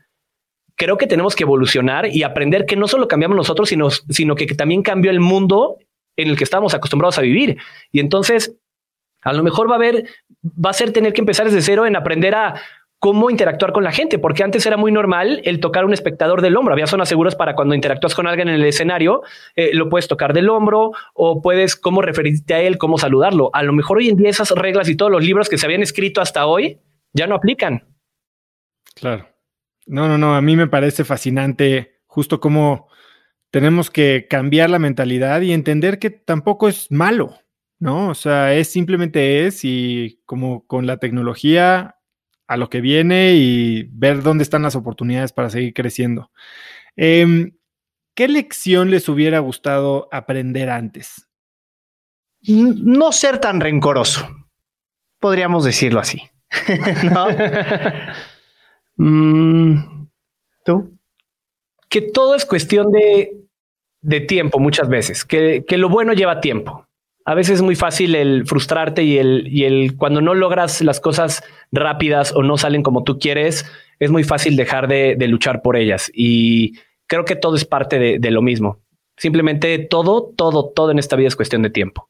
Creo que tenemos que evolucionar y aprender que no solo cambiamos nosotros, sino, que, que también cambió el mundo en el que estamos acostumbrados a vivir. Y entonces, a lo mejor va a haber, va a ser tener que empezar desde cero en aprender a cómo interactuar con la gente, porque antes era muy normal el tocar un espectador del hombro. Había zonas seguras para cuando interactúas con alguien en el escenario, eh, lo puedes tocar del hombro o puedes cómo referirte a él, cómo saludarlo. A lo mejor hoy en día esas reglas y todos los libros que se habían escrito hasta hoy ya no aplican. Claro. No, no, no, a mí me parece fascinante justo cómo tenemos que cambiar la mentalidad y entender que tampoco es malo, ¿no? O sea, es simplemente es y como con la tecnología a lo que viene y ver dónde están las oportunidades para seguir creciendo. Em, ¿Qué lección les hubiera gustado aprender antes? No ser tan rencoroso. Podríamos decirlo así. ¿No? Mm, ¿Tú? Que todo es cuestión de, tiempo muchas veces, que, que, lo bueno lleva tiempo a veces es muy fácil el frustrarte y el, y el cuando no logras las cosas rápidas o no salen como tú quieres, es muy fácil dejar de, luchar por ellas. Y creo que todo es parte de, de, lo mismo. Simplemente todo, todo, todo en esta vida es cuestión de tiempo.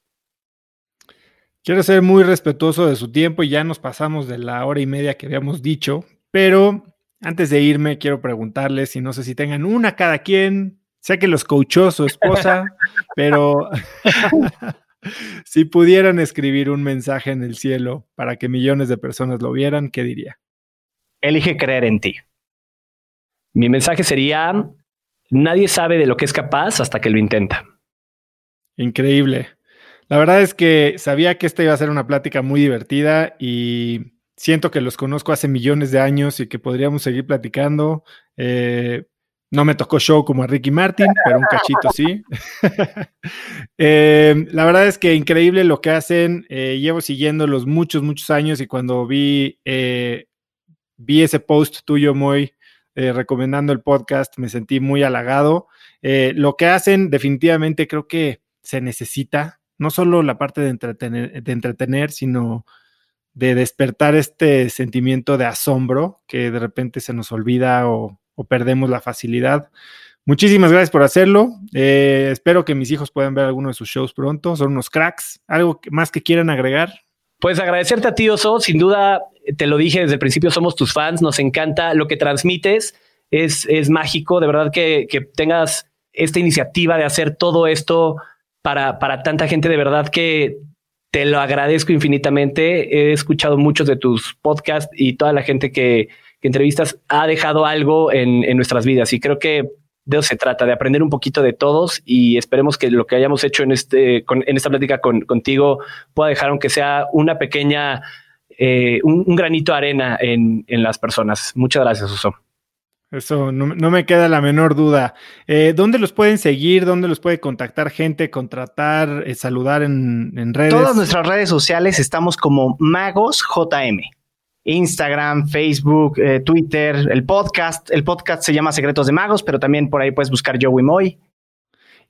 Quiero ser muy respetuoso de su tiempo y ya nos pasamos de la hora y media que habíamos dicho, pero antes de irme quiero preguntarles si no sé si tengan una cada quien Sé que los coachó su esposa, pero si pudieran escribir un mensaje en el cielo para que millones de personas lo vieran, ¿qué diría? Elige creer en ti. Mi mensaje sería, nadie sabe de lo que es capaz hasta que lo intenta. Increíble. La verdad es que sabía que esta iba a ser una plática muy divertida y siento que los conozco hace millones de años y que podríamos seguir platicando. Eh, no me tocó show como a Ricky Martin, pero un cachito sí. Eh, la verdad es que increíble lo que hacen. Eh, llevo siguiéndolos muchos, muchos años y cuando vi, eh, vi ese post tuyo, muy recomendando el podcast, me sentí muy halagado. lo que hacen definitivamente creo que se necesita, no solo la parte de entretener, de entretener sino de despertar este sentimiento de asombro que de repente se nos olvida o o perdemos la facilidad. Muchísimas gracias por hacerlo. Eh, espero que mis hijos puedan ver alguno de sus shows pronto. Son unos cracks. ¿Algo más que quieran agregar? Pues agradecerte a ti, Oso. Sin duda, te lo dije desde el principio, somos tus fans. Nos encanta lo que transmites. Es, es mágico, de verdad, que, que tengas esta iniciativa de hacer todo esto para, para tanta gente. De verdad que te lo agradezco infinitamente. He escuchado muchos de tus podcasts y toda la gente que, que entrevistas ha dejado algo en, nuestras vidas y creo que de eso se trata, de aprender un poquito de todos y esperemos que lo que hayamos hecho en, este, en esta plática contigo pueda dejar, aunque sea una pequeña, eh, un, granito de arena en, las personas. Muchas gracias, Oso. Eso no, me queda la menor duda. Eh, ¿Dónde los pueden seguir? ¿Dónde los puede contactar gente, contratar, eh, saludar en, en, redes? Todas nuestras redes sociales estamos como Magos JM. Instagram, Facebook, eh, Twitter, el podcast. El podcast se llama Secretos de Magos, pero también por ahí puedes buscar Joey Moy.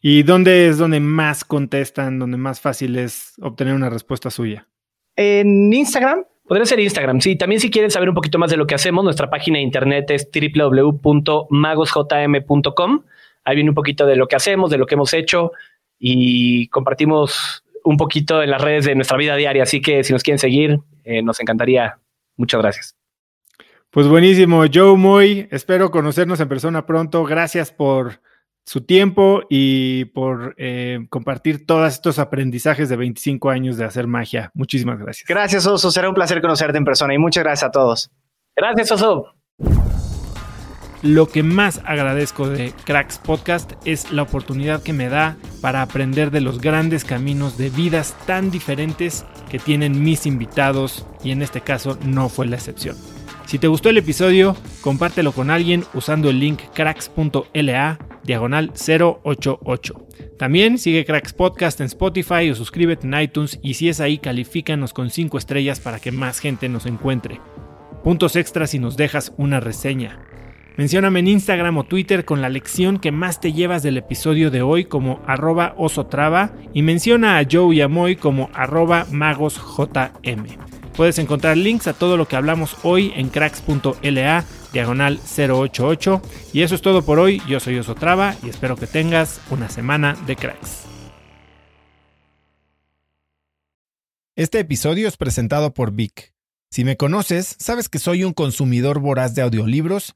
¿Y dónde es donde más contestan, donde más fácil es obtener una respuesta suya? En Instagram. Podría ser Instagram, sí. También si quieren saber un poquito más de lo que hacemos, nuestra página de internet es www.magosjm.com. Ahí viene un poquito de lo que hacemos, de lo que hemos hecho y compartimos un poquito en las redes de nuestra vida diaria. Así que si nos quieren seguir, eh, nos encantaría Muchas gracias. Pues buenísimo, Joe Muy, espero conocernos en persona pronto. Gracias por su tiempo y por eh, compartir todos estos aprendizajes de 25 años de hacer magia. Muchísimas gracias. Gracias, Oso. Será un placer conocerte en persona y muchas gracias a todos. Gracias, Oso. Lo que más agradezco de Cracks Podcast es la oportunidad que me da para aprender de los grandes caminos de vidas tan diferentes que tienen mis invitados y en este caso no fue la excepción. Si te gustó el episodio, compártelo con alguien usando el link cracks.la diagonal 088. También sigue Cracks Podcast en Spotify o suscríbete en iTunes y si es ahí califícanos con 5 estrellas para que más gente nos encuentre. Puntos extras si nos dejas una reseña. Mencióname en Instagram o Twitter con la lección que más te llevas del episodio de hoy como arroba osotrava y menciona a Joe y a Moy como arroba magosjm. Puedes encontrar links a todo lo que hablamos hoy en cracks.la diagonal 088 y eso es todo por hoy, yo soy Osotrava y espero que tengas una semana de cracks. Este episodio es presentado por Vic. Si me conoces, sabes que soy un consumidor voraz de audiolibros